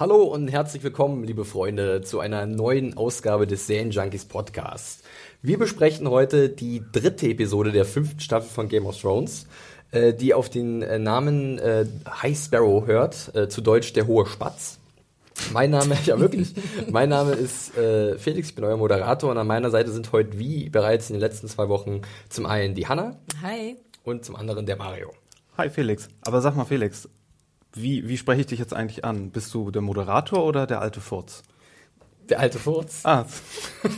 Hallo und herzlich willkommen, liebe Freunde, zu einer neuen Ausgabe des Junkies Podcast. Wir besprechen heute die dritte Episode der fünften Staffel von Game of Thrones, äh, die auf den äh, Namen äh, High Sparrow hört, äh, zu Deutsch der hohe Spatz. Mein Name, ja wirklich, mein Name ist äh, Felix, ich bin euer Moderator und an meiner Seite sind heute, wie bereits in den letzten zwei Wochen, zum einen die Hanna. Hi. Und zum anderen der Mario. Hi Felix. Aber sag mal Felix, wie, wie spreche ich dich jetzt eigentlich an? Bist du der Moderator oder der alte Furz? Der alte Furz? Ah.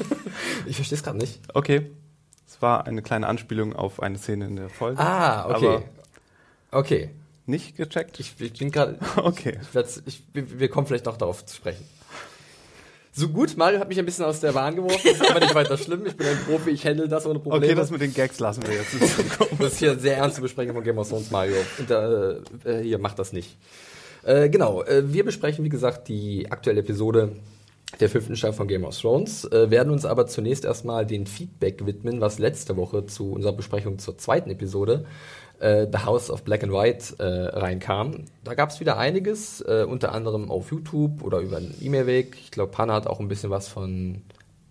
ich verstehe es gerade nicht. Okay. Es war eine kleine Anspielung auf eine Szene in der Folge. Ah, okay. okay. Nicht gecheckt? Ich, ich bin gerade. Okay. Ich, ich, wir kommen vielleicht noch darauf zu sprechen. So gut, Mario hat mich ein bisschen aus der Bahn geworfen, das ist aber nicht weiter schlimm. Ich bin ein Profi, ich handle das ohne Probleme. Okay, das mit den Gags lassen wir jetzt. das ist hier eine sehr ernste Besprechung von Game of Thrones, Mario. Und, äh, äh, hier, macht das nicht. Äh, genau, äh, wir besprechen, wie gesagt, die aktuelle Episode der fünften Staffel von Game of Thrones, äh, werden uns aber zunächst erstmal den Feedback widmen, was letzte Woche zu unserer Besprechung zur zweiten Episode äh, The House of Black and White äh, reinkam. Da gab es wieder einiges, äh, unter anderem auf YouTube oder über einen E-Mail-Weg. Ich glaube, Panna hat auch ein bisschen was von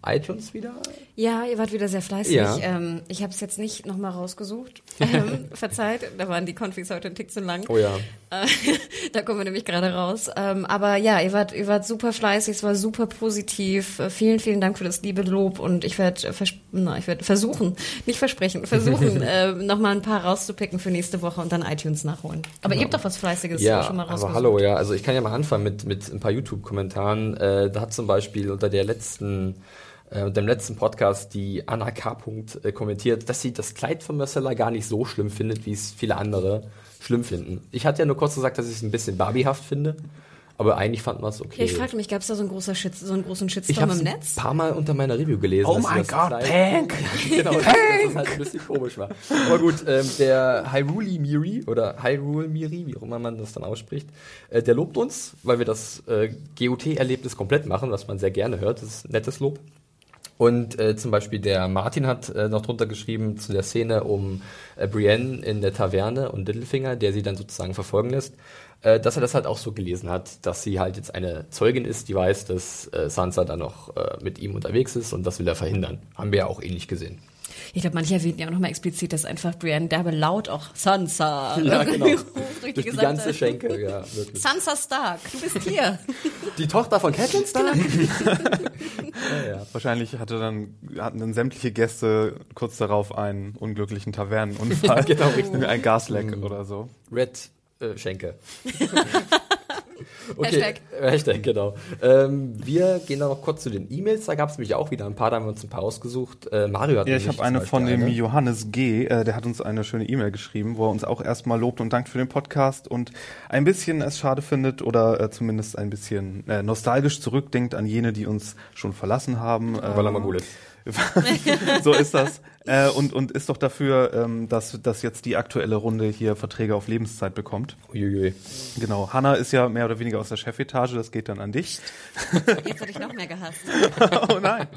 iTunes wieder? Ja, ihr wart wieder sehr fleißig. Ja. Ähm, ich habe es jetzt nicht nochmal rausgesucht. Ähm, verzeiht, da waren die Konfis heute ein Tick zu lang. Oh ja. Äh, da kommen wir nämlich gerade raus. Ähm, aber ja, ihr wart, ihr wart super fleißig, es war super positiv. Äh, vielen, vielen Dank für das liebe Lob und ich werde ich werd versuchen, nicht versprechen, versuchen, äh, nochmal ein paar rauszupicken für nächste Woche und dann iTunes nachholen. Aber genau. ihr habt doch was Fleißiges ja, schon mal rausgesucht. Aber hallo, ja, also ich kann ja mal anfangen mit, mit ein paar YouTube-Kommentaren. Äh, da hat zum Beispiel unter der letzten äh, dem letzten Podcast die Anna K. Äh, kommentiert, dass sie das Kleid von Marcella gar nicht so schlimm findet, wie es viele andere schlimm finden. Ich hatte ja nur kurz gesagt, dass ich es ein bisschen Barbiehaft finde. Aber eigentlich fand man es okay. Ja, ich fragte mich, gab es da so einen, großer Shit, so einen großen Shitstorm im Netz? Ich habe ein paar Mal unter meiner Review gelesen. Oh mein Gott, Pink! genau, Pink! dass das halt ein bisschen komisch war. Aber gut, ähm, der Hyrule Miri, oder Hyrule Miri, wie auch immer man das dann ausspricht, äh, der lobt uns, weil wir das äh, GOT-Erlebnis komplett machen, was man sehr gerne hört. Das ist ein nettes Lob. Und äh, zum Beispiel der Martin hat äh, noch drunter geschrieben zu der Szene um äh, Brienne in der Taverne und Littlefinger, der sie dann sozusagen verfolgen lässt, äh, dass er das halt auch so gelesen hat, dass sie halt jetzt eine Zeugin ist, die weiß, dass äh, Sansa dann noch äh, mit ihm unterwegs ist und das will er verhindern. Haben wir ja auch ähnlich gesehen. Ich glaube, manche erwähnten ja auch nochmal explizit, dass einfach Brienne derbe laut auch Sansa ja, genau. Durch die ganze Schenke, ja, wirklich. Sansa Stark, du bist hier. Die Tochter von Catelyn Stark? ja, ja. Wahrscheinlich hatte dann, hatten dann sämtliche Gäste kurz darauf einen unglücklichen Tavernenunfall. genau, richtig. Ein Gasleck mhm. oder so. Red äh, Schenke. Okay, Hashtag. Hashtag, genau. Ähm, wir gehen dann noch kurz zu den E-Mails. Da gab es nämlich auch wieder ein paar, da haben wir uns ein paar ausgesucht. Äh, Mario hat Ja, ich habe eine von dem eine. Johannes G., äh, der hat uns eine schöne E-Mail geschrieben, wo er uns auch erstmal lobt und dankt für den Podcast und ein bisschen es schade findet oder äh, zumindest ein bisschen äh, nostalgisch zurückdenkt an jene, die uns schon verlassen haben. Ähm, Weil er mal gut ist. so ist das. Äh, und, und ist doch dafür, ähm, dass, dass jetzt die aktuelle Runde hier Verträge auf Lebenszeit bekommt. Uiuiui. Genau. Hanna ist ja mehr oder weniger aus der Chefetage, das geht dann an dich. Jetzt werde ich noch mehr gehasst. oh nein.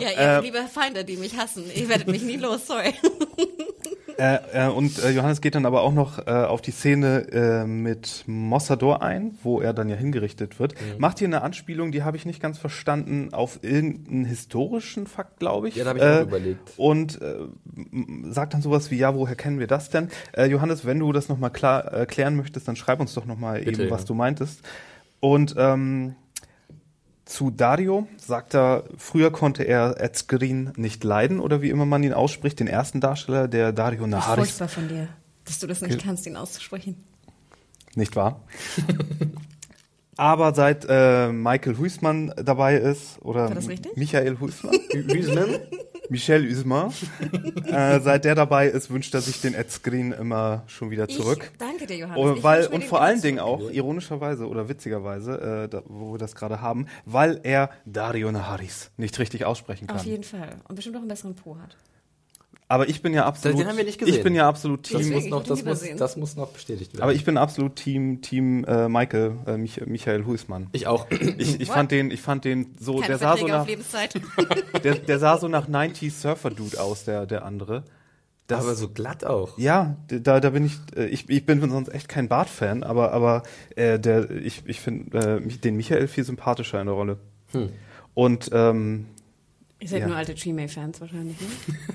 Ja, ihr äh, liebe Feinde, die mich hassen, ihr werdet mich nie los, sorry. Äh, äh, und äh, Johannes geht dann aber auch noch äh, auf die Szene äh, mit Mossador ein, wo er dann ja hingerichtet wird. Mhm. Macht hier eine Anspielung, die habe ich nicht ganz verstanden, auf irgendeinen historischen Fakt, glaube ich. Ja, da habe ich äh, auch überlegt. Und sagt dann sowas wie, ja, woher kennen wir das denn? Johannes, wenn du das nochmal klar erklären möchtest, dann schreib uns doch nochmal eben, ja. was du meintest. Und ähm, zu Dario sagt er, früher konnte er Ed Skrin nicht leiden oder wie immer man ihn ausspricht, den ersten Darsteller, der Dario Naharis. Furchtbar von dir, dass du das nicht kannst, ihn auszusprechen. Nicht wahr? Aber seit äh, Michael Huismann dabei ist, oder? Michael Huismann, Huismann? Michel Usma. äh, seit der dabei ist, wünscht er sich den Ed Screen immer schon wieder zurück. Ich danke dir, Johannes. Und, weil, und vor allen Dingen auch, ironischerweise oder witzigerweise, äh, da, wo wir das gerade haben, weil er Dario Naharis nicht richtig aussprechen kann. Auf jeden Fall. Und bestimmt auch einen besseren Po hat. Aber ich bin ja absolut. Den haben wir nicht gesehen. Ich bin ja absolut Team. Das, Deswegen, muss noch, das, muss, das muss noch bestätigt werden. Aber ich bin absolut Team Team äh, Michael äh, Mich Michael Huismann. ich auch. Ich, ich fand den ich fand den so Keine der sah so nach auf Lebenszeit. der, der sah so nach 90s Surfer Dude aus der der andere. Das, aber so glatt auch. ja, da, da bin ich, äh, ich, ich bin sonst echt kein Bart-Fan, aber, aber äh, der, ich, ich finde äh, den Michael viel sympathischer in der Rolle. Hm. Und ähm, Ihr seid Ja. nur alte Tree-May-Fans wahrscheinlich,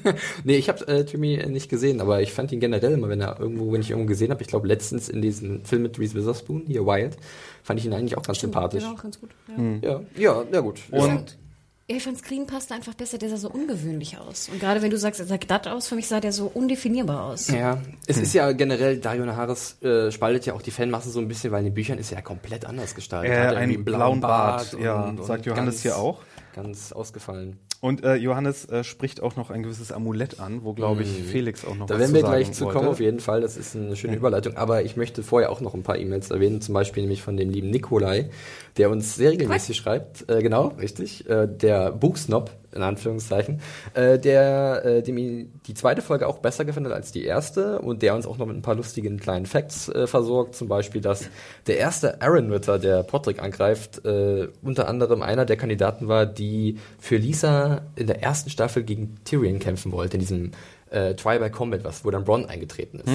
ne? Nee, ich habe äh, Jimmy nicht gesehen, aber ich fand ihn generell immer, wenn er irgendwo, wenn ich irgendwo gesehen habe, ich glaube letztens in diesem Film mit Reese Witherspoon, hier Wild, fand ich ihn eigentlich auch ganz sympathisch. Genau, ganz gut. Ja. Hm. Ja, ja, ja gut. und Ja, ich fand Screen passt einfach besser, der sah so ungewöhnlich aus. Und gerade wenn du sagst, er sah glatt aus, für mich sah der so undefinierbar aus. Ja, es Hm. ist ja generell, Dario Naharis äh, spaltet ja auch die Fanmasse so ein bisschen, weil in den Büchern ist er ja komplett anders gestaltet. Äh, Hat er einen blauen Bart, ja, sagt Johannes ganz, hier auch. Ganz ausgefallen. Und äh, Johannes äh, spricht auch noch ein gewisses Amulett an, wo, glaube ich, Felix auch noch Mhm. Da werden wir gleich zu kommen, auf jeden Fall. Das ist eine schöne Überleitung. Aber ich möchte vorher auch noch ein paar E-Mails erwähnen, zum Beispiel nämlich von dem lieben Nikolai, der uns sehr regelmäßig schreibt. Äh, genau, richtig. Äh, der Buchsnob, in Anführungszeichen, äh, der äh, dem die zweite Folge auch besser gefallen hat als die erste und der uns auch noch mit ein paar lustigen kleinen Facts äh, versorgt. Zum Beispiel, dass der erste Aaron-Ritter, der Podrick angreift, äh, unter anderem einer der Kandidaten war, die für Lisa in der ersten Staffel gegen Tyrion kämpfen wollte, in diesem äh, Trial by Combat, was, wo dann Bronn eingetreten ist.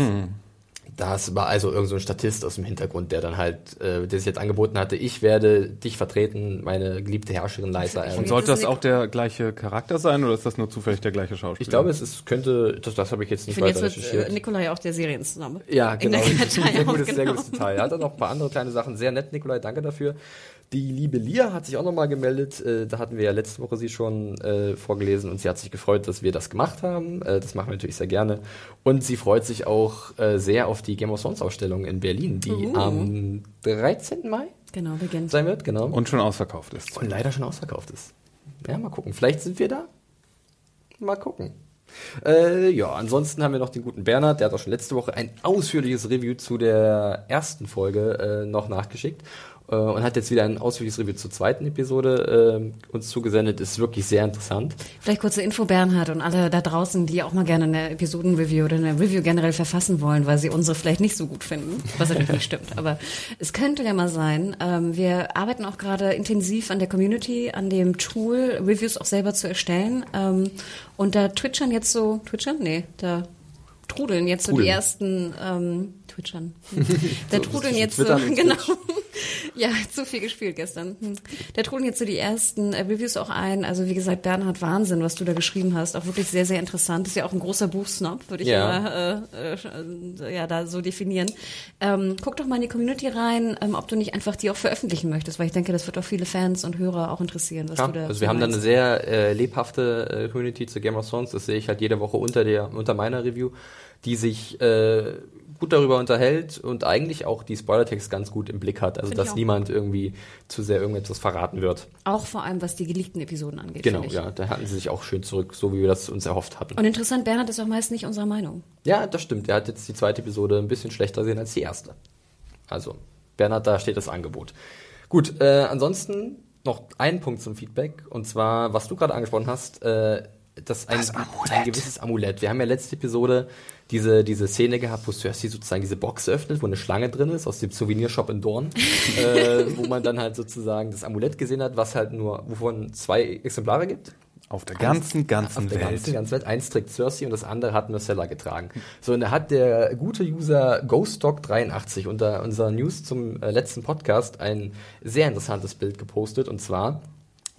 Das war also irgend so ein Statist aus dem Hintergrund, der dann halt, äh, der sich jetzt angeboten hatte, ich werde dich vertreten, meine geliebte Herrscherin. Ich Und Ähm, sollte Das auch der gleiche Charakter sein oder ist das nur zufällig der gleiche Schauspieler? ich glaube, es ist, könnte, das, das habe ich jetzt Ich nicht finde, jetzt weiter wird recherchiert. äh, Nikolai auch der Serienname. Ja, in genau. Sehr gutes, sehr gutes Detail. Er hat dann noch ein paar andere kleine Sachen. Sehr nett, Nikolai, danke dafür. Die liebe Lia hat sich auch nochmal gemeldet. Äh, da hatten wir ja letzte Woche sie schon äh, vorgelesen und sie hat sich gefreut, dass wir das gemacht haben. Äh, das machen wir natürlich sehr gerne. Und sie freut sich auch äh, sehr auf die Game of Thrones Ausstellung in Berlin, die Uh. am 13. Mai Genau, beginnt. sein wird. Genau. Und schon ausverkauft ist. Und leider schon ausverkauft ist. Ja, mal gucken. Vielleicht sind wir da. Mal gucken. Äh, ja, ansonsten haben wir noch den guten Bernhard, der hat auch schon letzte Woche ein ausführliches Review zu der ersten Folge äh, noch nachgeschickt äh, und hat jetzt wieder ein ausführliches Review zur zweiten Episode äh, uns zugesendet. Ist wirklich sehr interessant. Vielleicht kurze Info, Bernhard und alle da draußen, die auch mal gerne eine Episoden-Review oder eine Review generell verfassen wollen, weil sie unsere vielleicht nicht so gut finden, was natürlich nicht stimmt. Aber es könnte ja mal sein, ähm, wir arbeiten auch gerade intensiv an der Community, an dem Tool, Reviews auch selber zu erstellen. Ähm, und da twitchern jetzt so, twitchern? Nee, da trudeln jetzt so Trudeln. die ersten ähm, Twitchern. Da So, trudeln jetzt so, genau. Ja, zu viel gespielt gestern. Da trudeln jetzt so die ersten äh, Reviews auch ein. Also wie gesagt, Bernhard, Wahnsinn, was du da geschrieben hast. Auch wirklich sehr, sehr interessant. Ist ja auch ein großer Buchsnob, würde ich Ja. mal äh, äh, ja, da so definieren. Ähm, guck doch mal in die Community rein, ähm, ob du nicht einfach die auch veröffentlichen möchtest, weil ich denke, das wird auch viele Fans und Hörer auch interessieren, was Ja, du da also wir haben da eine sehr äh, lebhafte äh, Community zu Game of Thrones. Das sehe ich halt jede Woche unter der unter meiner Review, die sich äh, gut darüber unterhält und eigentlich auch die Spoilertext ganz gut im Blick hat. Also Finde ich dass niemand irgendwie zu sehr irgendetwas verraten wird. Auch vor allem, was die geleakten Episoden angeht. Genau, ja, da hatten sie sich auch schön zurück, so wie wir das uns erhofft hatten. Und interessant, Bernhard ist auch meist nicht unserer Meinung. Ja, das stimmt. Er hat jetzt die zweite Episode ein bisschen schlechter gesehen als die erste. Also, Bernhard, da steht das Angebot. Gut, äh, ansonsten noch ein Punkt zum Feedback. Und zwar, was du gerade angesprochen hast, äh, das ein, ein gewisses Amulett. Wir haben ja letzte Episode diese, diese Szene gehabt, wo Cersei sozusagen diese Box öffnet, wo eine Schlange drin ist aus dem Souvenirshop in Dorn, äh, wo man dann halt sozusagen das Amulett gesehen hat, was halt nur, wovon zwei Exemplare gibt. Auf der ganzen, ganzen Auf der Welt. ganzen, ganzen Welt. Eins trägt Cersei und das andere hat Marcella getragen. So, und da hat der gute User GhostDog83 unter unserer News zum äh, letzten Podcast ein sehr interessantes Bild gepostet. Und zwar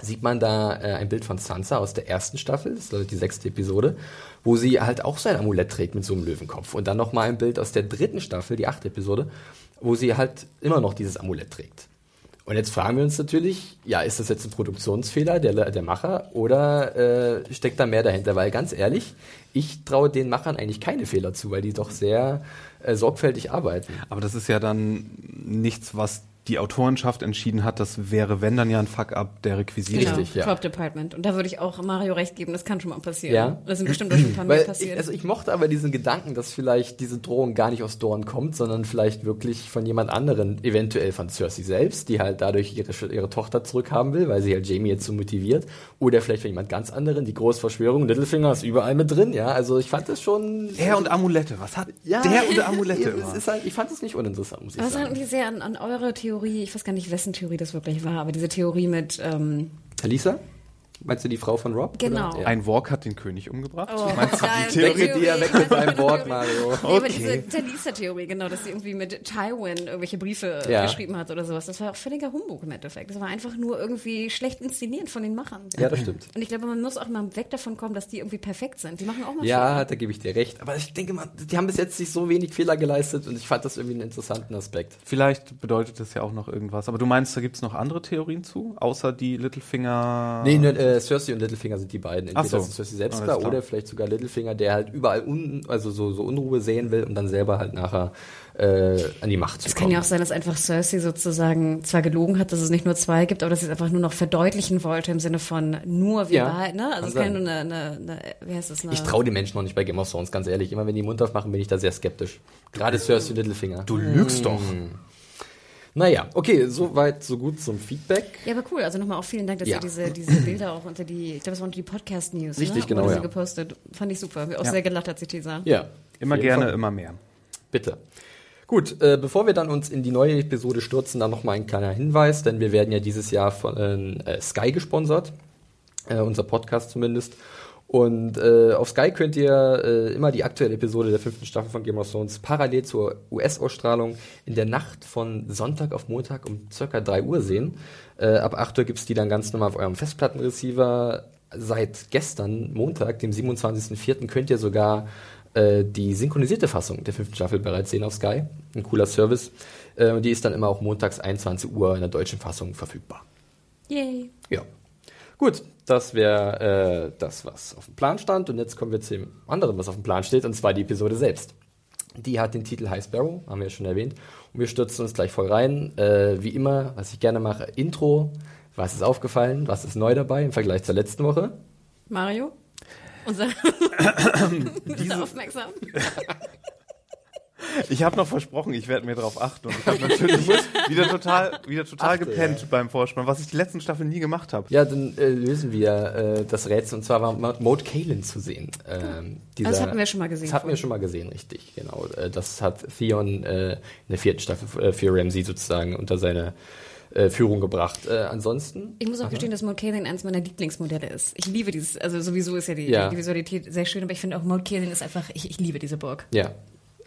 sieht man da äh, ein Bild von Sansa aus der ersten Staffel, das ist also die sechste Episode, wo sie halt auch so ein Amulett trägt mit so einem Löwenkopf. Und dann nochmal ein Bild aus der dritten Staffel, die achte Episode, wo sie halt immer noch dieses Amulett trägt. Und jetzt fragen wir uns natürlich, ja, ist das jetzt ein Produktionsfehler der, der Macher oder äh, steckt da mehr dahinter? Weil ganz ehrlich, ich traue den Machern eigentlich keine Fehler zu, weil die doch sehr äh, sorgfältig arbeiten. Aber das ist ja dann nichts, was die Autorenschaft entschieden hat, das wäre, wenn dann ja ein Fuck-up der Requisite. Genau, Richtig, ja. Crop Department. Und da würde ich auch Mario recht geben, das kann schon mal passieren. Ja. Das sind bestimmt auch schon ein paar Mal passiert. ich, also ich mochte aber diesen Gedanken, dass vielleicht diese Drohung gar nicht aus Dorn kommt, sondern vielleicht wirklich von jemand anderen, eventuell von Cersei selbst, die halt dadurch ihre, ihre Tochter zurückhaben will, weil sie halt Jamie jetzt so motiviert. Oder vielleicht von jemand ganz anderen, die Großverschwörung, Littlefinger ist überall mit drin, ja. Also ich fand das schon. Er und Amulette, was hat ja, der und Amulette immer? ist halt, ich fand es nicht uninteressant, muss ich es sagen. erinnert mich sehr an, an eure Theorie, ich weiß gar nicht, wessen Theorie das wirklich war, aber diese Theorie mit, ähm, Talisa? Meinst du die Frau von Rob? Genau. Oder? Ja. Ein Walk hat den König umgebracht. Oh, Meinst du die Theorie? Wecke dir weg mit deinem Wort, Mario. Nee, aber diese Talisa-Theorie, genau, dass sie irgendwie mit Tywin irgendwelche Briefe Ja. geschrieben hat oder sowas. Das war auch völliger Humbug im Endeffekt. Das war einfach nur irgendwie schlecht inszeniert von den Machern. Ja, das stimmt. Und ich glaube, man muss auch mal weg davon kommen, dass die irgendwie perfekt sind. Die machen auch mal Ja, Fehler. da gebe ich dir recht. Aber ich denke mal, die haben bis jetzt nicht so wenig Fehler geleistet und ich fand das irgendwie einen interessanten Aspekt. Vielleicht bedeutet das ja auch noch irgendwas. Aber du meinst, da gibt es noch andere Theorien zu, außer die Littlefinger. Nee, nur, äh, Cersei und Littlefinger sind die beiden. Entweder Ach so. ist Cersei selbst war klar. oder vielleicht sogar Littlefinger, der halt überall un, also so, so Unruhe sehen will und dann selber halt nachher äh, an die Macht zu Es kommen. kann ja auch sein, dass einfach Cersei sozusagen zwar gelogen hat, dass es nicht nur zwei gibt, aber dass sie es einfach nur noch verdeutlichen wollte im Sinne von nur wir Ja, Wahrheit, ne? Also es kann nur eine, eine, eine, wie heißt das? Eine, ich traue den Menschen noch nicht bei Game of Thrones, ganz ehrlich. Immer wenn die Mund aufmachen, bin ich da sehr skeptisch. Gerade Cersei und Littlefinger. Du lügst doch. Naja, okay, so weit, so gut zum Feedback. Ja, aber cool. Also nochmal auch vielen Dank, dass Ja. ihr diese, diese Bilder auch unter die, ich glaube, es waren unter die Podcast-News. Richtig, ne? genau, Wurde ja. sie gepostet. Fand ich super. Auch Ja. sehr gelacht, als ich die sah. Ja. Immer gerne, Fall. immer mehr. Bitte. Gut, äh, bevor wir dann uns in die neue Episode stürzen, dann nochmal ein kleiner Hinweis, denn wir werden ja dieses Jahr von äh, Sky gesponsert, äh, unser Podcast zumindest. Und äh, auf Sky könnt ihr äh, immer die aktuelle Episode der fünften Staffel von Game of Thrones parallel zur US-Ausstrahlung in der Nacht von Sonntag auf Montag um circa 3 Uhr sehen. Äh, ab 8 Uhr gibt's die dann ganz normal auf eurem Festplattenreceiver. Seit gestern, Montag, dem 27.04., könnt ihr sogar äh, die synchronisierte Fassung der fünften Staffel bereits sehen auf Sky. Ein cooler Service. Äh, und die ist dann immer auch montags 21 Uhr in der deutschen Fassung verfügbar. Yay. Ja. Gut, das wäre äh, das, was auf dem Plan stand. Und jetzt kommen wir zu dem anderen, was auf dem Plan steht, und zwar die Episode selbst. Die hat den Titel High Sparrow, haben wir ja schon erwähnt. Und wir stürzen uns gleich voll rein. Äh, wie immer, was ich gerne mache, Intro. Was ist aufgefallen? Was ist neu dabei im Vergleich zur letzten Woche? Mario? Unser Bist du aufmerksam? Ich habe noch versprochen, ich werde mir darauf achten. Und ich habe natürlich wieder total, wieder total Achte, gepennt ja. beim Vorspann, was ich die letzten Staffeln nie gemacht habe. Ja, dann äh, lösen wir äh, das Rätsel. Und zwar war Maud Kalen zu sehen. Ähm, dieser- das hatten wir schon mal gesehen Das hatten wir schon mal gesehen, richtig, genau. Äh, das hat Theon äh, in der vierten Staffel äh, für Ramsey sozusagen unter seine Führung gebracht. Äh, ansonsten. Ich muss auch gestehen, dass Maud Kaelin eines meiner Lieblingsmodelle ist. Ich liebe dieses, also sowieso ist ja die, Ja. die Visualität sehr schön, aber ich finde auch Maud Kaelin ist einfach, ich, ich liebe diese Burg. Ja.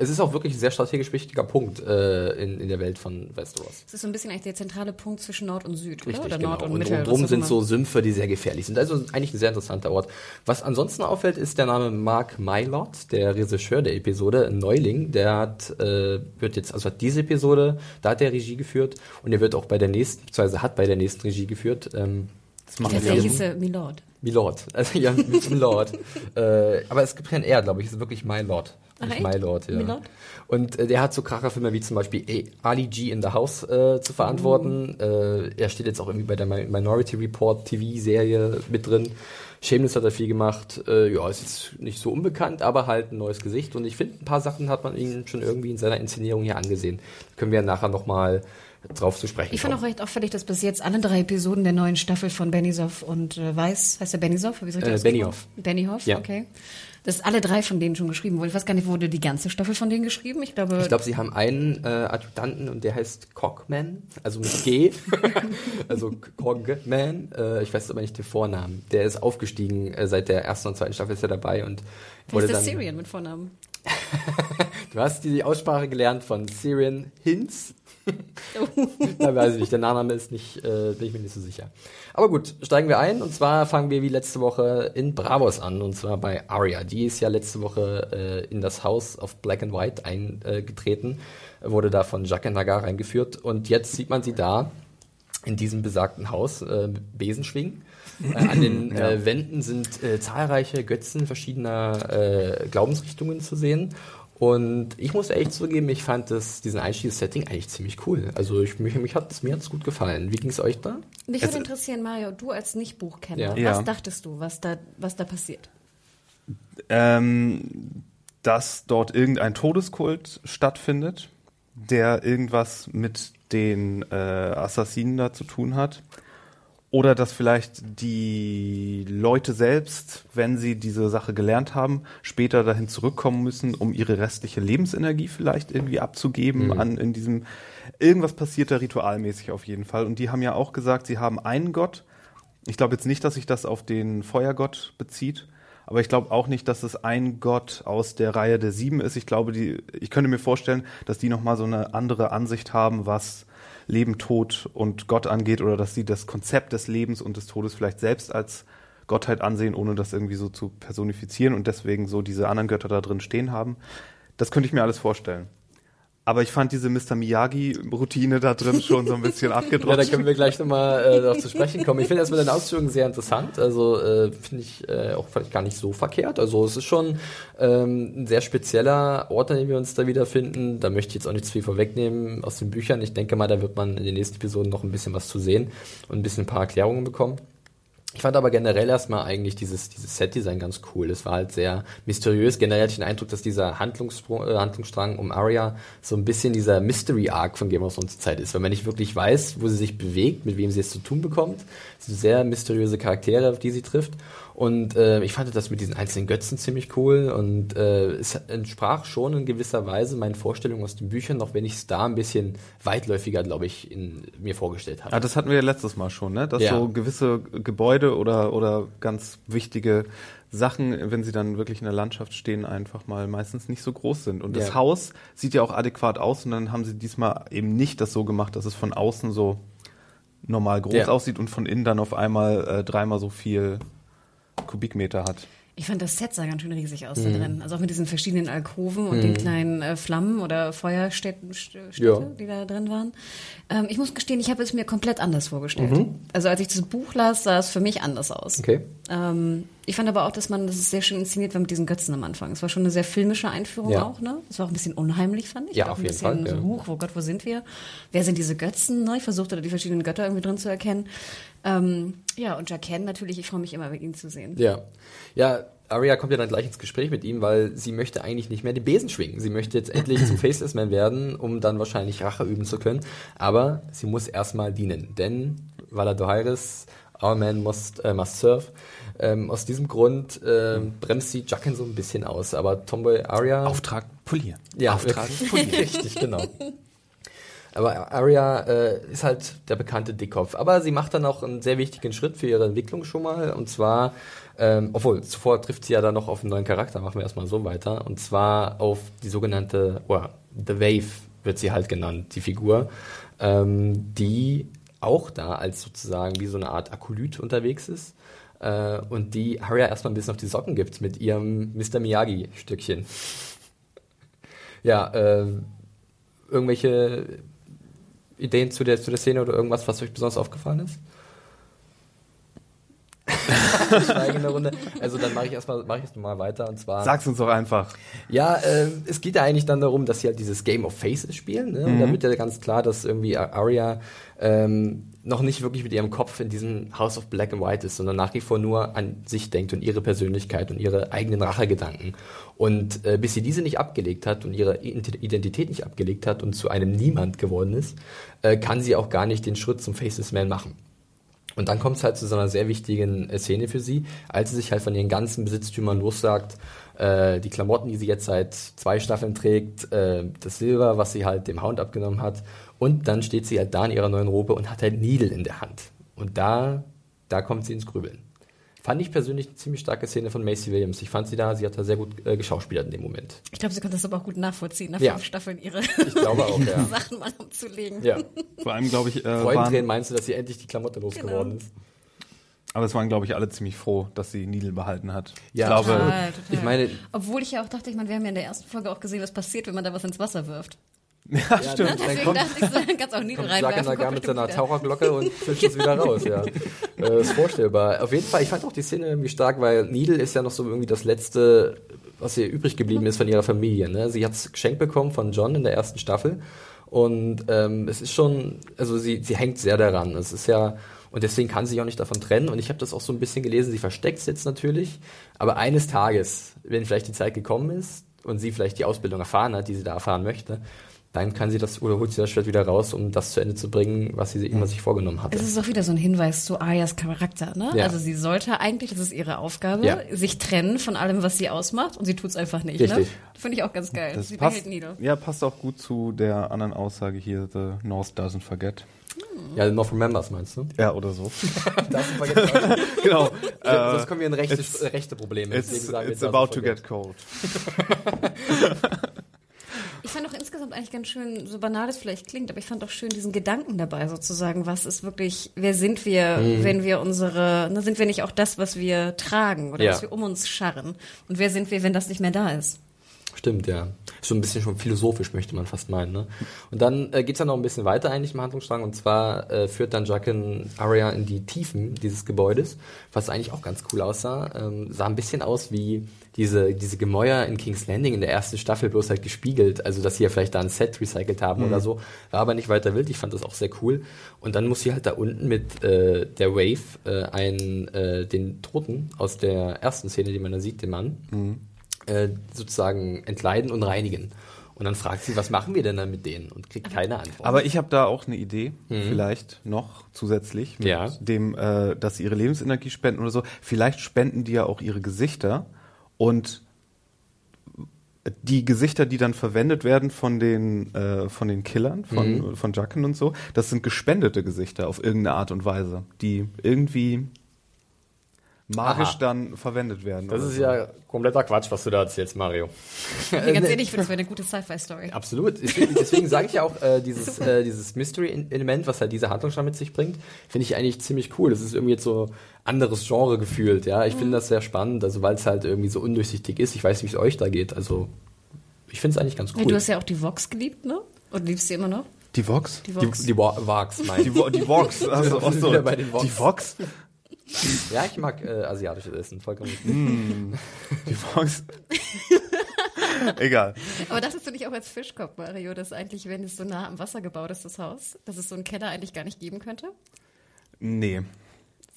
Es ist auch wirklich ein sehr strategisch wichtiger Punkt äh, in, in der Welt von Westeros. Es ist so ein bisschen eigentlich der zentrale Punkt zwischen Nord und Süd, Richtig, oder? Oder genau. Nord und, und Mitte. rundherum was auch sind immer. so Sümpfe, die sehr gefährlich sind. Also eigentlich ein sehr interessanter Ort. Was ansonsten auffällt, ist der Name Mark Mylott, der Regisseur der Episode, ein Neuling. Der hat, äh, wird jetzt, also hat diese Episode, da hat er Regie geführt und er wird auch bei der nächsten, beziehungsweise hat bei der nächsten Regie geführt. Ähm, das machen wir er hieße Milord. Milord. Also ja, Milord. äh, aber es gibt kein R, glaube ich. Es ist wirklich Mylord. Nicht? Mylord, ja. Milord? Und äh, der hat so Kracherfilme wie zum Beispiel Ali G in the House äh, zu verantworten. Oh. Äh, er steht jetzt auch irgendwie bei der Mi- Minority Report TV-Serie mit drin. Shameless hat er viel gemacht. Äh, ja, ist jetzt nicht so unbekannt, aber halt ein neues Gesicht. Und ich finde, ein paar Sachen hat man ihn schon irgendwie in seiner Inszenierung hier angesehen. Können wir nachher nochmal drauf zu sprechen Ich fand auch recht auffällig, dass bis jetzt alle drei Episoden der neuen Staffel von Benioff und äh, Weiß, heißt der Benioff? Wie soll ich Äh, das Benioff. Benioff, Ja. okay. Dass alle drei von denen schon geschrieben wurden. Ich weiß gar nicht, wurde die ganze Staffel von denen geschrieben? Ich glaube, Ich glaube, sie haben einen äh, Adjutanten und der heißt Cockman, also mit G, also Cogman. Äh, ich weiß aber nicht den Vornamen. Der ist aufgestiegen äh, seit der ersten und zweiten Staffel ist er dabei und wer wurde ist der dann. Syrian mit Vornamen? Du hast die Aussprache gelernt von Syrian Hinz. da weiß ich nicht, der Nachname ist nicht, äh, bin ich mir nicht so sicher. Aber gut, steigen wir ein und zwar fangen wir wie letzte Woche in Bravos an und zwar bei Arya. Die ist ja letzte Woche äh, in das Haus auf Black and White eingetreten, wurde da von Jacques Nagar reingeführt und jetzt sieht man sie da in diesem besagten Haus äh, mit Besenschwingen. Äh, an den äh, Wänden sind äh, zahlreiche Götzen verschiedener äh, Glaubensrichtungen zu sehen. Und ich muss ehrlich zugeben, ich fand das, diesen Einstiegssetting eigentlich ziemlich cool. Also ich, mich, mich hat, mir hat es gut gefallen. Wie ging es euch da? Mich würde interessieren, Mario, du als Nicht-Buchkenner, ja. was ja. dachtest du, was da, was da passiert? Ähm, dass dort irgendein Todeskult stattfindet, der irgendwas mit den äh, Assassinen da zu tun hat. Oder dass vielleicht die Leute selbst, wenn sie diese Sache gelernt haben, später dahin zurückkommen müssen, um ihre restliche Lebensenergie vielleicht irgendwie abzugeben mhm. an in diesem irgendwas passiert da ritualmäßig auf jeden Fall. Und die haben ja auch gesagt, sie haben einen Gott. Ich glaube jetzt nicht, dass sich das auf den Feuergott bezieht, aber ich glaube auch nicht, dass es ein Gott aus der Reihe der Sieben ist. Ich glaube, die, ich könnte mir vorstellen, dass die nochmal so eine andere Ansicht haben, was Leben, Tod und Gott angeht oder dass sie das Konzept des Lebens und des Todes vielleicht selbst als Gottheit ansehen, ohne das irgendwie so zu personifizieren und deswegen so diese anderen Götter da drin stehen haben. Das könnte ich mir alles vorstellen. Aber ich fand diese Mr. Miyagi-Routine da drin schon so ein bisschen abgedruckt. ja, da können wir gleich nochmal äh, darauf zu sprechen kommen. Ich finde das mit den Ausführungen sehr interessant. Also äh, finde ich äh, auch vielleicht gar nicht so verkehrt. Also es ist schon ähm, ein sehr spezieller Ort, an dem wir uns da wiederfinden. Da möchte ich jetzt auch nicht zu viel vorwegnehmen aus den Büchern. Ich denke mal, da wird man in den nächsten Episoden noch ein bisschen was zu sehen und ein bisschen ein paar Erklärungen bekommen. Ich fand aber generell erstmal eigentlich dieses, dieses Set-Design ganz cool. Es war halt sehr mysteriös. Generell hatte ich den Eindruck, dass dieser Handlungssprung, äh, Handlungsstrang um Arya so ein bisschen dieser Mystery-Arc von Game of Thrones Zeit ist. Wenn man nicht wirklich weiß, wo sie sich bewegt, mit wem sie es zu tun bekommt. Sehr mysteriöse Charaktere, auf die sie trifft. Und äh, ich fand das mit diesen einzelnen Götzen ziemlich cool und äh, es entsprach schon in gewisser Weise meinen Vorstellungen aus den Büchern, auch wenn ich es da ein bisschen weitläufiger, glaube ich, in, mir vorgestellt habe. Ja, das hatten wir ja letztes Mal schon, ne? Dass ja. so gewisse Gebäude oder, oder ganz wichtige Sachen, wenn sie dann wirklich in der Landschaft stehen, einfach mal meistens nicht so groß sind. Und das ja. Haus sieht ja auch adäquat aus und dann haben sie diesmal eben nicht das so gemacht, dass es von außen so normal groß ja. aussieht und von innen dann auf einmal äh, dreimal so viel Kubikmeter hat. Ich fand das Set sah ganz schön riesig aus mhm. da drin. Also auch mit diesen verschiedenen Alkoven und mhm. den kleinen äh, Flammen oder Feuerstädten, ja. die da drin waren. Ähm, ich muss gestehen, ich habe es mir komplett anders vorgestellt. Mhm. Also als ich das Buch las, sah es für mich anders aus. Okay. Ähm, ich fand aber auch, dass man, das ist sehr schön inszeniert war mit diesen Götzen am Anfang. Es war schon eine sehr filmische Einführung ja. auch, ne? Es war auch ein bisschen unheimlich, fand ich. Ja, auf jeden Fall. So. Huch, wo Gott, wo sind wir? Wer sind diese Götzen? Ne? Ich versuchte da die verschiedenen Götter irgendwie drin zu erkennen. Ähm, ja, und Jaqen natürlich, ich freue mich immer, mit ihm zu sehen. Ja. Ja, Arya kommt ja dann gleich ins Gespräch mit ihm, weil sie möchte eigentlich nicht mehr den Besen schwingen. Sie möchte jetzt endlich zum Faceless Man werden, um dann wahrscheinlich Rache üben zu können. Aber sie muss erstmal dienen, denn Valadohairis, our man must, äh, must serve. Ähm, aus diesem Grund äh, bremst sie Jaqen so ein bisschen aus. Aber Tomboy Arya... Auftrag polieren. Ja, Auftrag polieren. Richtig, genau. Aber Arya äh, ist halt der bekannte Dickkopf. Aber sie macht dann auch einen sehr wichtigen Schritt für ihre Entwicklung schon mal. Und zwar, ähm, obwohl, zuvor trifft sie ja dann noch auf einen neuen Charakter. Machen wir erstmal so weiter. Und zwar auf die sogenannte, oder The Wave wird sie halt genannt, die Figur, ähm, die auch da als sozusagen wie so eine Art Akolyt unterwegs ist. Äh, und die Arya erstmal ein bisschen auf die Socken gibt mit ihrem Mr. Miyagi-Stückchen. ja, äh, irgendwelche Ideen zu der, zu der Szene oder irgendwas, was euch besonders aufgefallen ist? Schweigende Runde. Also dann mache ich erstmal mache ich erst mal weiter und zwar. Sag's uns doch einfach. Ja, äh, es geht ja eigentlich dann darum, dass sie halt dieses Game of Faces spielen. Ne? Mhm. Und da wird ja ganz klar, dass irgendwie Arya ähm, noch nicht wirklich mit ihrem Kopf in diesem House of Black and White ist, sondern nach wie vor nur an sich denkt und ihre Persönlichkeit und ihre eigenen Rachegedanken. Und äh, bis sie diese nicht abgelegt hat und ihre Identität nicht abgelegt hat und zu einem Niemand geworden ist, äh, kann sie auch gar nicht den Schritt zum Faceless Man machen. Und dann kommt es halt zu so einer sehr wichtigen äh, Szene für sie, als sie sich halt von ihren ganzen Besitztümern lossagt, äh, die Klamotten, die sie jetzt seit zwei Staffeln trägt, äh, das Silber, was sie halt dem Hound abgenommen hat und dann steht sie halt da in ihrer neuen Robe und hat halt Needle in der Hand. Und da, da kommt sie ins Grübeln. Fand ich persönlich eine ziemlich starke Szene von Macy Williams. Ich fand sie da, sie hat da sehr gut äh, geschauspielert in dem Moment. Ich glaube, sie konnte das aber auch gut nachvollziehen, nach ja. fünf Staffeln ihre ich glaube auch, ja. Sachen mal umzulegen. Ja. Vor allem, glaube ich, äh, Freudentränen meinst du, dass sie endlich die Klamotte losgeworden genau. ist? Aber es waren, glaube ich, alle ziemlich froh, dass sie Needle behalten hat. Ja, ich glaube, total, total. ich meine, obwohl ich ja auch dachte, ich meine, wir haben ja in der ersten Folge auch gesehen, was passiert, wenn man da was ins Wasser wirft. Ja, ja stimmt. Dann, dann kommt, dachte ich, so, kannst auch Needle reinwerfen. Kommt mit seiner Taucherglocke und fischt es wieder raus, ja. äh, ist vorstellbar. Auf jeden Fall, ich fand auch die Szene irgendwie stark, weil Needle ist ja noch so irgendwie das letzte was ihr übrig geblieben ist von ihrer Familie. Ne? Sie hat es geschenkt bekommen von John in der ersten Staffel. Und ähm, es ist schon, also sie, sie hängt sehr daran. Es ist ja, und deswegen kann sie sich auch nicht davon trennen. Und ich habe das auch so ein bisschen gelesen, sie versteckt es jetzt natürlich. Aber eines Tages, wenn vielleicht die Zeit gekommen ist und sie vielleicht die Ausbildung erfahren hat, die sie da erfahren möchte, dann kann sie das oder holt sie das Schwert wieder raus, um das zu Ende zu bringen, was sie immer sich vorgenommen hatte. Es ist auch wieder so ein Hinweis zu Arias Charakter, ne? Ja. Also sie sollte eigentlich, das ist ihre Aufgabe, ja. sich trennen von allem, was sie ausmacht und sie tut es einfach nicht. Richtig. Ne? Finde ich auch ganz geil. Das sie passt, ja, passt auch gut zu der anderen Aussage hier, The North doesn't forget. Ja, North Remembers meinst du? Ja, oder so. genau. Äh, Sonst kommen wir in rechte, rechte Probleme. It's, it's about to get cold. Ich fand auch insgesamt eigentlich ganz schön, so banal es vielleicht klingt, aber ich fand auch schön diesen Gedanken dabei sozusagen, was ist wirklich, wer sind wir, mhm. wenn wir unsere, ne, sind wir nicht auch das, was wir tragen oder ja. was wir um uns scharren? Und wer sind wir, wenn das nicht mehr da ist? Stimmt, ja. So ein bisschen schon philosophisch, möchte man fast meinen. Ne? Und dann äh, geht es dann noch ein bisschen weiter eigentlich im Handlungsstrang. Und zwar äh, führt dann Jaqen Arya in die Tiefen dieses Gebäudes, was eigentlich auch ganz cool aussah. Ähm, sah ein bisschen aus wie diese, diese Gemäuer in King's Landing in der ersten Staffel, bloß halt gespiegelt. Also, dass sie ja vielleicht da ein Set recycelt haben mhm. oder so. War aber nicht weiter wild. Ich fand das auch sehr cool. Und dann muss sie halt da unten mit äh, der Wave äh, einen, äh, den Toten aus der ersten Szene, die man da sieht, den Mann, mhm äh, sozusagen entleiden und reinigen. Und dann fragt sie, was machen wir denn dann mit denen? Und kriegt keine Antwort. Aber ich habe da auch eine Idee, mhm. vielleicht noch zusätzlich, mit ja. dem, äh, dass sie ihre Lebensenergie spenden oder so. Vielleicht spenden die ja auch ihre Gesichter und die Gesichter, die dann verwendet werden von den von den Killern, von mhm. von Jacken und so, das sind gespendete Gesichter auf irgendeine Art und Weise, die irgendwie magisch Aha. dann verwendet werden. Das ist so. ja kompletter Quatsch, was du da erzählst, Mario. Nee, ganz ehrlich, das wäre eine gute Sci-Fi-Story. Absolut. Deswegen, deswegen sage ich ja auch, äh, dieses, äh, dieses Mystery-Element, was halt diese Handlung schon mit sich bringt, finde ich eigentlich ziemlich cool. Das ist irgendwie jetzt so anderes Genre gefühlt, ja. Ich mhm. finde das sehr spannend, also weil es halt irgendwie so undurchsichtig ist. Ich weiß, wie es euch da geht. Also ich finde es eigentlich ganz cool. Ja, du hast ja auch die Vox geliebt, ne? Und liebst sie immer noch? Die Vox? Die Vox. Die, die Vox, mein Die, die Vox. Also, also, die Vox? Ja, ich mag äh, asiatisches Essen, vollkommen. Mm, die Fox. Egal. Aber dachtest du nicht auch als Fischkopf, Mario, dass eigentlich, wenn es so nah am Wasser gebaut ist, das Haus, dass es so einen Keller eigentlich gar nicht geben könnte? Nee.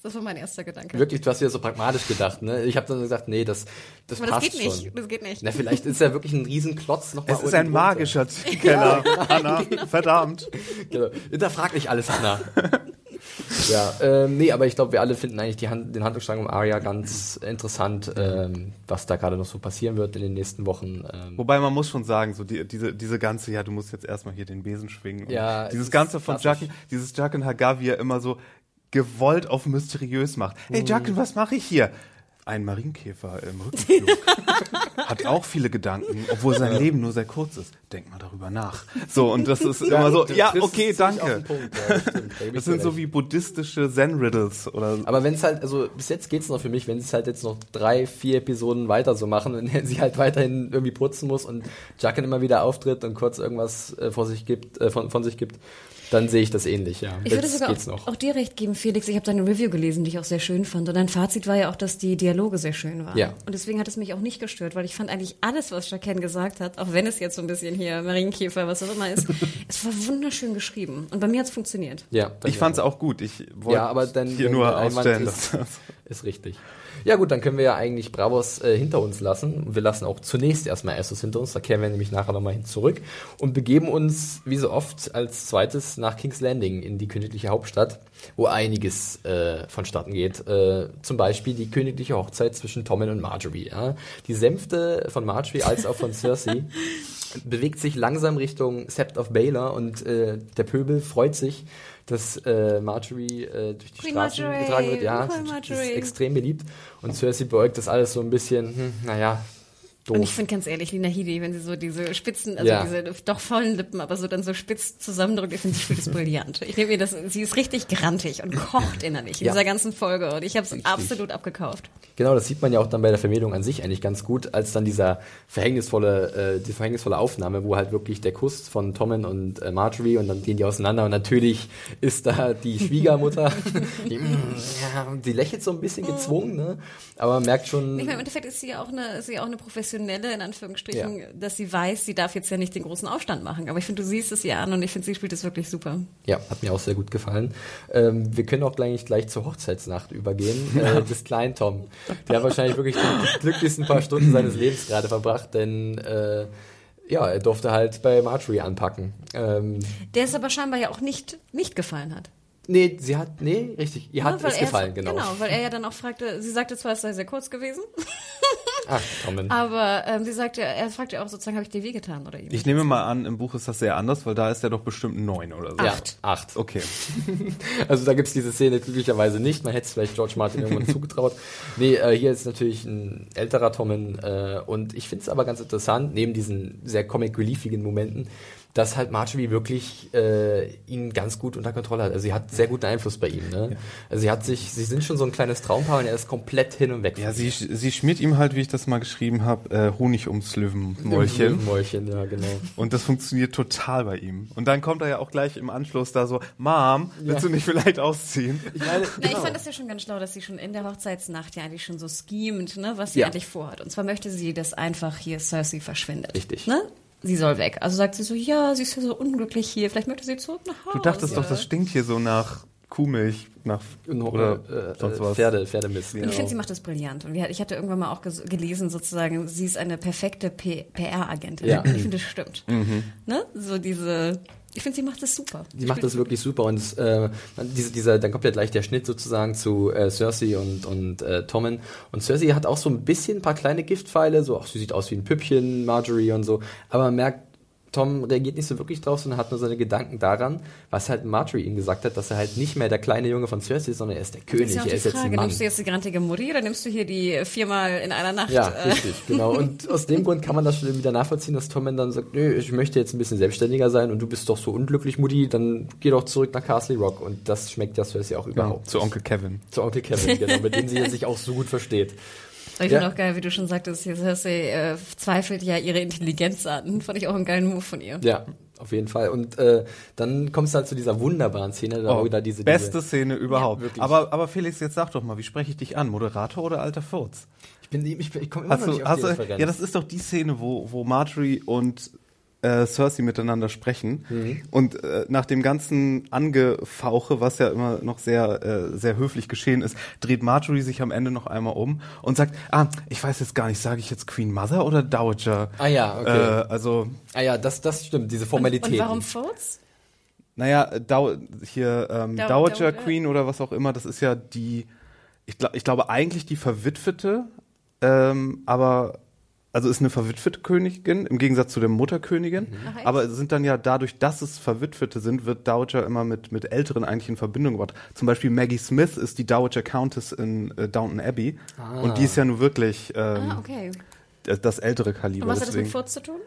Das war mein erster Gedanke. Wirklich, du hast wieder so pragmatisch gedacht, ne? Ich habe dann gesagt, nee, das, das Aber passt das geht schon. nicht, das geht nicht. Na, vielleicht ist ja wirklich ein Riesenklotz noch Es ist ein magischer Keller, Anna, verdammt. Genau. Hinterfrag nicht alles, Anna. Ja, ähm, nee, aber ich glaube, wir alle finden eigentlich die Hand, den Handlungsstrang um Arya ganz interessant, ähm, was da gerade noch so passieren wird in den nächsten Wochen. Ähm. Wobei man muss schon sagen, so die, diese, diese ganze, ja, du musst jetzt erstmal hier den Besen schwingen. Ja, dieses ganze von Jacken, dieses Jacken Hagar, wie er immer so gewollt auf mysteriös macht. Hey Jacken, was mache ich hier? Ein Marienkäfer im Rückflug hat auch viele Gedanken, obwohl sein Leben nur sehr kurz ist. Denk mal darüber nach. So, und das ist immer so, ja, okay, danke. Punkt, ja, das, das sind so wie buddhistische Zen-Riddles oder. Aber wenn es halt, also bis jetzt geht's noch für mich, wenn sie es halt jetzt noch drei, vier Episoden weiter so machen und sie halt weiterhin irgendwie putzen muss und Jacken immer wieder auftritt und kurz irgendwas äh, vor sich gibt, äh, von, von sich gibt, dann sehe ich das ähnlich, ja. Ich würde sogar auch, auch, dir recht geben, Felix. Ich habe deine Review gelesen, die ich auch sehr schön fand. Und dein Fazit war ja auch, dass die Dialoge sehr schön waren. Ja. Und deswegen hat es mich auch nicht gestört, weil ich fand eigentlich alles, was Jacqueline gesagt hat, auch wenn es jetzt so ein bisschen hier Marienkäfer, was auch immer ist, es war wunderschön geschrieben. Und bei mir hat es funktioniert. Ja. Ich fand es auch gut. Ich wollte ja, aber dann, hier nur ausstellen. Ist, ist richtig. Ja gut, dann können wir ja eigentlich Bravos äh, hinter uns lassen. Wir lassen auch zunächst erstmal Essos hinter uns, da kehren wir nämlich nachher nochmal hin zurück und begeben uns, wie so oft, als zweites nach King's Landing in die königliche Hauptstadt, wo einiges äh, vonstatten geht. Äh, zum Beispiel die königliche Hochzeit zwischen Tommen und Marjorie. Ja? Die Sänfte von Marjorie als auch von Cersei bewegt sich langsam Richtung Sept of Baylor und äh, der Pöbel freut sich, dass äh, Marjorie äh, durch die Queen Straßen Marjorie. getragen wird. Ja, das ist extrem beliebt. Und Cersei beugt das alles so ein bisschen, hm, naja, Doof. Und ich finde ganz ehrlich, Lina Headey, wenn sie so diese spitzen, also ja. diese doch vollen Lippen, aber so dann so spitz zusammendrückt, ich finde, sie spielt das brillant. Ich nehme mir das, sie ist richtig grantig und kocht innerlich in ja. dieser ganzen Folge und ich habe es absolut abgekauft. Genau, das sieht man ja auch dann bei der Vermählung an sich eigentlich ganz gut, als dann dieser verhängnisvolle, äh, die verhängnisvolle Aufnahme, wo halt wirklich der Kuss von Tommen und äh, Marjorie und dann gehen die auseinander und natürlich ist da die Schwiegermutter, die, ja, die lächelt so ein bisschen gezwungen, ne? aber man merkt schon. Ich meine, im Endeffekt ist sie ja auch eine, ist sie auch eine Profession professionelle, in Anführungsstrichen, ja. dass sie weiß, sie darf jetzt ja nicht den großen Aufstand machen. Aber ich finde, du siehst es ihr an und ich finde, sie spielt es wirklich super. Ja, hat mir auch sehr gut gefallen. Ähm, wir können auch gleich, gleich zur Hochzeitsnacht übergehen, äh, des kleinen Tom. Der hat wahrscheinlich wirklich die glücklichsten paar Stunden seines Lebens gerade verbracht, denn äh, ja, er durfte halt bei Marjorie anpacken. Ähm, der es aber scheinbar ja auch nicht, nicht gefallen hat. Nee, sie hat, nee, richtig, ihr hat es gefallen, genau. Genau, weil er ja dann auch fragte, sie sagte zwar, es sei sehr kurz gewesen. Ach, kommen. Aber ähm, sie sagte, er fragte auch sozusagen, habe ich dir wehgetan oder ihm? Ich nehme mal an, im Buch ist das sehr anders, weil da ist er doch bestimmt neun oder so. Acht. Ja, acht. Okay. also da gibt's diese Szene glücklicherweise nicht. Man hätte es vielleicht George Martin irgendwann zugetraut. Nee, äh, hier ist natürlich ein älterer Tommen äh, und ich finde es aber ganz interessant, neben diesen sehr comic-reliefigen Momenten, dass halt Marjorie wirklich äh, ihn ganz gut unter Kontrolle hat. Also sie hat sehr guten Einfluss bei ihm. Ne? Ja. Also sie hat sich, sie sind schon so ein kleines Traumpaar und er ist komplett hin und weg. Ja, sie, sie schmiert ihm halt, wie ich das mal geschrieben habe, äh, Honig ums Löwenmäulchen. Löwenmäulchen, ja genau. Und das funktioniert total bei ihm. Und dann kommt er ja auch gleich im Anschluss da so, Mom, willst ja. du nicht vielleicht ausziehen? Ich, meine, Na, ich fand das ja schon ganz schlau, dass sie schon in der Hochzeitsnacht ja eigentlich schon so schemt, ne, was sie ja. eigentlich vorhat. Und zwar möchte sie, dass einfach hier Cersei verschwindet. Richtig. Ne? Sie soll weg. Also sagt sie so, ja, sie ist ja so unglücklich hier, vielleicht möchte sie zurück nach Hause. Du dachtest doch, das stinkt hier so nach Kuhmilch, nach oder äh, sonst was. Pferde, Pferdemist. Genau. Ich finde, sie macht das brillant. Und ich hatte irgendwann mal auch gelesen, sozusagen, sie ist eine perfekte PR-Agentin. Ja. Ich finde, das stimmt. Mhm. Ne? So diese ich finde, sie macht das super. Sie macht das wirklich super und äh, diese, dieser, dann kommt ja gleich der Schnitt sozusagen zu äh, Cersei und, und äh, Tommen. Und Cersei hat auch so ein bisschen ein paar kleine Giftpfeile, so, ach, sie sieht aus wie ein Püppchen, Marjorie und so. Aber man merkt, Tom reagiert nicht so wirklich drauf, sondern hat nur seine Gedanken daran, was halt Marjorie ihm gesagt hat, dass er halt nicht mehr der kleine Junge von Cersei ist, sondern er ist der König, ist ja er ist Frage. jetzt ein Mann. Nimmst du jetzt die grantige Mutti oder nimmst du hier die viermal in einer Nacht? Ja, äh? richtig, genau. Und aus dem Grund kann man das schon wieder nachvollziehen, dass Tom dann sagt, nö, ich möchte jetzt ein bisschen selbstständiger sein und du bist doch so unglücklich, Mutti, dann geh doch zurück nach Castle Rock. Und das schmeckt ja Cersei auch überhaupt. Ja, zu Onkel Kevin. Zu Onkel Kevin, genau, mit dem sie sich auch so gut versteht. Ich ja. finde auch geil, wie du schon sagtest, Cersei äh, zweifelt ja ihre Intelligenz an. Fand ich auch einen geilen Move von ihr. Ja, auf jeden Fall. Und äh, dann kommst du halt zu dieser wunderbaren Szene, da oh, da diese beste diese, Szene überhaupt. Ja, aber aber Felix, jetzt sag doch mal, wie spreche ich dich an, Moderator oder alter Furz? Ich bin ich, ich komme immer hast noch nicht auf die Referenz. Ja, das ist doch die Szene, wo wo Marjorie und äh, Cersei miteinander sprechen. Mhm. Und äh, nach dem ganzen Angefauche, was ja immer noch sehr, äh, sehr höflich geschehen ist, dreht Marjorie sich am Ende noch einmal um und sagt, ah, ich weiß jetzt gar nicht, sage ich jetzt Queen Mother oder Dowager? Ah ja, okay. Äh, also Ah ja, das, das stimmt, diese Formalität. Und, und warum Furz? Naja, Dow hier ähm, Dow Dowager Dow Queen oder was auch immer, das ist ja die, ich, glaub, ich glaube eigentlich die verwitwete, ähm, aber also ist eine verwitwete Königin im Gegensatz zu der Mutterkönigin. Mhm. aber sind dann ja dadurch, dass es Verwitwete sind, wird Dowager immer mit, mit Älteren eigentlich in Verbindung gebracht. Zum Beispiel Maggie Smith ist die Dowager Countess in äh, Downton Abbey. Ah. Und die ist ja nun wirklich ähm, ah, okay. das ältere Kaliber. Und was hat das mit Furz zu tun?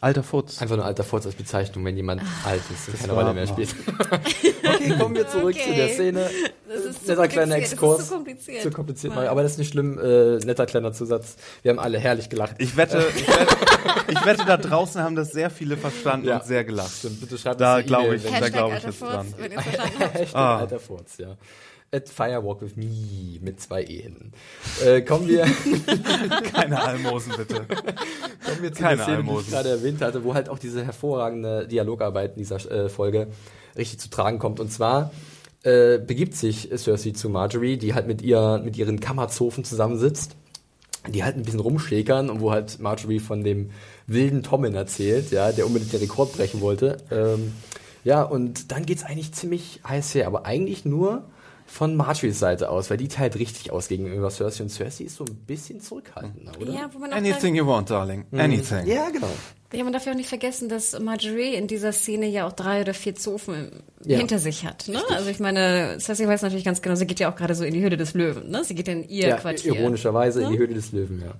Alter Furz. Einfach nur alter Furz als Bezeichnung, wenn jemand alt ist und keine Rolle mehr spielt. okay, kommen wir zurück okay. zu der Szene. Das ist netter kleiner Exkurs. Das ist zu kompliziert. Zu kompliziert mal. Aber das ist nicht schlimm. Äh, netter kleiner Zusatz. Wir haben alle herrlich gelacht. Ich wette, ich wette, ich wette da draußen haben das sehr viele verstanden ja. und sehr gelacht. Stimmt, bitte schreibt da glaube ich, da glaube ich jetzt dran. Hashtag ah. alter Furz, ja. At Firewalk with Me mit zwei E hinten. Äh, kommen wir. Keine Almosen, bitte. kommen wir zu Keine der Szene, Almosen. die ich gerade erwähnt hatte, wo halt auch diese hervorragende Dialogarbeit in dieser äh, Folge richtig zu tragen kommt. Und zwar äh, begibt sich Cersei zu Marjorie, die halt mit, ihr, mit ihren Kammerzofen zusammensitzt, die halt ein bisschen rumschlägern und wo halt Marjorie von dem wilden Tommen erzählt, ja, der unbedingt den Rekord brechen wollte. Ähm, ja, und dann geht's eigentlich ziemlich heiß her, aber eigentlich nur von Marjorie's Seite aus, weil die teilt richtig aus gegenüber Cersei und Cersei ist so ein bisschen zurückhaltender, oder? Ja, wo man Anything you want, darling. Mhm. Anything. Ja, genau. Ja, man darf ja auch nicht vergessen, dass Marjorie in dieser Szene ja auch drei oder vier Zofen ja. hinter sich hat. Ne? Also ich meine, Cersei weiß natürlich ganz genau, sie geht ja auch gerade so in die Höhle des Löwen. Ne? Sie geht in ihr ja, Quartier. Ironischerweise ne? in die Höhle des Löwen, ja.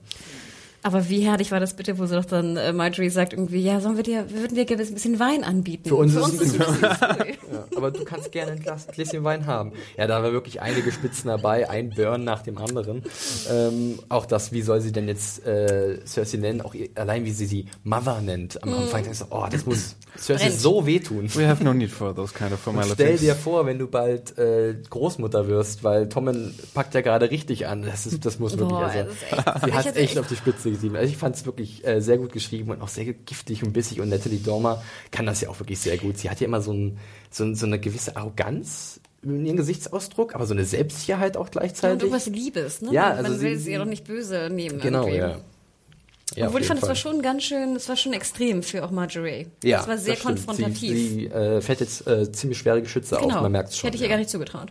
Aber wie herrlich war das bitte, wo sie doch dann äh, Marjorie sagt irgendwie, ja, sollen wir dir, wir würden dir ein bisschen Wein anbieten. Für uns, Für uns ist es ein bisschen ja, Aber du kannst gerne ein Glas, Gläschen Wein haben. Ja, da war wirklich einige Spitzen dabei, ein Burn nach dem anderen. Ähm, auch das, wie soll sie denn jetzt äh, Cersei nennen, auch allein wie sie sie Mother nennt am Anfang. Mm. So, oh, das muss Cersei so wehtun. We have no need for those kind of formalities. stell dir vor, wenn du bald äh, Großmutter wirst, weil Tommen packt ja gerade richtig an. Das, ist, das muss wirklich, Boah, also, sie hat echt auf die Spitze sieben. Also ich fand es wirklich äh, sehr gut geschrieben und auch sehr giftig und bissig und Natalie Dormer kann das ja auch wirklich sehr gut. Sie hat ja immer so, ein, so, so eine gewisse Arroganz in ihren Gesichtsausdruck, aber so eine Selbstsicherheit auch gleichzeitig. und irgendwas Liebes, ne? Ja, Man also will sie- ja doch nicht böse nehmen. Genau, irgendwie. ja. Ja, Obwohl ich fand, es war schon ganz schön, es war schon extrem für auch Marjorie. Ja, es war sehr konfrontativ. Sie, sie äh, fährt jetzt äh, ziemlich schwere Geschütze genau. auf, man merkt es schon. Hätte ich ihr ja. gar nicht zugetraut.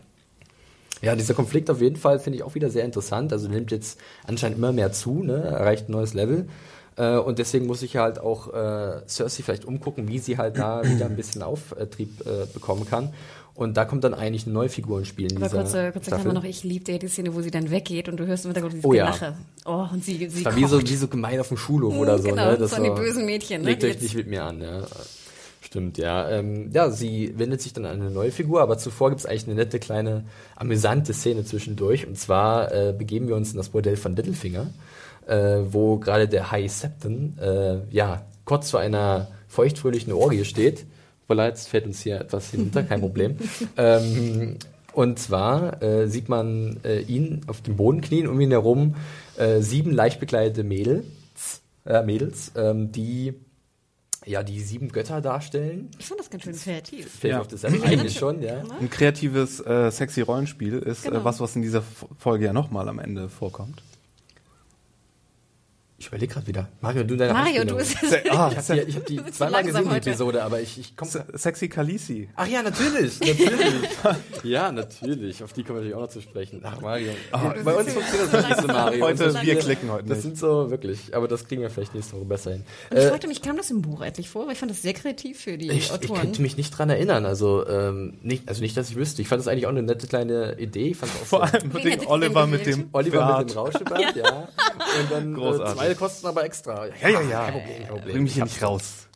Ja, dieser Konflikt auf jeden Fall finde ich auch wieder sehr interessant. Also nimmt jetzt anscheinend immer mehr zu, ne? erreicht ein neues Level. Äh, und deswegen muss ich halt auch äh, Cersei vielleicht umgucken, wie sie halt da wieder ein bisschen Auftrieb äh, bekommen kann. Und da kommt dann eigentlich eine neue Figur ins Spiel in Aber kurze, kurze Staffel. Klammer noch, ich liebte ja die Szene, wo sie dann weggeht und du hörst im Hintergrund dieses Oh ja. Gelache. Oh, und sie, sie Das war wie so, kocht. wie so gemein auf dem Schulhof Mhm, oder so. genau, ne? das waren die bösen Mädchen, ne, Legt die euch nicht mit mir an, ja. Stimmt, ja. Ähm, ja, sie wendet sich dann an eine neue Figur, aber zuvor gibt es eigentlich eine nette, kleine, amüsante Szene zwischendurch. Und zwar äh, begeben wir uns in das Bordell von Littlefinger, äh, wo gerade der High Septon, äh, ja, kurz vor einer feuchtfröhlichen Orgie steht. Voilà, jetzt fällt uns hier etwas hinunter, kein Problem. ähm, und zwar äh, sieht man äh, ihn auf dem Boden knien, um ihn herum äh, sieben leicht bekleidete Mädels, äh, Mädels ähm, die ja die sieben Götter darstellen. Ich fand das ganz schön kreativ. Fällt Ja. auf das eigentlich schon, ja. Ein kreatives, äh, sexy Rollenspiel ist Genau. äh, was, was in dieser Folge ja nochmal am Ende vorkommt. Ich überlege gerade wieder. Mario, du deine Mario, du bist Ah, Ich habe die, ich hab die zweimal gesehen, die. Episode, aber ich, ich komme. Se- Sexy Khaleesi. Ach ja, natürlich, natürlich. ja, natürlich. Auf die kommen wir natürlich auch noch zu sprechen. Ach, Mario. bei uns funktioniert das wirklich so, Mario. Heute, das- wir klicken heute Das nicht. sind so, wirklich. Aber das kriegen wir vielleicht nächste Woche besser hin. Und ich Äh, fragte mich, kam das im Buch eigentlich vor? Weil ich fand das sehr kreativ für die Ich, ich Autoren. könnte mich nicht dran erinnern. Also, ähm, nicht, also nicht, dass ich wüsste. Ich fand das eigentlich auch eine nette kleine Idee. Ich fand auch Vor sehr- allem mit dem Oliver dem mit dem Rauscheband, ja. Und dann äh, Großartig. Zwei kosten aber extra. Ja, ja, ja. Kein Problem, kein Problem. Bring mich hier Ich nicht raus.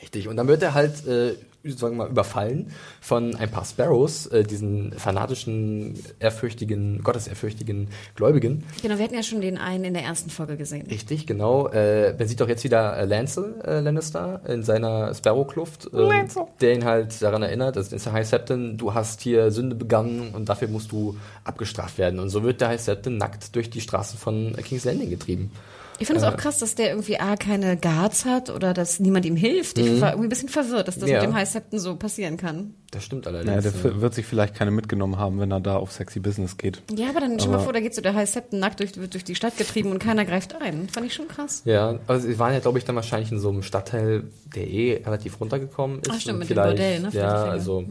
Richtig. Und dann wird er halt, äh, sagen wir mal, überfallen von ein paar Sparrows, äh, diesen fanatischen, ehrfürchtigen, gottesehrfürchtigen Gläubigen. Genau, wir hatten ja schon den einen in der ersten Folge gesehen. Richtig, genau. Äh, man sieht auch jetzt wieder äh, Lancel äh, Lannister in seiner Sparrow-Kluft, ähm, der ihn halt daran erinnert, das ist der High Septon, du hast hier Sünde begangen und dafür musst du abgestraft werden. Und so wird der High Septon nackt durch die Straßen von äh, King's Landing getrieben. Ich finde es auch krass, dass der irgendwie A, keine Guards hat oder dass niemand ihm hilft. Ich war irgendwie ein bisschen verwirrt, dass das Ja. mit dem High Septon so passieren kann. Das stimmt Naja, allerdings. der ja. f- wird sich vielleicht keine mitgenommen haben, wenn er da auf Sexy Business geht. Ja, aber dann stell mal Aber- vor, da geht so der High Septon nackt durch, wird durch die Stadt getrieben und keiner greift ein. Fand ich schon krass. Ja, also sie waren ja, glaube ich, dann wahrscheinlich in so einem Stadtteil, der eh relativ runtergekommen ist. Ach, stimmt, mit dem Bordell, ne, Ja, also,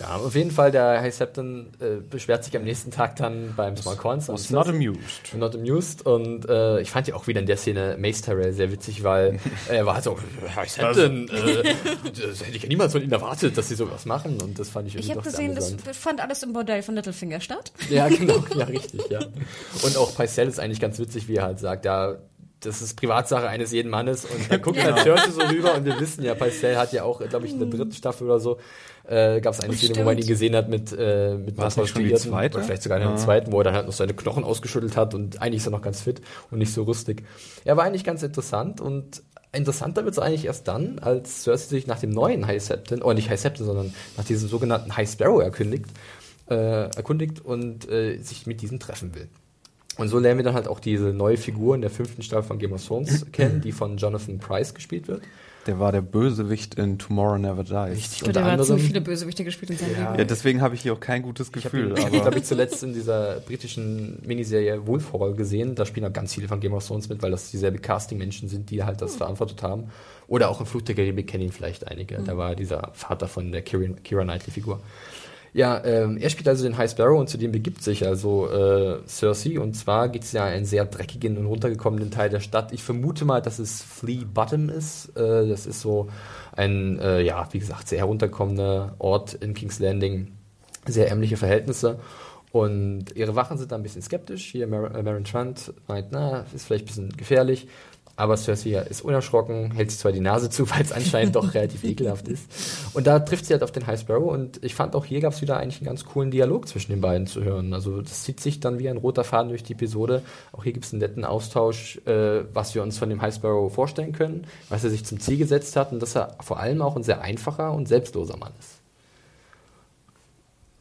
ja, auf jeden Fall, der High Septon äh, beschwert sich am nächsten Tag dann beim Small Corns. Was not amused. Not amused. Und äh, ich fand ja auch wieder in der Szene Mace Tyrell sehr witzig, weil er war halt so, High Septon, äh, das hätte ich ja niemals von ihnen erwartet, dass sie sowas machen. Und das fand ich irgendwie Ich habe gesehen, das fand alles im Bordell von Littlefinger statt. Ja, genau, ja, richtig, ja. Und auch Pycelle ist eigentlich ganz witzig, wie er halt sagt, ja, das ist Privatsache eines jeden Mannes und dann guckt halt Cersei so rüber und wir wissen ja, Pycelle hat ja auch, glaube ich, in der dritten Staffel oder so, äh, gab es eine Oh, Szene, wo man ihn gesehen hat mit, äh, mit War schon die zweite? Oder vielleicht sogar in der Ja. zweiten, wo er dann halt noch seine Knochen ausgeschüttelt hat und eigentlich ist er noch ganz fit und nicht so rüstig. Er war eigentlich ganz interessant und interessanter wird es eigentlich erst dann, als Cersei sich nach dem neuen High Septon, oder nicht High Septon, sondern nach diesem sogenannten High Sparrow erkündigt, äh, erkundigt und äh, sich mit diesem treffen will. Und so lernen wir dann halt auch diese neue Figur in der fünften Staffel von Game of Thrones kennen, die von Jonathan Price gespielt wird. Der war der Bösewicht in Tomorrow Never Dies. Richtig, Und unter er hat anderem. ziemlich viele Bösewichte gespielt in seinem Ja. Leben. Ja, deswegen habe ich hier auch kein gutes Ich habe Gefühl. ihn, glaube ich, zuletzt in dieser britischen Miniserie Wolfhall gesehen. Da spielen halt ganz viele von Game of Thrones mit, weil das dieselbe Casting-Menschen sind, die halt das verantwortet haben. Oder auch in Fluch der Karibik kennen ihn vielleicht einige. Da war dieser Vater von der Kira, Kira Knightley-Figur. Ja, ähm, er spielt also den High Sparrow und zu dem begibt sich also äh, Cersei. Und zwar geht es ja einen sehr dreckigen und runtergekommenen Teil der Stadt. Ich vermute mal, dass es Flea Bottom ist. Äh, das ist so ein, äh, ja, wie gesagt, sehr herunterkommender Ort in King's Landing. Sehr ärmliche Verhältnisse. Und ihre Wachen sind da ein bisschen skeptisch. Hier Mar äh, Maren Trant meint, na, ist vielleicht ein bisschen gefährlich. Aber Cersei ist unerschrocken, hält sich zwar die Nase zu, weil es anscheinend doch relativ ekelhaft ist. Und da trifft sie halt auf den High Sparrow. Und ich fand auch hier gab es wieder eigentlich einen ganz coolen Dialog zwischen den beiden zu hören. Also das zieht sich dann wie ein roter Faden durch die Episode. Auch hier gibt es einen netten Austausch, äh, was wir uns von dem High Sparrow vorstellen können, was er sich zum Ziel gesetzt hat und dass er vor allem auch ein sehr einfacher und selbstloser Mann ist.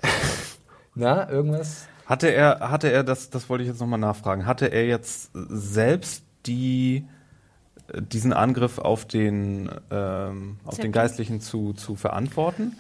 Na, irgendwas? hatte er, hatte er das, das wollte ich jetzt nochmal nachfragen, hatte er jetzt selbst die diesen Angriff auf den, ähm, auf den Geistlichen zu, zu verantworten?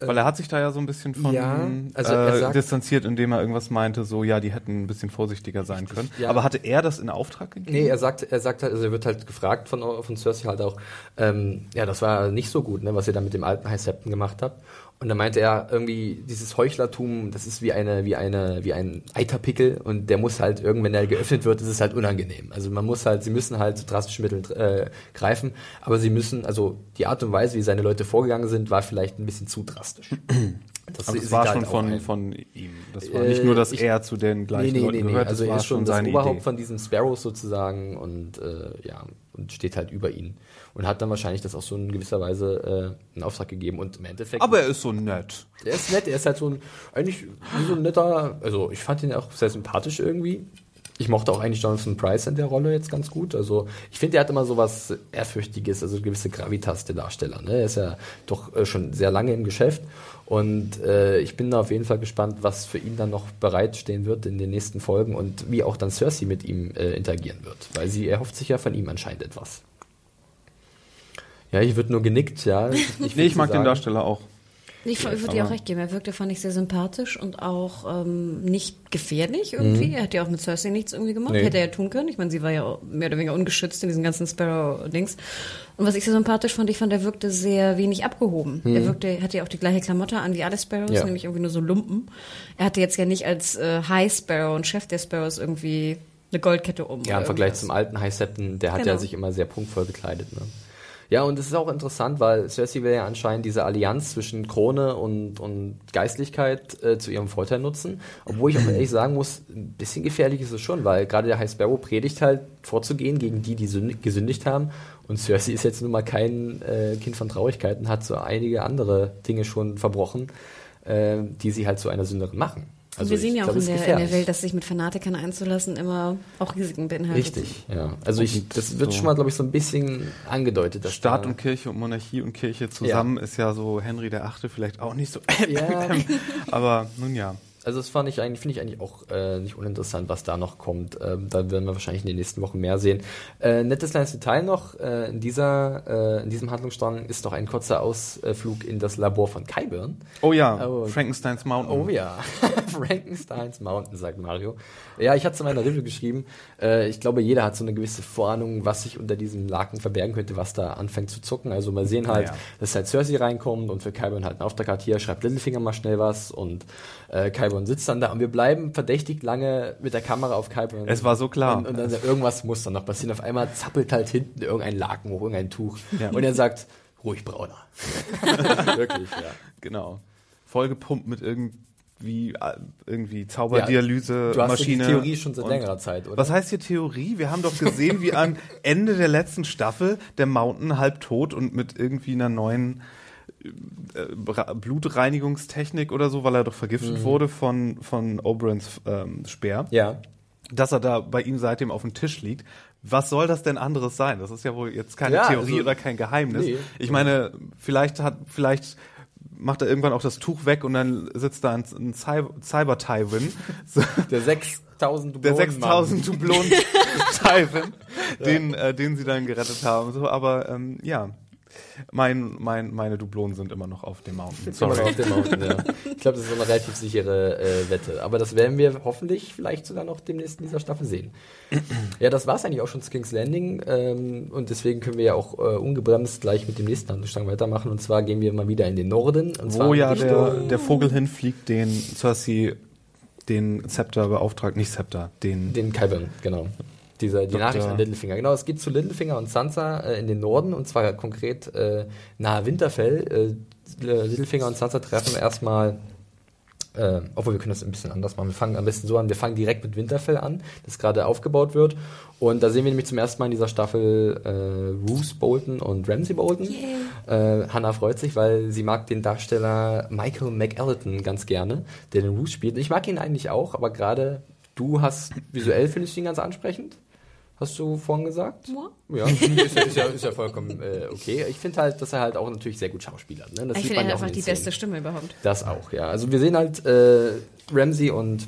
Weil er hat sich da ja so ein bisschen von Ja, also äh, sagt- distanziert, indem er irgendwas meinte, so ja, die hätten ein bisschen vorsichtiger sein können. ja. Aber hatte er das in Auftrag gegeben? Nee, er sagt, er sagt halt, also er wird halt gefragt von, von Cersei halt auch, ähm, ja, das war nicht so gut, ne, was ihr da mit dem alten High Septon gemacht habt. Und dann meinte er irgendwie, dieses Heuchlertum, das ist wie eine, wie eine, wie ein Eiterpickel und der muss halt irgendwann, wenn er geöffnet wird, ist es halt unangenehm. Also man muss halt, sie müssen halt zu drastischen Mitteln äh, greifen, aber sie müssen, also die Art und Weise, wie seine Leute vorgegangen sind, war vielleicht ein bisschen zu drastisch. Das Aber sieht es war halt schon von, von ihm. Das war nicht nur, dass Äh, ich- er zu den gleichen nee, nee, Leuten nee, nee. gehört, Also das er ist schon das Oberhaupt Idee. von diesen Sparrows sozusagen und äh, ja, und steht halt über ihn. Und hat dann wahrscheinlich das auch so in gewisser Weise äh, einen Auftrag gegeben. Und im Endeffekt. Aber er ist so nett. er ist nett, er ist halt so ein, eigentlich so ein netter, also ich fand ihn auch sehr sympathisch irgendwie. Ich mochte auch eigentlich Jonathan Price in der Rolle jetzt ganz gut. Also ich finde, er hat immer so was Ehrfürchtiges, also gewisse Gravitas der Darsteller. Ne? Er ist ja doch äh, schon sehr lange im Geschäft. Und äh, ich bin da auf jeden Fall gespannt, was für ihn dann noch bereitstehen wird in den nächsten Folgen und wie auch dann Cersei mit ihm äh, interagieren wird. Weil sie erhofft sich ja von ihm anscheinend etwas. Ja, ich würde nur genickt, ja. Ich, Nee, ich mag den Darsteller auch. Ich würde dir auch recht geben. Er wirkte, fand ich, sehr sympathisch und auch ähm, nicht gefährlich irgendwie. Er hat ja auch mit Cersei nichts irgendwie gemacht. Nee. Hätte er ja tun können. Ich meine, sie war ja mehr oder weniger ungeschützt in diesen ganzen Sparrow-Dings. Und was ich sehr sympathisch fand, ich fand, er wirkte sehr wenig abgehoben. Er wirkte, hatte ja auch die gleiche Klamotte an wie alle Sparrows, Ja. nämlich irgendwie nur so Lumpen. Er hatte jetzt ja nicht als äh, High Sparrow und Chef der Sparrows irgendwie eine Goldkette um. Ja, im Vergleich irgendwas. zum alten High Septon, der hat Genau. ja sich immer sehr punktvoll gekleidet. Ne? Ja, und es ist auch interessant, weil Cersei will ja anscheinend diese Allianz zwischen Krone und, und Geistlichkeit äh, zu ihrem Vorteil nutzen. Obwohl ich auch ehrlich sagen muss, ein bisschen gefährlich ist es schon, weil gerade der High Sparrow predigt halt vorzugehen gegen die, die sündig, gesündigt haben. Und Cersei ist jetzt nun mal kein äh, Kind von Traurigkeit und hat so einige andere Dinge schon verbrochen, äh, die sie halt zu einer Sünderin machen. Und wir sehen ja auch glaub, in der, in der. Welt, dass sich mit Fanatikern einzulassen immer auch Risiken beinhaltet. Richtig, ja. Also ich, das wird so- schon mal, glaube ich, so ein bisschen angedeutet. Dass Staat und Kirche und Monarchie und Kirche zusammen ist ja so Henry der Achte vielleicht auch nicht so. Ja, Aber nun ja. Also das fand ich eigentlich, finde ich eigentlich auch äh, nicht uninteressant, was da noch kommt. Ähm, da werden wir wahrscheinlich in den nächsten Wochen mehr sehen. Äh, nettes kleines Detail noch, äh, in dieser, äh, in diesem Handlungsstrang ist noch ein kurzer Ausflug in das Labor von Kyburn. Oh ja, Oh. Frankensteins Mountain. Oh ja, Frankensteins Mountain, sagt Mario. Ja, ich hatte es in meiner Review geschrieben. Äh, ich glaube, jeder hat so eine gewisse Vorahnung, was sich unter diesem Laken verbergen könnte, was da anfängt zu zucken. Also wir sehen halt, Ja. dass halt Cersei reinkommt und für Kyburn halt einen Auftrag hat, hier schreibt Littlefinger mal schnell was und äh, Kyburn sitzt dann da und wir bleiben verdächtig lange mit der Kamera auf Kyburn. Es war so klar. Und, und dann irgendwas muss dann noch passieren. Auf einmal zappelt halt hinten irgendein Laken hoch, irgendein Tuch. Ja. Und er sagt, ruhig brauner. Wirklich, ja. Genau. Vollgepumpt mit irgendwie, äh, irgendwie Zauberdialyse, Du hast Maschine. die Theorie schon seit und- längerer Zeit, oder? Was heißt hier Theorie? Wir haben doch gesehen, wie am Ende der letzten Staffel der Mountain halb tot und mit irgendwie einer neuen äh, Blutreinigungstechnik oder so, weil er doch vergiftet wurde von, von Oberons ähm, Speer, Ja. dass er da bei ihm seitdem auf dem Tisch liegt. Was soll das denn anderes sein? Das ist ja wohl jetzt keine Ja, Theorie also- oder kein Geheimnis. Nee. Ich meine, vielleicht hat, vielleicht macht er irgendwann auch das Tuch weg und dann sitzt da ein, ein Cy- Cyber-Tywin. So, Der 6000 der Dublonen 6000 Dublonen Tywin, den, äh, den sie dann gerettet haben. So, aber ähm, ja, mein, mein, meine Dublonen sind immer noch auf dem Mountain. Sorry. Auf dem Mountain, ja. Ich glaube, das ist eine relativ sichere äh, Wette. Aber das werden wir hoffentlich vielleicht sogar noch demnächst in dieser Staffel sehen. ja, das war es eigentlich auch schon zu King's Landing. Ähm, und deswegen können wir ja auch äh, ungebremst gleich mit dem nächsten Handlungsstrang weitermachen. Und zwar gehen wir mal wieder in den Norden. Wo ja der, der Vogel hinfliegt, den Cersei den Zepter beauftragt, nicht Zepter, den, Den Kyburn, genau. Dieser, die Dr. Nachricht an Littlefinger. Genau, es geht zu Littlefinger und Sansa äh, in den Norden und zwar konkret äh, nahe Winterfell. Äh, Littlefinger und Sansa treffen erstmal, äh, obwohl wir können das ein bisschen anders machen. Wir fangen am besten so an, wir fangen direkt mit Winterfell an, das gerade aufgebaut wird. Und da sehen wir nämlich zum ersten Mal in dieser Staffel äh, Roose Bolton und Ramsey Bolton. Äh, Hannah freut sich, weil sie mag den Darsteller Michael McAlliton ganz gerne, der den Roose spielt. Ich mag ihn eigentlich auch, aber gerade du hast visuell findest du ihn ganz ansprechend. Hast du vorhin gesagt? Ja, ist ja, ist ja, ist ja vollkommen äh, okay. Ich finde halt, dass er halt auch natürlich sehr gut schauspielert. Ne? Das Ich sieht finde man er ja auch einfach in die Szenen. beste Stimme überhaupt. Das auch, ja. Also wir sehen halt äh, Ramsey und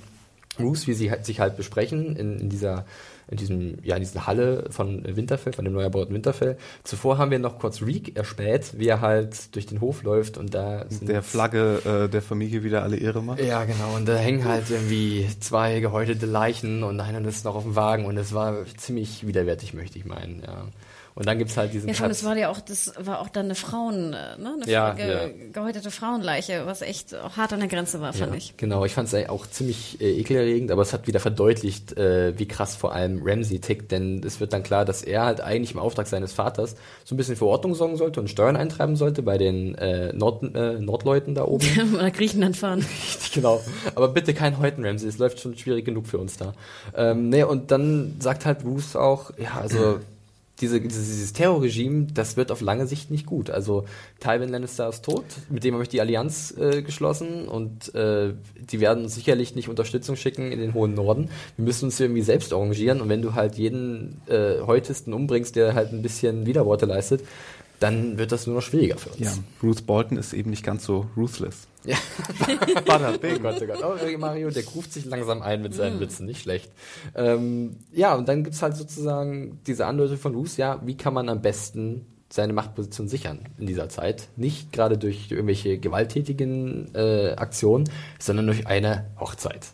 Roose, wie sie halt, sich halt besprechen in, in dieser in diesem, ja, in dieser Halle von Winterfell, von dem neu erbauten Winterfell. Zuvor haben wir noch kurz Reek erspäht, wie er halt durch den Hof läuft und da sind der Flagge äh, der Familie wieder alle Ehre macht. Ja, genau. Und da hängen halt irgendwie zwei gehäutete Leichen und einer ist noch auf dem Wagen und es war ziemlich widerwärtig, möchte ich meinen, ja. Und dann gibt's halt diesen Ja, schon, das war ja auch, das war auch dann eine Frauen, äh, ne? Eine ja, ge ja. gehäutete Frauenleiche, was echt hart an der Grenze war, fand ja, ich. Genau, ich fand es auch ziemlich äh, ekelerregend, aber es hat wieder verdeutlicht, äh, wie krass vor allem Ramsey tickt, denn es wird dann klar, dass er halt eigentlich im Auftrag seines Vaters so ein bisschen für Ordnung sorgen sollte und Steuern eintreiben sollte bei den äh, Nord, äh, Nordleuten da oben. Nach Griechenland fahren. genau. Aber bitte kein Häuten, Ramsey. Es läuft schon schwierig genug für uns da. Ähm, nee, und dann sagt halt Bruce auch, ja, also diese, dieses Terrorregime, das wird auf lange Sicht nicht gut. Also Tywin Lannister ist tot, mit dem habe ich die Allianz äh, geschlossen und äh, die werden uns sicherlich nicht Unterstützung schicken in den hohen Norden. Wir müssen uns irgendwie selbst arrangieren und wenn du halt jeden äh, Heutisten umbringst, der halt ein bisschen Widerworte leistet, dann wird das nur noch schwieriger für uns. Ja, Bruce Bolton ist eben nicht ganz so ruthless. Ja. Bing. Oh Gott, oh Gott. Oh, Mario, der ruft sich langsam ein mit seinen mm. Witzen, nicht schlecht. Ähm, ja, und dann gibt's halt sozusagen diese Andeutung von Bruce, ja, wie kann man am besten seine Machtposition sichern in dieser Zeit. Nicht gerade durch irgendwelche gewalttätigen äh, Aktionen, sondern durch eine Hochzeit.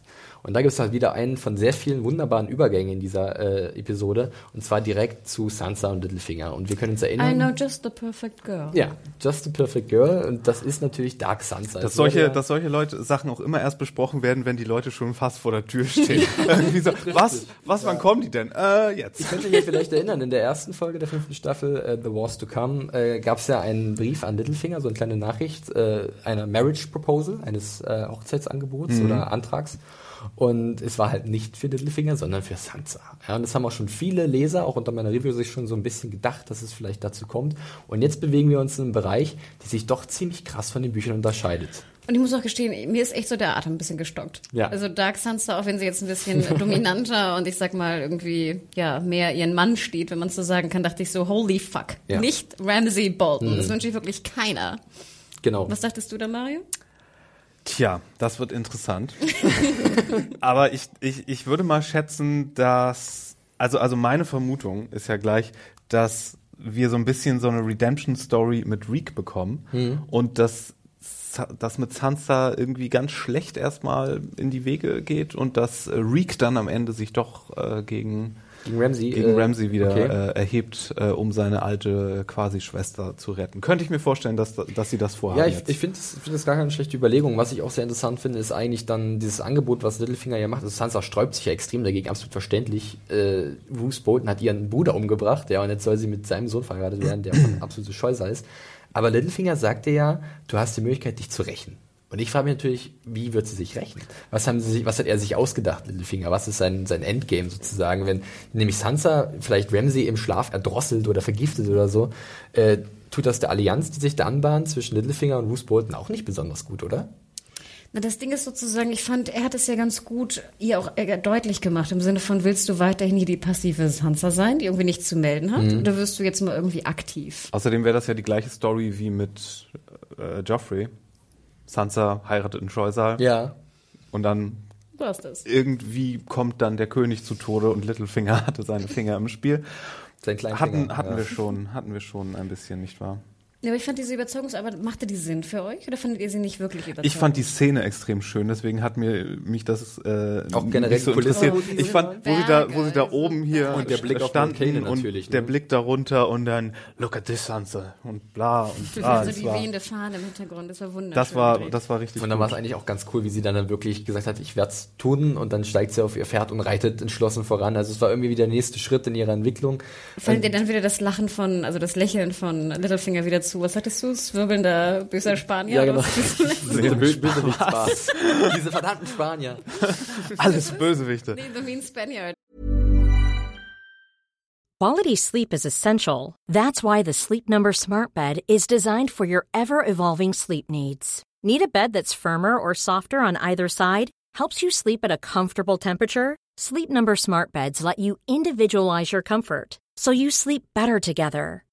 Und da gibt es halt wieder einen von sehr vielen wunderbaren Übergängen in dieser äh, Episode. Und zwar direkt zu Sansa und Littlefinger. Und wir können uns erinnern. I know just the perfect girl. Ja, just the perfect girl. Und das ist natürlich Dark Sansa. Dass solche, ja, dass solche Leute Sachen auch immer erst besprochen werden, wenn die Leute schon fast vor der Tür stehen. Irgendwie so, was, was, wann kommen die denn? Äh, jetzt. Ich könnte mich vielleicht erinnern, in der ersten Folge der fünften Staffel, äh, The Wars to Come, äh, gab es ja einen Brief an Littlefinger, so eine kleine Nachricht, äh, einer Marriage Proposal, eines äh, Hochzeitsangebots mhm. oder Antrags. Und es war halt nicht für Littlefinger, sondern für Sansa. Ja, und das haben auch schon viele Leser, auch unter meiner Review, sich schon so ein bisschen gedacht, dass es vielleicht dazu kommt. Und jetzt bewegen wir uns in einem Bereich, der sich doch ziemlich krass von den Büchern unterscheidet. Und ich muss auch gestehen, mir ist echt so der Atem ein bisschen gestockt. Ja. Also Dark Sansa, auch wenn sie jetzt ein bisschen dominanter und ich sag mal irgendwie, ja, mehr ihren Mann steht, wenn man so sagen kann, dachte ich so, holy fuck. Ja. Nicht Ramsay Bolton. Mhm. Das wünsche ich wirklich keiner. Genau. Was dachtest du da, Mario? Tja, das wird interessant. Aber ich, ich, ich würde mal schätzen, dass, also, also meine Vermutung ist ja gleich, dass wir so ein bisschen so eine Redemption-Story mit Reek bekommen mhm. und dass das mit Sansa irgendwie ganz schlecht erstmal in die Wege geht und dass Reek dann am Ende sich doch äh, gegen gegen Ramsey, gegen äh, Ramsey wieder okay. äh, erhebt, äh, um seine alte quasi Schwester zu retten. Könnte ich mir vorstellen, dass, dass sie das vorhaben. Ja, ich, ich finde das, find das gar keine schlechte Überlegung. Was ich auch sehr interessant finde, ist eigentlich dann dieses Angebot, was Littlefinger ja macht. Also Sansa sträubt sich ja extrem dagegen, absolut verständlich. Äh, Bruce Bolton hat ihren Bruder umgebracht, ja, und jetzt soll sie mit seinem Sohn verheiratet werden, der ein absolute Scheusal ist. Aber Littlefinger sagte ja, du hast die Möglichkeit, dich zu rächen. Und ich frage mich natürlich, wie wird sie sich rächen? Was haben sie sich, was hat er sich ausgedacht, Littlefinger? Was ist sein, sein Endgame sozusagen? Wenn nämlich Sansa vielleicht Ramsey im Schlaf erdrosselt oder vergiftet oder so, äh, tut das der Allianz, die sich da anbahnt zwischen Littlefinger und Bruce Bolton auch nicht besonders gut, oder? Na, das Ding ist sozusagen, ich fand, er hat es ja ganz gut ihr auch äh, deutlich gemacht, im Sinne von, willst du weiterhin hier die passive Sansa sein, die irgendwie nichts zu melden hat, mhm. oder wirst du jetzt mal irgendwie aktiv? Außerdem wäre das ja die gleiche Story wie mit äh, Joffrey. Sansa heiratet einen Scheusal. Ja. Und dann Was das? irgendwie kommt dann der König zu Tode und Littlefinger hatte seine Finger im Spiel. Sein kleiner hatten, hatten ja. wir schon, hatten wir schon ein bisschen, nicht wahr? Ja, aber ich fand diese Überzeugungsarbeit, machte die Sinn für euch oder fandet ihr sie nicht wirklich überzeugend? Ich fand die Szene extrem schön, deswegen hat mir mich das äh, auch generell so interessiert. Oh, ich fand, wo sie da, wo sie da oben hier und der Blick standen auf und ne? der Blick darunter und dann Look at this Sansa und bla und bla. Also die wehende Fahne im Hintergrund, das war wunderschön. Das war, das war richtig. Und dann war es eigentlich auch ganz cool, wie sie dann, dann wirklich gesagt hat, ich werde es tun und dann steigt sie auf ihr Pferd und reitet entschlossen voran. Also es war irgendwie wieder der nächste Schritt in ihrer Entwicklung. Fällt dir dann wieder das Lachen von, also das Lächeln von Littlefinger wieder zu? Was sagtest du? wirbelnder, böser Spanier. Ja, genau. Diese Bösewicht-Spaß. Diese verdammten Spanier. Alles Bösewichte. Nee, the mean Spaniard. Quality sleep is essential. That's why the Sleep Number Smart Bed is designed for your ever-evolving sleep needs. Need a bed that's firmer or softer on either side? Helps you sleep at a comfortable temperature? Sleep Number Smart Beds let you individualize your comfort so you sleep better together.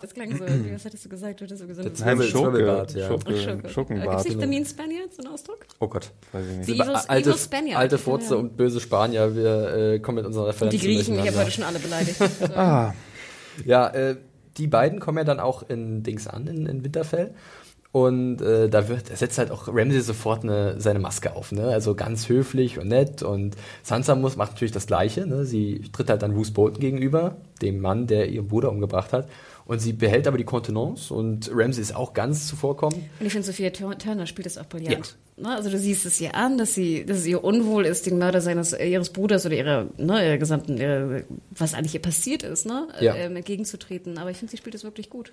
Das klang so, was hattest du gesagt? Du hattest so gesagt. Nein, Schurke, ja. Schurke, Schurke. Schurkenbart. Gibt es nicht The Mean Spaniards, so einen Ausdruck? Oh Gott. Weiß ich nicht. Die Evil, alte, Evil Spaniard. alte Furze und böse Spanier, wir äh, kommen mit unserer Referenz. Die Griechen, ich habe heute schon alle beleidigt. Ah, Ja, äh, die beiden kommen ja dann auch in Dings an, in, in Winterfell. Und äh, da wird, setzt halt auch Ramsay sofort eine, seine Maske auf, ne? Also ganz höflich und nett. Und Sansa muss, macht natürlich das Gleiche, ne? Sie tritt halt dann Roose Bolton gegenüber, dem Mann, der ihren Bruder umgebracht hat. Und sie behält aber die Kontenance und Ramsay ist auch ganz zuvorkommend. Und ich finde, Sophia Tur- Turner spielt das auch brillant. Ne? Also du siehst es ihr an, dass sie, dass es ihr unwohl ist, den Mörder seines äh, ihres Bruders oder ihrer, ne, ihrer gesamten, ihrer, was eigentlich ihr passiert ist, ne, Ja. ähm, entgegenzutreten. Aber ich finde, sie spielt das wirklich gut.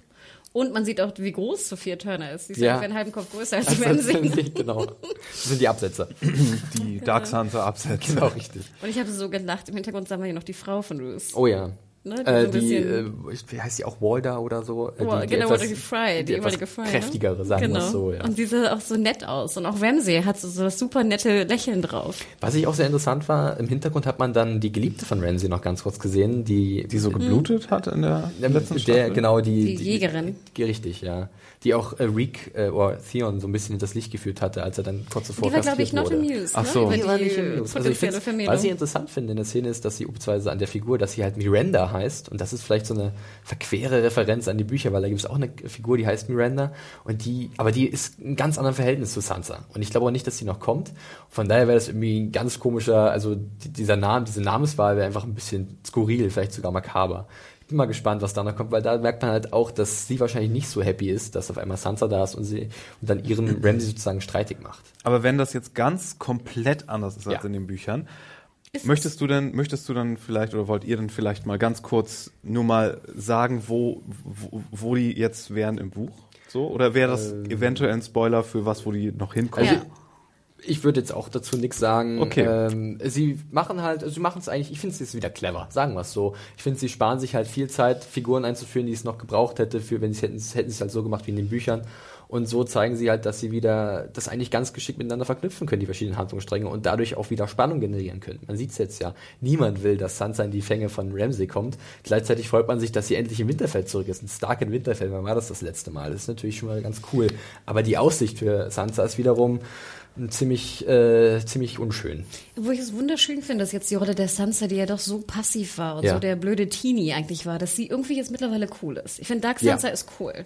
Und man sieht auch, wie groß Sophia Turner ist. Sie ist ja, Ja. ungefähr einen halben Kopf größer als Also, Ramsay. genau. Das sind die Absetzer. die Dark Sansa Absätze. genau, richtig. Und ich habe so gelacht. Im Hintergrund sah man ja noch die Frau von Roos. Oh ja. Ne, die äh, die, äh, wie heißt die auch, Walder oder so? Äh, Oh, die, genau, etwas- oder die Fry, die, etwas ehemalige Fry. Kräftigere, ne? sagen wir genau. es so, ja. Und sie sah auch so nett aus. Und auch Ramsay hat so, so das super nette Lächeln drauf. Was ich auch sehr interessant war, im Hintergrund hat man dann die Geliebte von Ramsay noch ganz kurz gesehen, die, Die so geblutet hat in der Ja, letzten der, Staffel. genau, die, Die Jägerin. Die, richtig, ja. Die auch äh, Reek äh, oder Theon so ein bisschen hinters Licht geführt hatte, als er dann kurz zuvor Die war, glaube ich, kastriert not wurde. amused. Ach ne? so. Über Die war die nicht amused. Also ich was ich interessant finde in der Szene ist, dass sie beziehungsweise an der Figur, dass sie halt Miranda heißt und das ist vielleicht so eine verquere Referenz an die Bücher, weil da gibt es auch eine Figur, die heißt Miranda und die, aber die ist ein ganz anderes Verhältnis zu Sansa und ich glaube auch nicht, dass sie noch kommt. Von daher wäre das irgendwie ein ganz komischer, also die, dieser Name, diese Namenswahl wäre einfach ein bisschen skurril, vielleicht sogar makaber. Ich bin mal gespannt, was da noch kommt, weil da merkt man halt auch, dass sie wahrscheinlich nicht so happy ist, dass auf einmal Sansa da ist und sie und dann ihren Ramsay sozusagen streitig macht. Aber wenn das jetzt ganz komplett anders ist als Ja. in den Büchern, Ist möchtest du denn, möchtest du dann vielleicht oder wollt ihr denn vielleicht mal ganz kurz nur mal sagen, wo, wo, wo die jetzt wären im Buch? So? Oder wäre das eventuell ein Spoiler für was, wo die noch hinkommen? Also, ich würde jetzt auch dazu nichts sagen. Okay. Ähm, sie machen halt, also sie machen es eigentlich, ich finde es jetzt wieder clever, sagen wir es so. Ich finde, sie sparen sich halt viel Zeit, Figuren einzuführen, die es noch gebraucht hätte, für wenn sie hätten, hätten sie es halt so gemacht wie in den Büchern. Und so zeigen sie halt, dass sie wieder das eigentlich ganz geschickt miteinander verknüpfen können, die verschiedenen Handlungsstränge, und dadurch auch wieder Spannung generieren können. Man sieht es jetzt ja. Niemand will, dass Sansa in die Fänge von Ramsay kommt. Gleichzeitig freut man sich, dass sie endlich im Winterfell zurück ist. Ein Stark in Winterfell, wann war das das letzte Mal? Das ist natürlich schon mal ganz cool. Aber die Aussicht für Sansa ist wiederum ziemlich, äh, ziemlich unschön. Wo ich es wunderschön finde, dass jetzt die Rolle der Sansa, die ja doch so passiv war und Ja. so der blöde Teenie eigentlich war, dass sie irgendwie jetzt mittlerweile cool ist. Ich finde, Dark Ja. Sansa ist cool.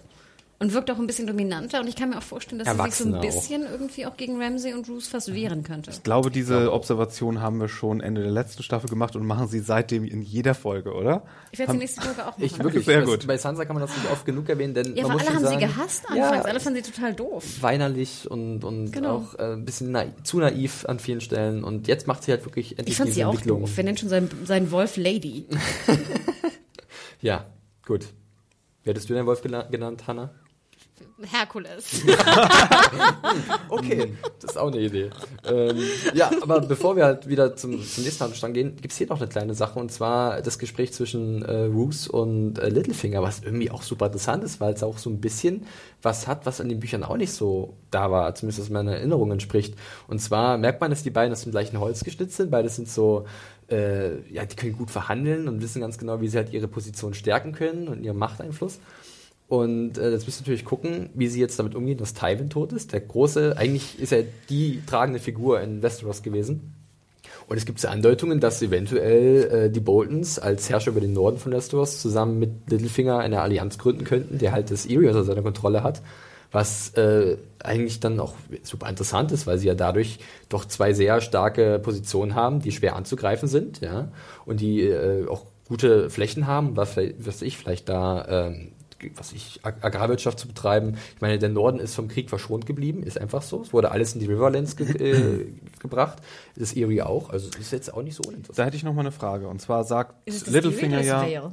Und wirkt auch ein bisschen dominanter. Und ich kann mir auch vorstellen, dass sie sich so ein Erwachsener auch. bisschen irgendwie auch gegen Ramsay und Roose fast wehren könnte. Ich glaube, diese Observation haben wir schon Ende der letzten Staffel gemacht und machen sie seitdem in jeder Folge, oder? Ich werde die nächste Folge auch machen. Ich wirklich, Sehr gut. Bei Sansa kann man das nicht oft genug erwähnen, denn ja, man muss alle haben sagen, sie gehasst anfangs. Ja, Alle fanden sie total doof. weinerlich und, und Genau. auch äh, ein bisschen naiv, zu naiv an vielen Stellen. Und jetzt macht sie halt wirklich endlich Ich fand diese sie auch doof. Wir nennen schon seinen, seinen Wolf Lady. Ja, gut. Wie hättest du den Wolf gena- genannt, Hanna? Herkules. Okay, das ist auch eine Idee. ähm, ja, aber bevor wir halt wieder zum, zum nächsten Handlungsstrang gehen, gibt's hier noch eine kleine Sache und zwar das Gespräch zwischen äh, Roose und äh, Littlefinger, was irgendwie auch super interessant ist, weil es auch so ein bisschen was hat, was in den Büchern auch nicht so da war, zumindest aus meiner Erinnerung entspricht. Und zwar merkt man, dass die beiden aus dem gleichen Holz geschnitzt sind, beide sind so äh, ja, die können gut verhandeln und wissen ganz genau, wie sie halt ihre Position stärken können und ihren Machteinfluss. Und äh, jetzt müsst ihr natürlich gucken, wie sie jetzt damit umgehen, dass Tywin tot ist. Der große, eigentlich ist er die tragende Figur in Westeros gewesen. Und es gibt so Andeutungen, dass eventuell äh, die Boltons als Herrscher über den Norden von Westeros zusammen mit Littlefinger eine Allianz gründen könnten, der halt das Eyrie unter seiner Kontrolle hat. Was äh, eigentlich dann auch super interessant ist, weil sie ja dadurch doch zwei sehr starke Positionen haben, die schwer anzugreifen sind, ja, und die äh, auch gute Flächen haben, was, was ich vielleicht da ähm, was ich, Ag- Agrarwirtschaft zu betreiben. Ich meine, der Norden ist vom Krieg verschont geblieben, ist einfach so. Es wurde alles in die Riverlands ge äh, gebracht. Das Erie auch. Also ist jetzt auch nicht so uninteressant. Da hätte ich noch mal eine Frage. Und zwar sagt Littlefinger ja, Vale?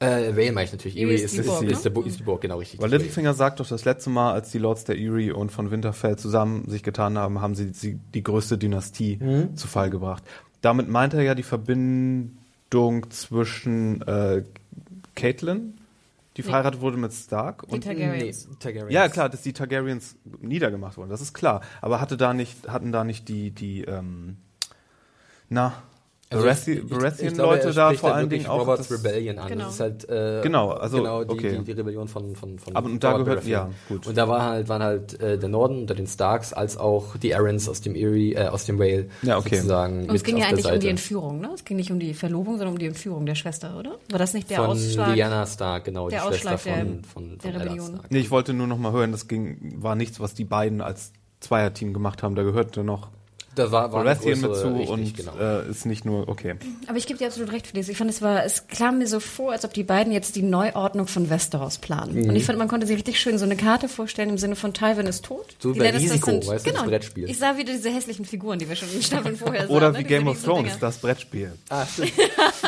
Äh, Vale meine ich natürlich. Erie ist ist, die ist, Burg, ist, ne? der, Bu- ist die Burg, genau richtig. weil Littlefinger sagt doch das letzte Mal, als die Lords der Erie und von Winterfell zusammen sich getan haben, haben sie, sie die größte Dynastie Mhm. zu Fall gebracht. Damit meint er ja die Verbindung zwischen äh, Caitlin, die verheiratet wurde mit Stark. Die Targaryens. Nee, Targaryens. Ja, klar, dass die Targaryens niedergemacht wurden, das ist klar. Aber hatte da nicht, hatten da nicht die, die, ähm, na, Also Baratheon-Leute da vor allen Dingen auch. Roberts das- Rebellion an. Genau. Das ist halt äh, Genau, also, genau die, okay. die, die Rebellion von von von. Aber und da Robert gehört- Baratheon. ja, gut. Und da war halt waren halt äh, der Norden unter den Starks als auch die Arryns aus dem Erie, äh, aus dem Vale Ja, okay. sozusagen. Und es ging ja eigentlich um die. Entführung, ne? Es ging nicht um die Verlobung, sondern um die Entführung der Schwester, oder? War das nicht der von Ausschlag? Lyanna Stark, genau, der die Schwester Ausschlag der- von, von, von der Rebellion. Stark. Nee, ich wollte nur noch mal hören, das ging, war nichts, was die beiden als Zweierteam gemacht haben. Da gehörte noch Da war, war eine Baratheon mit zu richtig, und genau. äh, ist nicht nur, okay. Aber ich gebe dir absolut recht für das. Ich fand, es war, es kam mir so vor, als ob die beiden jetzt die Neuordnung von Westeros planen. Mhm. Und ich fand, man konnte sich richtig schön so eine Karte vorstellen im Sinne von Tywin ist tot. So Lannisters Risiko, sind- weißt du, das genau. Brettspiel. Ich sah wieder diese hässlichen Figuren, die wir schon in den Staffeln vorher sahen. Oder ne? wie Diese Game of. Thrones, das Brettspiel. Ah, stimmt.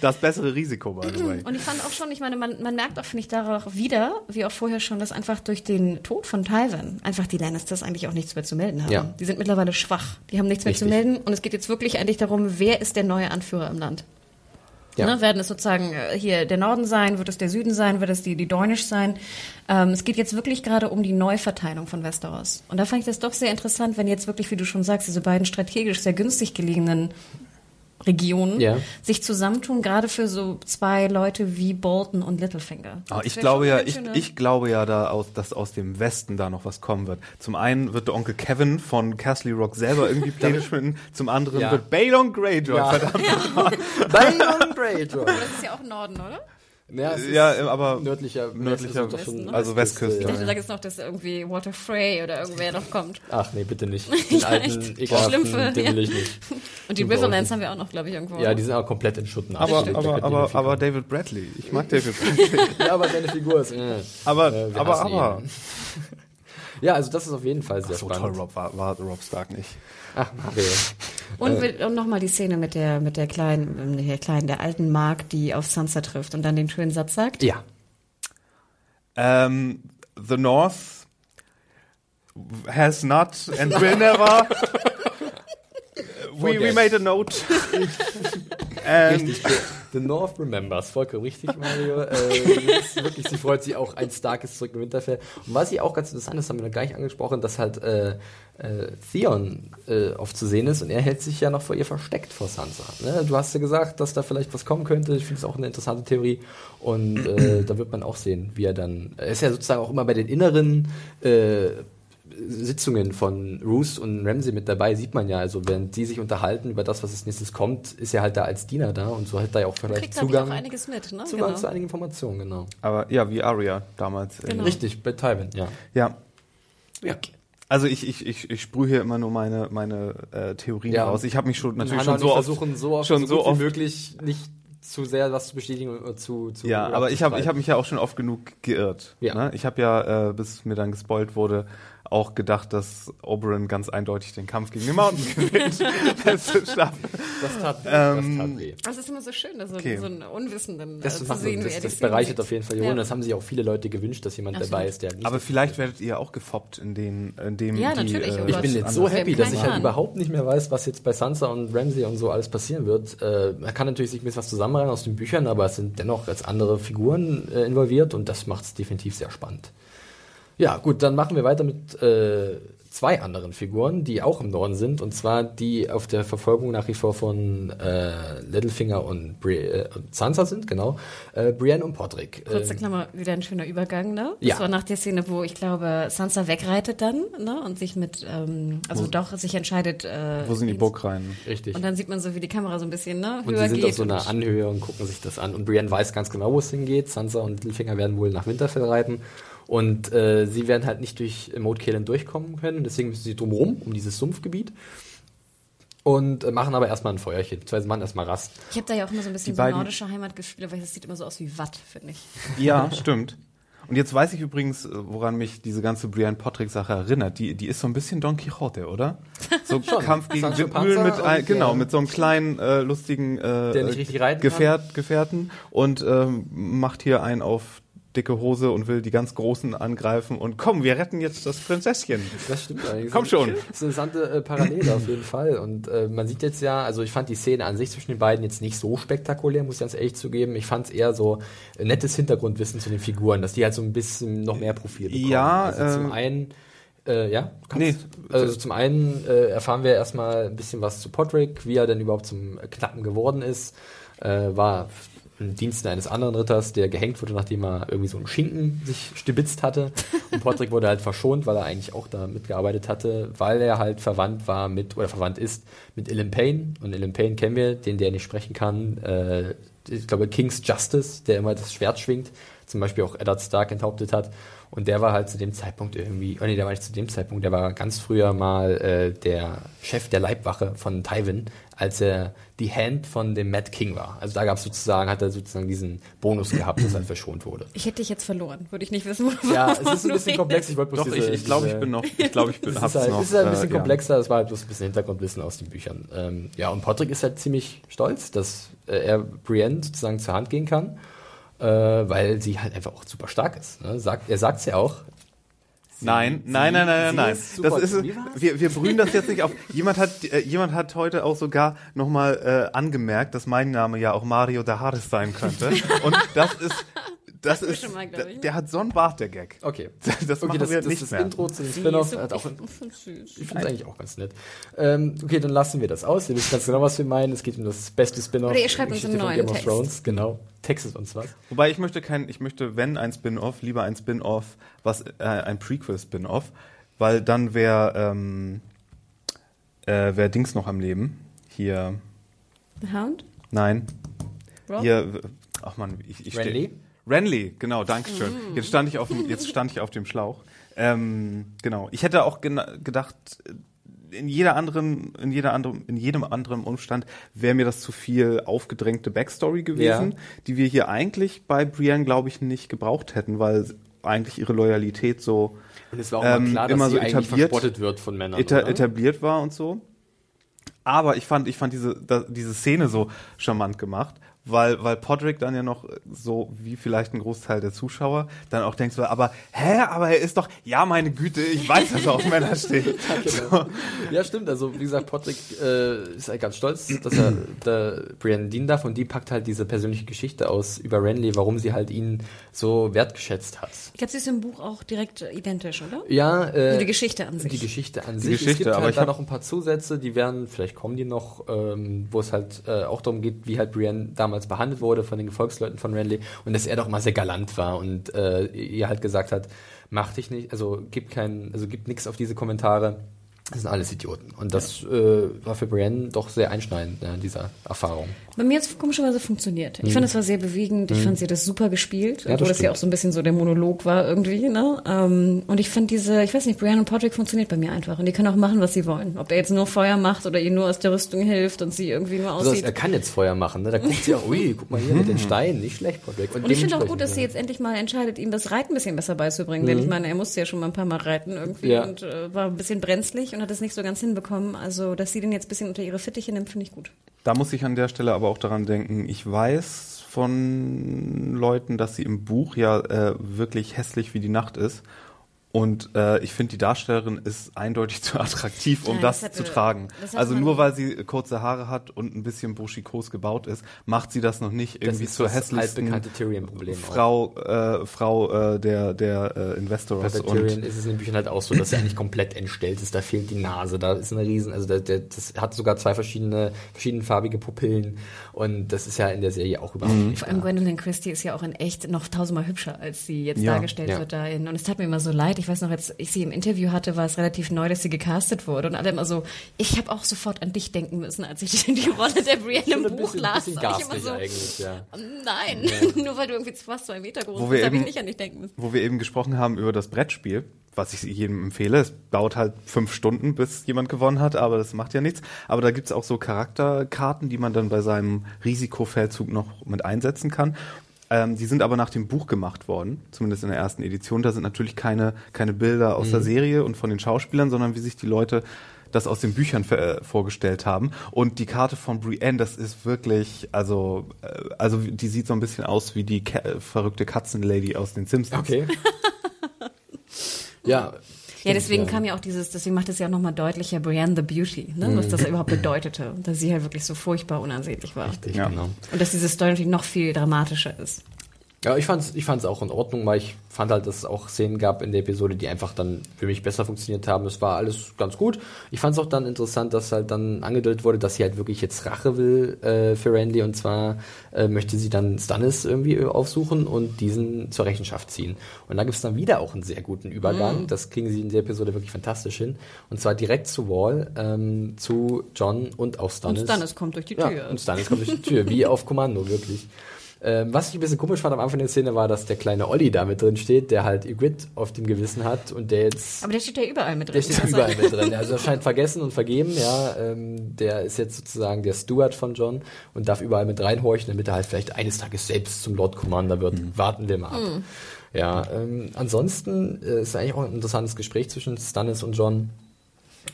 Das bessere Risiko, by the way. Und ich fand auch schon, ich meine, man, man merkt auch, finde ich, darauf wieder, wie auch vorher schon, dass einfach durch den Tod von Tywin einfach die Lannisters eigentlich auch nichts mehr zu melden haben. Ja. Die sind mittlerweile schwach. Die haben nichts mehr zu Richtig. melden. Und es geht jetzt wirklich eigentlich darum, wer ist der neue Anführer im Land. Ja. Ne, werden es sozusagen äh, hier der Norden sein, wird es der Süden sein, wird es die, die Dornish sein. Ähm, es geht jetzt wirklich gerade um die Neuverteilung von Westeros. Und da fand ich das doch sehr interessant, wenn jetzt wirklich, wie du schon sagst, diese beiden strategisch sehr günstig gelegenen Regionen Ja. sich zusammentun, gerade für so zwei Leute wie Bolton und Littlefinger. Aber Das ich glaube ja, ich, ich glaube ja da aus, dass aus dem Westen da noch was kommen wird. Zum einen wird der Onkel Kevin von Castle Rock selber irgendwie Pläne schmieden, zum anderen Ja. wird Balon Greyjoy, Ja. verdammt. Balon Greyjoy. Das ist ja auch Norden, oder? Ja, es ist Ja, aber nördlicher, nördlicher West- ist doch schon Westen, also Westküste. Ich dachte, da gibt's noch, dass irgendwie Walter Frey oder irgendwer noch kommt. Ach nee, bitte nicht. Den alten, ekelhaften, Schlimmfe, den will ich nicht. Und die Riverlands haben wir auch noch, glaube ich, irgendwo. Ja, die sind auch komplett in Schutt nach. aber, aber, aber, aber. David Bradley. Ich mag David Bradley. ja, aber seine Figur ist. Äh, Aber, äh, aber, aber. ihn. Ja, also das ist auf jeden Fall sehr So spannend. toll Rob war, war Rob Stark nicht. Ach, Mario. Und, will- und nochmal die Szene mit der, mit der kleinen, mit der kleinen, der alten Mark, die auf Sansa trifft und dann den schönen Satz sagt. Ja. Um, the North has not and will never. We, we made a note. and Richtig. The, the North remembers. Vollkommen richtig, Mario. Äh, wirklich, sie freut sich auch, ein Stark ist zurück im Winterfell. Und was sie auch ganz interessant ist, haben wir noch gar nicht angesprochen, dass halt äh, äh, Theon äh, oft zu sehen ist und er hält sich ja noch vor ihr versteckt, vor Sansa. Ne? Du hast ja gesagt, dass da vielleicht was kommen könnte. Ich finde es auch eine interessante Theorie. Und äh, da wird man auch sehen, wie er dann. Er ist ja sozusagen auch immer bei den inneren äh, Sitzungen von Roos und Ramsey mit dabei, sieht man ja, also während die sich unterhalten über das, was als nächstes kommt, ist er halt da als Diener da und so hat er ja auch vielleicht Kriegt, Zugang, auch einiges mit, ne? Zugang Genau. zu einigen Informationen, genau. aber ja, wie Arya damals. Genau. Richtig, bei Tywin, ja. Ja. Ja. Also ich, ich, ich, ich sprühe hier immer nur meine, meine äh, Theorien Ja. raus. Ich habe mich schon natürlich schon so oft, versuchen so oft, schon so, so gut oft wie möglich nicht zu sehr was zu bestätigen und zu, zu Ja, oder aber zu ich habe ich hab mich ja auch schon oft genug geirrt. Ja. Ne? Ich habe ja, äh, bis mir dann gespoilt wurde, auch gedacht, dass Oberyn ganz eindeutig den Kampf gegen den Mountain gewinnt. Letzte Staffel. das tat weh, Ähm, das tat weh. Das ist immer so schön, so, Okay. so einen Unwissenden Das, äh, zu sehen, das, er das die bereichert sieht. auf jeden Fall Ja. Jonas. Das haben sich auch viele Leute gewünscht, dass jemand Absolut. dabei ist, der nicht Aber vielleicht werdet ihr auch gefoppt in den, in dem Ja, die, natürlich, oh äh, Ich bin jetzt so happy, dass ich halt Plan. überhaupt nicht mehr weiß, was jetzt bei Sansa und Ramsey und so alles passieren wird. Äh, man kann natürlich sich ein bisschen was zusammenreihen aus den Büchern, aber es sind dennoch jetzt andere Figuren äh, involviert und das macht es definitiv sehr spannend. Ja, gut, dann machen wir weiter mit äh, zwei anderen Figuren, die auch im Norden sind, und zwar die auf der Verfolgung nach wie vor von äh, Littlefinger und, Bri äh, und Sansa sind, genau. Äh, Brienne und Podrick. Kurze Äh, Klammer, wieder ein schöner Übergang, ne? Ja. Das war nach der Szene, wo ich glaube, Sansa wegreitet dann, ne? Und sich mit, ähm, also doch sich entscheidet, äh, wo sind die ins- Burgreihen? richtig. Und dann sieht man so, wie die Kamera so ein bisschen, ne, Und höher sie sind geht. auf so einer und- Anhöhe und gucken sich das an. Und Brienne weiß ganz genau, wo es hingeht. Sansa und Littlefinger werden wohl nach Winterfell reiten. Und äh, sie werden halt nicht durch Moat Cailin durchkommen können. Deswegen müssen sie drumherum, um dieses Sumpfgebiet. Und äh, machen aber erstmal ein Feuerchen. Zwei machen erstmal Rast. Ich habe da ja auch immer so ein bisschen Die so nordische Heimatgefühle, weil das sieht immer so aus wie Watt, finde ich. Ja, stimmt. Und jetzt weiß ich übrigens, äh, woran mich diese ganze Brienne Podrick-Sache erinnert. Die, die ist so ein bisschen Don Quixote, oder? So Kampf gegen Windmühlen mit, ein, genau, mit so einem kleinen, äh, lustigen äh, Der nicht richtig reiten Gefährt, Gefährten und ähm, macht hier einen auf dicke Hose und will die ganz Großen angreifen und komm, wir retten jetzt das Prinzesschen. Das stimmt eigentlich. Komm schon. Das ist eine interessante äh, Parallele auf jeden Fall. Und äh, man sieht jetzt ja, also ich fand die Szene an sich zwischen den beiden jetzt nicht so spektakulär, muss ich ganz ehrlich zugeben. Ich fand es eher so äh, nettes Hintergrundwissen zu den Figuren, dass die halt so ein bisschen noch mehr Profil bekommen. Ja, also zum ähm, einen äh, ja, kannst, Nee. also zum einen äh, erfahren wir erstmal ein bisschen was zu Podrick, wie er denn überhaupt zum Knappen geworden ist. Äh, war im Dienste eines anderen Ritters, der gehängt wurde, nachdem er irgendwie so einen Schinken sich stibitzt hatte. Und Podrick wurde halt verschont, weil er eigentlich auch da mitgearbeitet hatte, weil er halt verwandt war mit, oder verwandt ist mit Ilyn Payne. Und Ilyn Payne kennen wir, den der nicht sprechen kann. Äh, ich glaube, King's Justice, der immer das Schwert schwingt, zum Beispiel auch Eddard Stark enthauptet hat. Und der war halt zu dem Zeitpunkt irgendwie, oh nee, der war nicht zu dem Zeitpunkt, der war ganz früher mal äh, der Chef der Leibwache von Tywin, als er die Hand von dem Mad King war. Also da gab es sozusagen, hat er sozusagen diesen Bonus gehabt, dass er verschont wurde. Ich hätte dich jetzt verloren, würde ich nicht wissen, wo Ja, es ist ein bisschen komplex. Ich wollte bloß Doch, diese, ich, ich glaube, ich bin noch, ich glaube, ich bin, es hab's ist halt, noch. es ist halt ein bisschen äh, ja. komplexer, das war halt bloß ein bisschen Hintergrundwissen aus den Büchern. Ähm, ja, und Podrick ist halt ziemlich stolz, dass äh, er Brienne sozusagen zur Hand gehen kann, äh, weil sie halt einfach auch super stark ist. Ne? Sagt, er sagt es ja auch. Nein, nein, nein, nein, sie nein, ist nein. Das ist, wir, wir brühen das jetzt nicht auf. Jemand hat, äh, jemand hat heute auch sogar nochmal äh, angemerkt, dass mein Name ja auch Mario Daharis sein könnte. Und das ist, das ist, schon mal, ich, der hat so einen Bart, der Gag. Okay. Das okay, machen das, wir das, nicht das mehr. Intro zu dem Spin-off so- auch ich finde es eigentlich auch ganz nett. Ähm, okay, dann lassen wir das aus. Wir wissen ganz genau, was wir meinen. Es geht um das beste Spin-off. Oder ihr schreibt uns einen von neuen Game of Text. Thrones. Genau. Textet uns was. Wobei ich möchte kein, ich möchte, wenn ein Spin-off, lieber ein Spin-off, was äh, ein Prequel-Spin-off, weil dann wäre ähm, äh, wär Dings noch am Leben. Hier, The Hound? nein, Rob? hier, ach man, ich, ich steh- Renly? Genau, Dankeschön. Mm. Jetzt stand ich auf dem, jetzt stand ich auf dem Schlauch. Ähm, genau. Ich hätte auch gedacht, in jeder anderen, in jeder anderen, in jedem anderen Umstand wäre mir das zu viel aufgedrängte Backstory gewesen, Ja. die wir hier eigentlich bei Brienne, glaube ich, nicht gebraucht hätten, weil eigentlich ihre Loyalität so Und es war auch Ähm, klar, dass immer so etabliert- wird von Männern. eta oder? etabliert war und so. Aber ich fand, ich fand diese, da, diese Szene so charmant gemacht, weil, weil Podrick dann ja noch so, wie vielleicht ein Großteil der Zuschauer, dann auch denkt so, aber, hä, aber er ist doch, ja, meine Güte, ich weiß, dass er auf Männer steht. Genau. Ja, stimmt. Also, wie gesagt, Podrick äh, ist halt ganz stolz, dass er der Brienne dienen darf und die packt halt diese persönliche Geschichte aus über Renly, warum sie halt ihn so wertgeschätzt hat. Ich glaube, sie ist im Buch auch direkt identisch, oder? Ja, äh, Also die Geschichte an sich. Die Geschichte an Die sich. Geschichte, es gibt aber halt ich da noch ein paar Zusätze, die werden, vielleicht kommen die noch, ähm, wo es halt äh, auch darum geht, wie halt Brienne damals behandelt wurde von den Gefolgsleuten von Renly und dass er doch mal sehr galant war und äh, ihr halt gesagt hat, mach dich nicht, also gib kein, also gib nichts auf diese Kommentare. Das sind alles Idioten. Und das äh, war für Brienne doch sehr einschneidend, ja, dieser Erfahrung. Bei mir hat es komischerweise funktioniert. Ich fand, es war sehr bewegend. Ich fand, sie hat das super gespielt. Ja, das obwohl das ja auch so ein bisschen so der Monolog war irgendwie. Ne? Ähm, und ich fand diese, ich weiß nicht, Brienne und Podrick funktioniert bei mir einfach. Und die können auch machen, was sie wollen. Ob er jetzt nur Feuer macht oder ihr nur aus der Rüstung hilft und sie irgendwie nur Also, aussieht. er kann jetzt Feuer machen, ne? Da guckt sie auch, ui, guck mal hier mit den Steinen, nicht schlecht, Podrick. und ich finde auch gut, dass sie jetzt endlich mal entscheidet, ihm das Reiten ein bisschen besser beizubringen. Denn ich meine, er musste ja schon mal ein paar Mal reiten irgendwie Ja. und äh, war ein bisschen brenzlig und hat es nicht so ganz hinbekommen. Also, dass sie den jetzt ein bisschen unter ihre Fittiche nimmt, finde ich gut. Da muss ich an der Stelle aber auch daran denken, ich weiß von Leuten, dass sie im Buch ja äh, wirklich hässlich wie die Nacht ist. Und äh, ich finde, die Darstellerin ist eindeutig zu attraktiv, um Ja, das, das hat- zu tragen. das Also nur weil sie kurze Haare hat und ein bisschen buschikos gebaut ist, macht sie das noch nicht irgendwie zur das hässlichsten. Frau, äh, Frau äh, der, der äh, Bei Investoros. bei Tyrion ist es in den Büchern halt auch so, dass er eigentlich komplett entstellt ist. Da fehlt die Nase, da ist eine riesen, also der, der, das hat sogar zwei verschiedene, verschiedenfarbige Pupillen und das ist ja in der Serie auch überhaupt nicht. Vor allem Gwendolyn Christie ist ja auch in echt noch tausendmal hübscher, als sie jetzt Ja, dargestellt ja. wird dahin. Und es tat mir immer so leid. Ich weiß noch, als ich sie im Interview hatte, war es relativ neu, dass sie gecastet wurde. Und alle immer so, ich habe auch sofort an dich denken müssen, als ich die, die Rolle der Brienne im Buch bisschen, las. bisschen ich immer so, eigentlich, ja. nein, nur weil du irgendwie fast zwei Meter groß Wo bist, habe ich nicht an dich denken müssen. wo wir eben gesprochen haben über das Brettspiel, was ich jedem empfehle. Es dauert halt fünf Stunden, bis jemand gewonnen hat, aber das macht ja nichts. Aber da gibt's auch so Charakterkarten, die man dann bei seinem Risikofeldzug noch mit einsetzen kann. Ähm, die sind aber nach dem Buch gemacht worden, zumindest in der ersten Edition. Da sind natürlich keine, keine Bilder aus der Serie und von den Schauspielern, sondern wie sich die Leute das aus den Büchern äh, vorgestellt haben. Und die Karte von Brienne, das ist wirklich, also, äh, also die sieht so ein bisschen aus wie die Ka verrückte Katzenlady aus den Simpsons. Okay. ja. Ja, deswegen ja. kam ja auch dieses, deswegen macht es ja auch nochmal deutlicher, Brienne the Beauty, ne? was das überhaupt bedeutete. Dass sie halt wirklich so furchtbar unansehnlich war. Richtig, ja. genau. Und dass diese Story natürlich noch viel dramatischer ist. Ja, ich fand's, ich fand's auch in Ordnung, weil ich fand halt, dass es auch Szenen gab in der Episode, die einfach dann für mich besser funktioniert haben. Es war alles ganz gut. Ich fand's auch dann interessant, dass halt dann angedeutet wurde, dass sie halt wirklich jetzt Rache will äh, für Randy und zwar äh, möchte sie dann Stannis irgendwie aufsuchen und diesen zur Rechenschaft ziehen. Und da gibt's dann wieder auch einen sehr guten Übergang. Mm. Das kriegen sie in der Episode wirklich fantastisch hin. Und zwar direkt zu Wall, ähm, zu John und auch Stannis. Und Stannis kommt durch die Tür. Ja, und Stannis kommt durch die Tür, wie auf Kommando, wirklich. Ähm, was ich ein bisschen komisch fand am Anfang der Szene war, dass der kleine Olli da mit drin steht, der halt Ygritte auf dem Gewissen hat und der jetzt. Aber der steht ja überall mit drin. Der steht überall mit drin. Also er scheint vergessen und vergeben, ja. Ähm, der ist jetzt sozusagen der Steward von John und darf überall mit reinhorchen, damit er halt vielleicht eines Tages selbst zum Lord Commander wird. Mhm. Warten wir mal ab. Mhm. Ja, ähm, ansonsten äh, ist eigentlich auch ein interessantes Gespräch zwischen Stannis und John.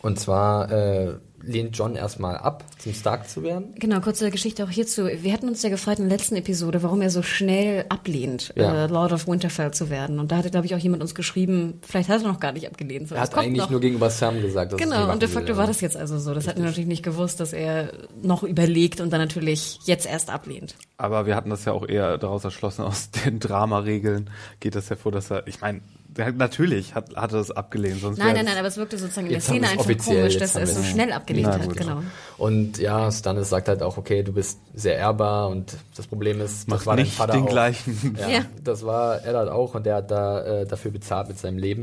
Und zwar äh, lehnt John erstmal ab, zum Stark zu werden. Genau, kurze Geschichte auch hierzu. Wir hatten uns ja gefragt in der letzten Episode, warum er so schnell ablehnt, ja. äh, Lord of Winterfell zu werden. Und da hatte, glaube ich, auch jemand uns geschrieben, vielleicht hat er noch gar nicht abgelehnt. So, er hat eigentlich noch. nur gegenüber Sam gesagt, dass Genau, und de facto will, war das jetzt also so. Das Richtig. hatten wir natürlich nicht gewusst, dass er noch überlegt und dann natürlich jetzt erst ablehnt. Aber wir hatten das ja auch eher daraus erschlossen, aus den Dramaregeln geht das hervor, dass er, ich meine, der, natürlich hat, hat er das abgelehnt. Sonst nein, nein, nein, aber es wirkte sozusagen in der Szene einfach komisch, dass er es so schnell abgelehnt Na, hat. Genau. Und ja, Stannis sagt halt auch, okay, du bist sehr ehrbar und das Problem ist, Mach das war dein Vater den auch. gleichen. Ja, ja, das war er halt auch und der hat da äh, dafür bezahlt mit seinem Leben.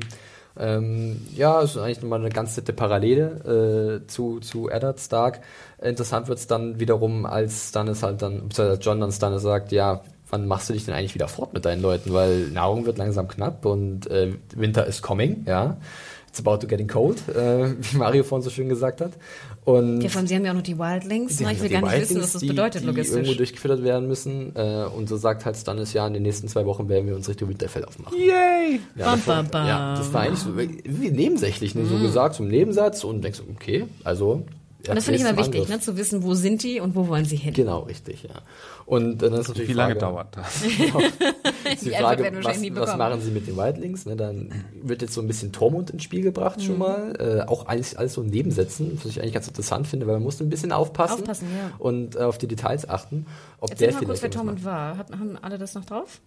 Ähm, ja, ist eigentlich nochmal eine ganz nette Parallele äh, zu, zu Eddard Stark. Interessant wird es dann wiederum, als Stannis halt dann, John dann Stannis sagt, ja, wann machst du dich denn eigentlich wieder fort mit deinen Leuten? Weil Nahrung wird langsam knapp und äh, Winter is coming, ja. It's about to getting cold, äh, wie Mario vorhin so schön gesagt hat. Und ja, vor allem, sie haben ja auch noch die Wildlings. Die ich will gar nicht Wildlings, wissen, was das bedeutet die, logistisch. Die irgendwo durchgefüttert werden müssen. Äh, und so sagt halt Stannis, ja, in den nächsten zwei Wochen werden wir uns Richtung Winterfell aufmachen. Yay! Ja, bam, bam, bam. ja das war eigentlich so wie nebensächlich, ne, so mm. gesagt, zum Nebensatz und denkst, okay, also und das finde ich immer wichtig, ne, zu wissen, wo sind die und wo wollen sie hin. Genau, richtig, ja. Und äh, dann ist natürlich Wie lange Frage, dauert das? die, die Frage, was, was, machen sie mit den Wildlings? Ne, dann wird jetzt so ein bisschen Tormund ins Spiel gebracht mhm. schon mal. Äh, auch alles, alles so Nebensätzen, was ich eigentlich ganz interessant finde, weil man muss ein bisschen aufpassen, aufpassen ja. und äh, auf die Details achten. Ob Erzähl der mal kurz, wer Tormund war. haben alle das noch drauf?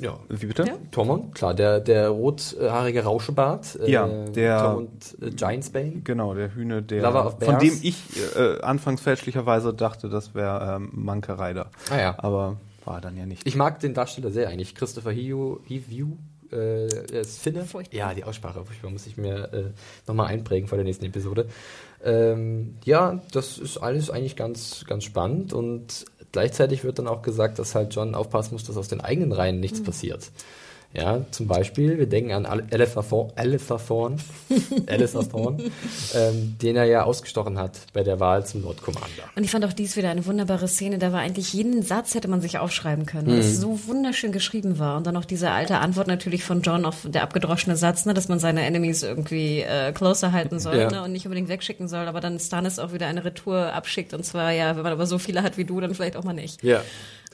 Ja, wie bitte? Ja. Tormund, klar, der, der rothaarige Rauschebart. Äh, ja, der. Tormund äh, Giantsbane. Genau, der Hühne, der. Von dem ich äh, anfangs fälschlicherweise dachte, das wäre ähm, Manke Rider. Ah ja. Aber war dann ja nicht. Ich mag den Darsteller sehr eigentlich. Christopher Hiview, äh, er ist Finne. Furchtbar. Ja, die Aussprache, furchtbar, muss ich mir äh, nochmal einprägen vor der nächsten Episode. Ähm, ja, das ist alles eigentlich ganz, ganz spannend und Gleichzeitig wird dann auch gesagt, dass halt John aufpassen muss, dass aus den eigenen Reihen nichts mhm. passiert. Ja, zum Beispiel, wir denken an Alistair ähm, den er ja ausgestochen hat bei der Wahl zum Lord Commander. Und ich fand auch dies wieder eine wunderbare Szene. Da war eigentlich jeden Satz hätte man sich aufschreiben können, weil mhm. es so wunderschön geschrieben war. Und dann noch diese alte Antwort natürlich von John auf der abgedroschene Satz, ne, dass man seine Enemies irgendwie äh, closer halten soll ja. ne, und nicht unbedingt wegschicken soll. Aber dann Stannis auch wieder eine Retour abschickt. Und zwar, ja, wenn man aber so viele hat wie du, dann vielleicht auch mal nicht. Ja.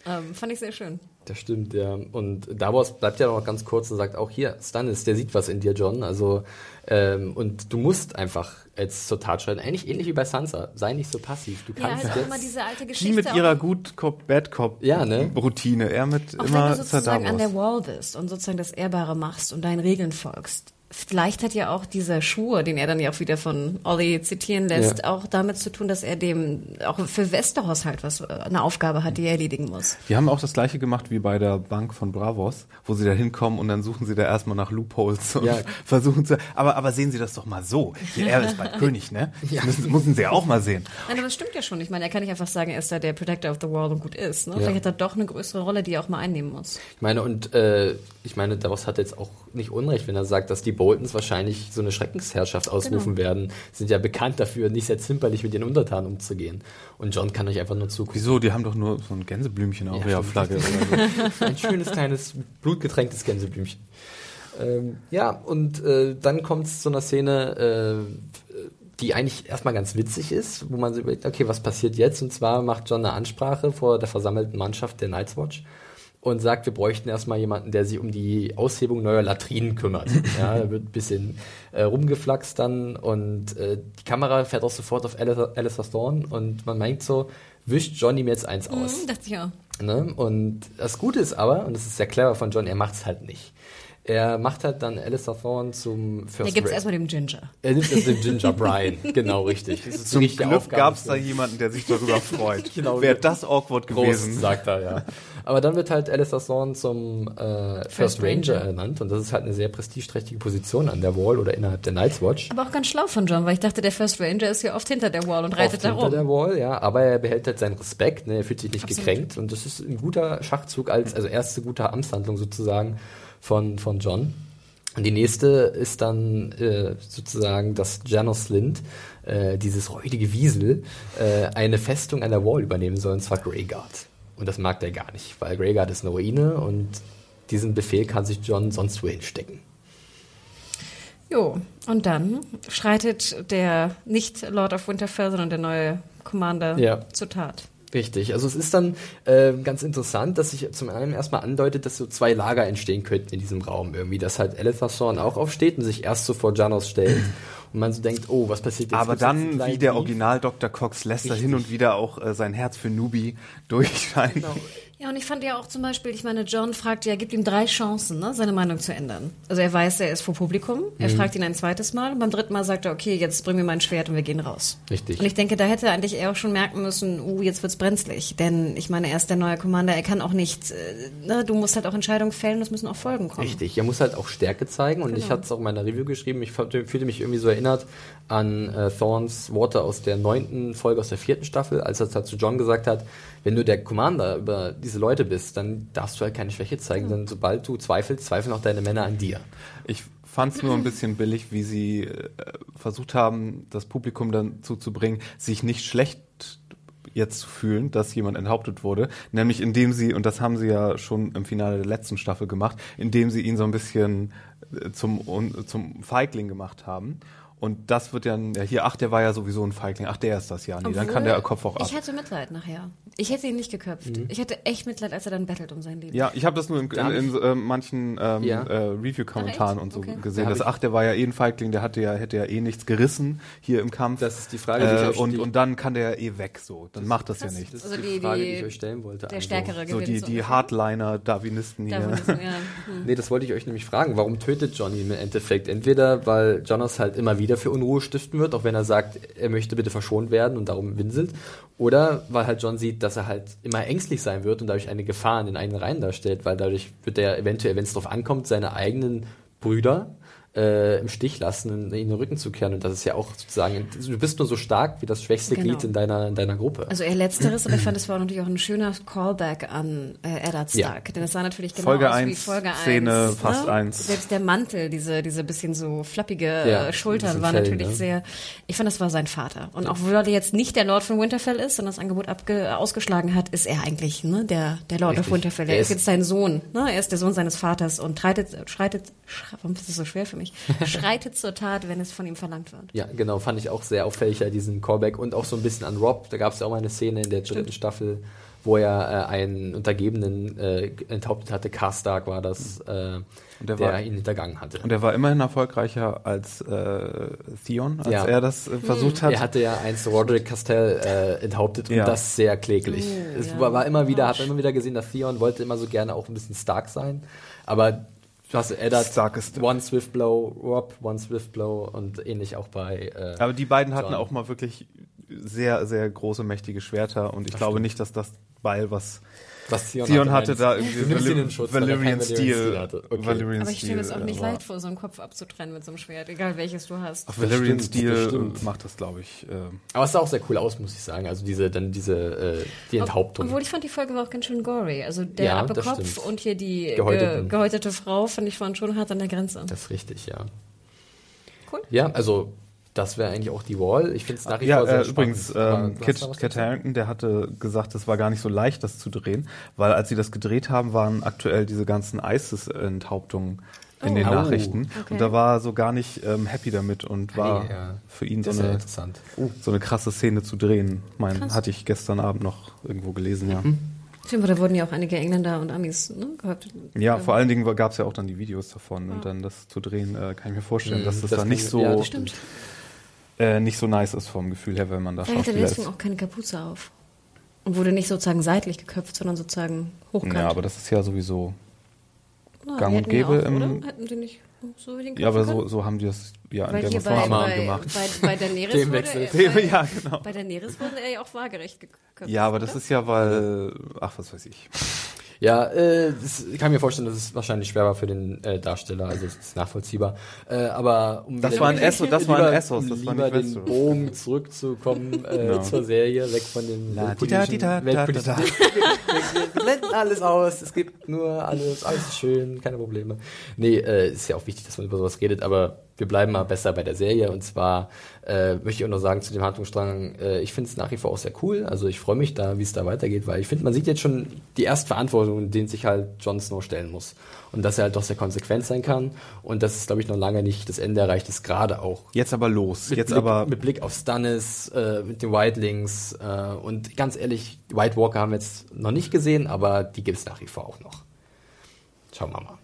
Ähm, fand ich sehr schön. Das stimmt, ja. Und Davos bleibt ja noch ganz kurz und sagt auch hier, Stannis, der sieht was in dir, John. Also, ähm, und du musst einfach jetzt zur Tat schreiten. Eigentlich ähnlich wie bei Sansa. Sei nicht so passiv. Du kannst ja, also immer diese alte Geschichte. Die mit ihrer Good Cop, Bad Cop ja, ne? Routine. Er mit auch immer wenn du sozusagen an der Wall bist und sozusagen das Ehrbare machst und deinen Regeln folgst Vielleicht hat ja auch dieser Schwur, den er dann ja auch wieder von Olli zitieren lässt, ja. auch damit zu tun, dass er dem auch für Westerhaus halt was eine Aufgabe hat, die er erledigen muss. Die haben auch das gleiche gemacht wie bei der Bank von Bravos, wo sie da hinkommen und dann suchen sie da erstmal nach Loopholes und ja. versuchen zu. Aber aber sehen Sie das doch mal so. Er ist bald König, ne? Ja. Müssen, müssen Sie ja auch mal sehen. Nein, aber das stimmt ja schon. Ich meine, er kann nicht einfach sagen, er ist da der Protector of the World und gut ist. Ne? Vielleicht hat er doch eine größere Rolle, die er auch mal einnehmen muss. Ich meine und äh, ich meine, Davos hat jetzt auch nicht Unrecht, wenn er sagt, dass die Boltons wahrscheinlich so eine Schreckensherrschaft ausrufen genau. werden. Sind ja bekannt dafür, nicht sehr zimperlich mit ihren Untertanen umzugehen. Und John kann euch einfach nur zugucken. Wieso? Die haben doch nur so ein Gänseblümchen auf ja, ihrer Flagge. So. ein schönes, kleines, blutgetränktes Gänseblümchen. Ähm, ja, und äh, dann kommt es zu einer Szene, äh, die eigentlich erstmal ganz witzig ist, wo man so überlegt, okay, was passiert jetzt? Und zwar macht John eine Ansprache vor der versammelten Mannschaft der Night's Watch und sagt, wir bräuchten erstmal jemanden, der sich um die Aushebung neuer Latrinen kümmert. ja, da wird ein bisschen äh, rumgeflaxt dann und äh, die Kamera fährt auch sofort auf Alistair Thorne und man meint so, wischt John ihm jetzt eins mhm, aus. Dachte ich auch. Ne? Und das Gute ist aber, und das ist sehr clever von John, er macht es halt nicht. Er macht halt dann Alistair Thorne zum First Er gibt es erstmal dem Ginger. Er nimmt es dem Ginger Brian, genau richtig. Zum Glück gab es da jemanden, der sich darüber freut. genau. Wäre das awkward gewesen. Groß, sagt er, ja. Aber dann wird halt Alistair Thorne zum äh, First, First Ranger, Ranger ernannt und das ist halt eine sehr prestigeträchtige Position an der Wall oder innerhalb der Night's Watch. Aber auch ganz schlau von John, weil ich dachte, der First Ranger ist ja oft hinter der Wall und reitet da rum. hinter der Wall, ja, aber er behält halt seinen Respekt, ne? er fühlt sich nicht Absolut. gekränkt und das ist ein guter Schachzug als also erste gute Amtshandlung sozusagen von von John. Und die nächste ist dann äh, sozusagen, dass Janos Lind, äh, dieses räudige Wiesel, äh, eine Festung an der Wall übernehmen soll, und zwar Greyguard. Und das mag der gar nicht, weil Greyguard ist eine Ruine und diesen Befehl kann sich John sonst wohin stecken. Jo, und dann schreitet der nicht Lord of Winterfell, sondern der neue Commander ja. zur Tat. Richtig, also es ist dann äh, ganz interessant, dass sich zum einen erstmal andeutet, dass so zwei Lager entstehen könnten in diesem Raum irgendwie, dass halt Elethasson auch aufsteht und sich erst so vor Janos stellt und man so denkt, oh, was passiert jetzt? Aber dann, wie der Original Dr. Cox lässt er hin und wieder auch äh, sein Herz für Nubi durchscheinen. Genau. Ja, und ich fand ja auch zum Beispiel, ich meine, John fragt ja, gibt ihm drei Chancen, ne, seine Meinung zu ändern. Also er weiß, er ist vor Publikum, er mhm. fragt ihn ein zweites Mal und beim dritten Mal sagt er, okay, jetzt bring mir mein Schwert und wir gehen raus. Richtig. Und ich denke, da hätte eigentlich er auch schon merken müssen, uh, jetzt wird's brenzlig. Denn ich meine, er ist der neue Commander, er kann auch nicht, äh, ne, du musst halt auch Entscheidungen fällen, es müssen auch Folgen kommen. Richtig, er muss halt auch Stärke zeigen und genau. ich hatte es auch in meiner Review geschrieben, ich fühlte mich irgendwie so erinnert an äh, Thorns Worte aus der neunten Folge aus der vierten Staffel, als er halt zu John gesagt hat, wenn du der Commander über diese Leute bist, dann darfst du halt keine Schwäche zeigen, mhm. denn sobald du zweifelst, zweifeln auch deine Männer an dir. Ich fand es nur ein bisschen billig, wie sie äh, versucht haben, das Publikum dazu zu bringen, sich nicht schlecht jetzt zu fühlen, dass jemand enthauptet wurde, nämlich indem sie, und das haben sie ja schon im Finale der letzten Staffel gemacht, indem sie ihn so ein bisschen äh, zum, zum Feigling gemacht haben und das wird dann, ja hier, ach, der war ja sowieso ein Feigling, ach, der ist das ja. Nee, Obwohl, dann kann der Kopf auch ab. Ich hätte Mitleid nachher. Ich hätte ihn nicht geköpft. Mhm. Ich hätte echt Mitleid, als er dann bettelt um sein Leben. Ja, ich habe das nur in, in, in äh, manchen ähm, ja. äh, Review-Kommentaren und so okay. gesehen, dass, ach, der war ja eh ein Feigling, der hatte ja, hätte ja eh nichts gerissen hier im Kampf. Das ist die Frage, die äh, ich und, und dann kann der ja eh weg, so. Dann das macht das krass. ja nichts. Das ist also die, die Frage, die ich euch stellen wollte. Der also. Stärkere So die, die Hardliner, Darwinisten hier. Darwinisten, ja. Hm. Nee, das wollte ich euch nämlich fragen. Warum tötet Johnny im Endeffekt? Entweder, weil Jonas halt immer wieder für Unruhe vergiften wird, auch wenn er sagt, er möchte bitte verschont werden und darum winselt. Oder weil halt John sieht, dass er halt immer ängstlich sein wird und dadurch eine Gefahr in den eigenen Reihen darstellt, weil dadurch wird er eventuell, wenn es darauf ankommt, seine eigenen Brüder äh, im Stich lassen, in, in den Rücken zu kehren. Und das ist ja auch sozusagen, du bist nur so stark wie das schwächste genau. Glied in deiner, in deiner Gruppe. Also eher letzteres, aber ich fand, es war natürlich auch ein schöner Callback an äh, Eddard Stark. Ja. Denn es sah natürlich genau Folge aus 1, wie Folge 1. Szene ne? fast ne? 1. Selbst der Mantel, diese, diese bisschen so flappige ja, äh, Schultern, war Fell, natürlich ne? sehr, ich fand, das war sein Vater. Und ja. auch weil er jetzt nicht der Lord von Winterfell ist, sondern das Angebot abge ausgeschlagen hat, ist er eigentlich ne, der, der Lord Richtig. of Winterfell. Er, er ist jetzt sein Sohn. Ne? Er ist der Sohn seines Vaters und schreitet, schreitet, warum ist das so schwer für mich? Schreitet schreitet zur Tat, wenn es von ihm verlangt wird. Ja, genau, fand ich auch sehr auffällig, diesen Callback und auch so ein bisschen an Rob. Da gab es ja auch mal eine Szene in der dritten Stimmt. Staffel, wo er äh, einen Untergebenen äh, enthauptet hatte. Karstark war das, äh, der, der war, ihn hintergangen hatte. Und er war immerhin erfolgreicher als äh, Theon, als ja. er das äh, versucht hat. Er hatte ja einst Roderick Castell äh, enthauptet ja. und das sehr kläglich. Oh, es ja. war immer wieder, hat man immer wieder gesehen, dass Theon wollte immer so gerne auch ein bisschen stark sein, aber Hast Eddard, Starkest. One Swift Blow, Rob, One Swift Blow und ähnlich auch bei. Äh, Aber die beiden hatten auch mal wirklich sehr, sehr große, mächtige Schwerter und ich das glaube stimmt. nicht, dass das Beil, was was Theon, Theon hatte, hatte da irgendwie Schutz, Valyrian Steel. Okay. Valyrian Aber ich stelle es auch nicht leicht vor, so einen Kopf abzutrennen mit so einem Schwert, egal welches du hast. Auf Valyrian Steel macht das, glaube ich. Äh Aber es sah auch sehr cool aus, muss ich sagen. Also diese, dann diese, äh, die Enthauptung. Obwohl ich fand, die Folge war auch ganz schön gory. Also der ja, Kopf und hier die Gehäuteten. gehäutete Frau, fand ich, waren schon hart an der Grenze. Das ist richtig, ja. Cool. Ja, also das wäre eigentlich auch die Wall. Ich finde es nach wie ja, vor sehr äh, Übrigens, ähm, Kit, Kit Harington, der hatte gesagt, es war gar nicht so leicht, das zu drehen, weil als sie das gedreht haben, waren aktuell diese ganzen ISIS-Enthauptungen in Oh. den. Nachrichten. Okay. Und da war er so gar nicht ähm, happy damit und war Hey, ja. für ihn so ja eine, interessant. so eine krasse Szene zu drehen. Mein, Krass. hatte ich gestern Abend noch irgendwo gelesen, ja. Stimmt, da wurden ja auch einige Engländer und Amis ne, gehabt. Ja, vor allen Dingen gab es ja auch dann die Videos davon und dann das zu drehen, äh, kann ich mir vorstellen, Mhm, dass das, das dann nicht ich- so ja, das Stimmt. Äh, nicht so nice ist vom Gefühl her, wenn man da Da hatte Schauspieler deswegen ist. auch keine Kapuze auf. Und wurde nicht sozusagen seitlich geköpft, sondern sozusagen hochkant. Ja, aber das ist ja sowieso. Na, gang und ja gäbe auch, im- oder? Hätten sie nicht so den Ja, aber so, so haben die das ja in mal bei, gemacht. bei, bei Daenerys wurde Themenwechsel. er, bei, ja, genau. bei Daenerys wurde er ja auch waagerecht geköpft. Ja, aber das ist ja, weil, ach, was weiß ich. Ja, äh, das, ich kann mir vorstellen, dass es wahrscheinlich schwer war für den äh, Darsteller, also es ist nachvollziehbar. Äh, aber um Das war ein Essos, das war ein Essos, das war nicht den. Bogen zurückzukommen äh, Genau. zur Serie, weg von den La, weltpolitischen- wir blenden alles aus, es gibt nur alles, alles ist schön, keine Probleme. Nee, äh, ist ja auch wichtig, dass man über sowas redet, aber wir bleiben mal besser bei der Serie und zwar äh, möchte ich auch noch sagen zu dem Handlungsstrang, äh, ich finde es nach wie vor auch sehr cool, also ich freue mich da, wie es da weitergeht, weil ich finde, man sieht jetzt schon die erste Verantwortung, denen sich halt Jon Snow stellen muss und dass er halt doch sehr konsequent sein kann und dass es, glaube ich, noch lange nicht das Ende erreicht ist, gerade auch Jetzt aber los. mit Jetzt Blick, aber, mit Blick auf Stannis, äh, mit den Wildlings äh, und ganz ehrlich, die White Walker haben wir jetzt noch nicht gesehen, aber die gibt es nach wie vor auch noch. Schauen wir mal.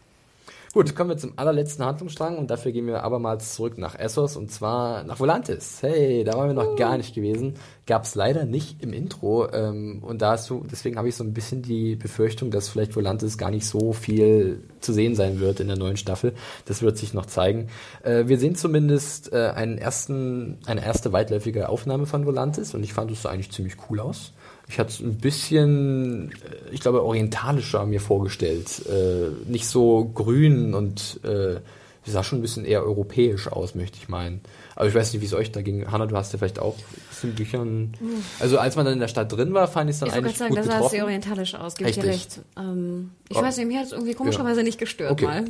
Gut, kommen wir zum allerletzten Handlungsstrang und dafür gehen wir abermals zurück nach Essos und zwar nach Volantis. Hey, da waren wir noch gar nicht gewesen. Gab es leider nicht im Intro ähm, und da hast du, deswegen habe ich so ein bisschen die Befürchtung, dass vielleicht Volantis gar nicht so viel zu sehen sein wird in der neuen Staffel. Das wird sich noch zeigen. Äh, wir sehen zumindest äh, einen ersten, eine erste weitläufige Aufnahme von Volantis und ich fand es eigentlich ziemlich cool aus. Ich hatte es ein bisschen, äh, ich glaube, orientalischer mir vorgestellt. Äh, nicht so grün und äh, sah schon ein bisschen eher europäisch aus, möchte ich meinen. Aber ich weiß nicht, wie es euch da ging. Hanna, du hast ja vielleicht auch den Büchern. Also als man dann in der Stadt drin war, fand ich es dann Ich wollte eigentlich gerade sagen, gut da sah es sehr getroffen. orientalisch aus, gebe ich dir recht. Ähm, ich Oh. weiß nicht, mir hat es irgendwie komischerweise nicht gestört Okay. mal.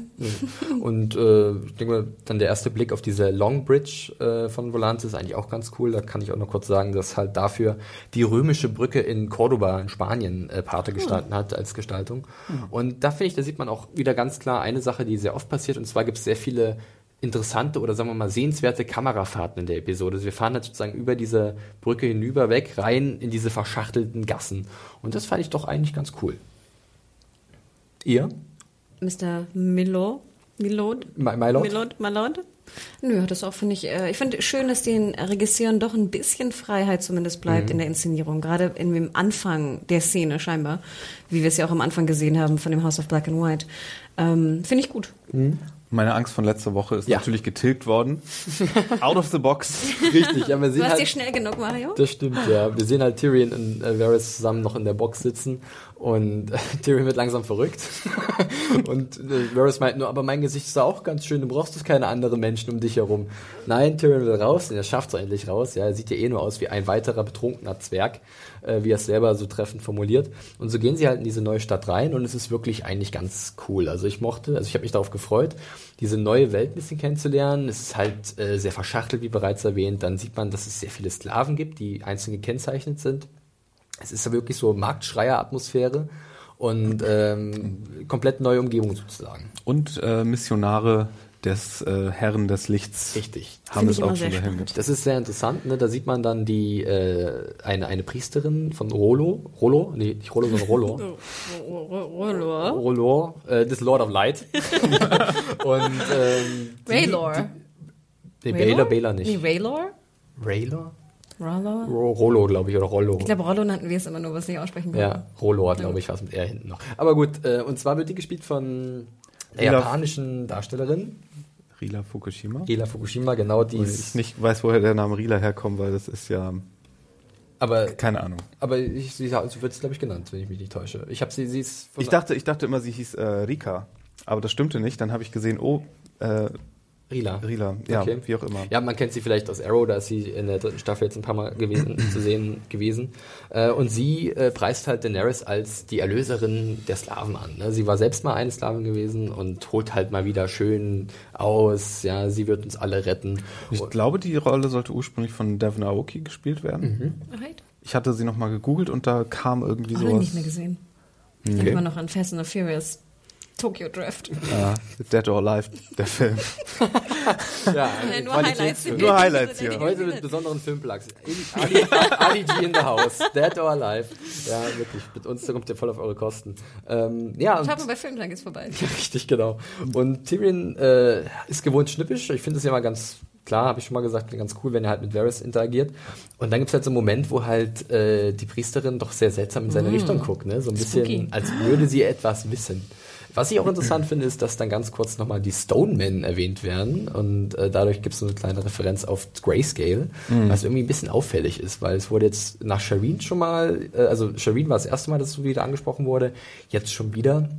Und äh, ich denke mal, dann der erste Blick auf diese Long Bridge äh, von Volantis ist eigentlich auch ganz cool. Da kann ich auch noch kurz sagen, dass halt dafür die römische Brücke in Cordoba in Spanien äh, Pate gestanden hat als Gestaltung. Und da finde ich, da sieht man auch wieder ganz klar eine Sache, die sehr oft passiert. Und zwar gibt es sehr viele interessante oder sagen wir mal sehenswerte Kamerafahrten in der Episode. Also wir fahren halt sozusagen über diese Brücke hinüber weg, rein in diese verschachtelten Gassen. Und das fand ich doch eigentlich ganz cool. Ihr? Mr. Milo, Milord, My, my Lord? Milord, Milord? Nö, das auch finde ich, äh, ich finde schön, dass den Regisseuren doch ein bisschen Freiheit zumindest bleibt in der Inszenierung, gerade in dem Anfang der Szene scheinbar, wie wir es ja auch am Anfang gesehen haben von dem House of Black and White. Ähm, finde ich gut. Meine Angst von letzter Woche ist Ja. natürlich getilgt worden. Out of the box. Richtig, ja, wir Du sehen hast halt, dir schnell genug, Mario? Das stimmt, ja. Wir sehen halt Tyrion und äh, Varys zusammen noch in der Box sitzen und äh, Tyrion wird langsam verrückt. und äh, Varys meint nur, aber mein Gesicht ist auch ganz schön, du brauchst keine anderen Menschen um dich herum. Nein, Tyrion will raus und er schafft es endlich raus. Ja, er sieht ja eh nur aus wie ein weiterer betrunkener Zwerg, äh, wie er es selber so treffend formuliert. Und so gehen sie halt in diese neue Stadt rein und es ist wirklich eigentlich ganz cool. Also ich mochte, also ich habe mich darauf gefreut, diese neue Welt ein bisschen kennenzulernen. Es ist halt äh, sehr verschachtelt, wie bereits erwähnt. Dann sieht man, dass es sehr viele Sklaven gibt, die einzeln gekennzeichnet sind. Es ist ja wirklich so Marktschreier-Atmosphäre und ähm, komplett neue Umgebung sozusagen. Und äh, Missionare des äh, Herren des Lichts Richtig. haben es auch schon dahin spannend. Das ist sehr interessant. Ne? Da sieht man dann die äh, eine, eine Priesterin von Rollo. Rollo? Nee, nicht Rollo, sondern Rollo. Rollo. Rollo, äh, des Lord of Light. und ähm, die- Raylor. Nee, Baylor, Baylor nicht. Nee, Raylor? Raylor? Rollo? Ro- Rollo, glaube ich, oder Rollo. Ich glaube, Rollo nannten wir es immer nur, was nicht aussprechen konnten. Ja, Rollo hat, glaube ich, was mit R hinten noch. Aber gut, äh, und zwar wird die gespielt von der Rila- japanischen Darstellerin, Rila Fukushima. Rila Fukushima, genau, die Und ich nicht weiß, woher der Name Rila herkommt, weil das ist ja aber, keine Ahnung. aber ich, sie so wird es, glaube ich, genannt, wenn ich mich nicht täusche. Ich habe sie, sie ist Ich dachte, ich dachte immer, sie hieß äh, Rika, aber das stimmte nicht. Dann habe ich gesehen, oh, äh, Rila. Rila, ja, Okay. wie auch immer. Ja, man kennt sie vielleicht aus Arrow, da ist sie in der dritten Staffel jetzt ein paar Mal gewesen, zu sehen gewesen. Äh, und sie äh, preist halt Daenerys als die Erlöserin der Slaven an. Ne? Sie war selbst mal eine Sklavin gewesen und holt halt mal wieder schön aus. Ja, sie wird uns alle retten. Ich glaube, die Rolle sollte ursprünglich von Devon Aoki gespielt werden. Right. Ich hatte sie nochmal gegoogelt und da kam irgendwie Auch sowas. nicht mehr gesehen. Ich denke immer noch an Fast and the Furious. Tokyo Drift. Ja, Dead or Alive, der Film. ja, Nein, nur Highlights. Nur Highlights hier. Heute mit besonderen Filmplugs. Ali, Ali G in the House. Dead or Alive. Ja, wirklich. Mit uns, da kommt ihr voll auf eure Kosten. Ähm, ja, Schaut mal bei Filmtag ist vorbei. Richtig, genau. Und Tyrion äh, ist gewohnt schnippisch. Ich finde es ja mal ganz klar, habe ich schon mal gesagt, ganz cool, wenn er halt mit Varys interagiert. Und dann gibt es halt so einen Moment, wo halt äh, die Priesterin doch sehr seltsam in seine mm. Richtung guckt, ne? So ein bisschen, Spooky. als würde sie etwas wissen. Was ich auch interessant finde, ist, dass dann ganz kurz nochmal die Stonemen erwähnt werden und äh, dadurch gibt es so eine kleine Referenz auf Grayscale, mhm. was irgendwie ein bisschen auffällig ist, weil es wurde jetzt nach Shireen schon mal, äh, also Shireen war das erste Mal, dass es so wieder angesprochen wurde, jetzt schon wieder.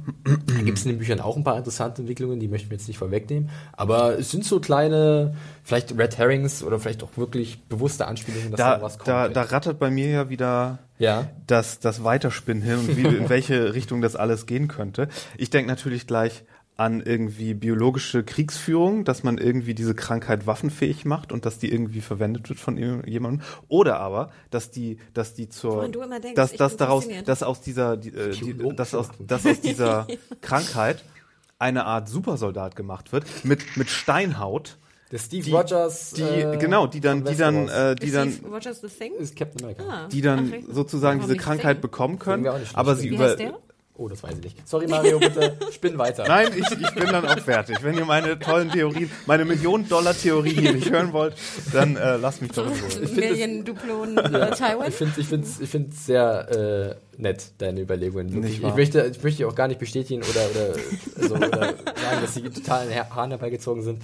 da gibt es in den Büchern auch ein paar interessante Entwicklungen, die möchten wir jetzt nicht vorwegnehmen, aber es sind so kleine, vielleicht Red Herrings oder vielleicht auch wirklich bewusste Anspielungen, dass da, da was kommt. Da, da rattert bei mir ja wieder ja. das, das Weiterspinnen hin und wie, in welche Richtung das alles gehen könnte. Ich denke natürlich gleich an irgendwie biologische Kriegsführung, dass man irgendwie diese Krankheit waffenfähig macht und dass die irgendwie verwendet wird von jemandem. Oder aber, dass die, dass die zur, denkst, dass, dass daraus, dass aus dieser, die, äh, die, dass aus, dass aus dieser Krankheit eine Art Supersoldat gemacht wird mit, mit Steinhaut der Steve die, Rogers. Die, äh, genau, die dann, die dann, äh, die dann, Steve Rogers the Thing? Ist Captain America. Ah, die dann ach, sozusagen diese Krankheit bekommen können, aber sie über. Oh, das weiß ich nicht. Sorry, Mario, bitte spinn weiter. Nein, ich, ich bin dann auch fertig. Wenn ihr meine tollen Theorien, meine Millionen-Dollar-Theorie hier nicht hören wollt, dann äh, lasst mich doch in Ruhe. Million Duplonen ja, Taiwan? Ich finde ich find's, ich find's sehr äh, nett, deine Überlegungen. Ich, ich, möchte, ich möchte auch gar nicht bestätigen oder, oder, so, oder sagen, dass sie total Haaren herbeigezogen sind.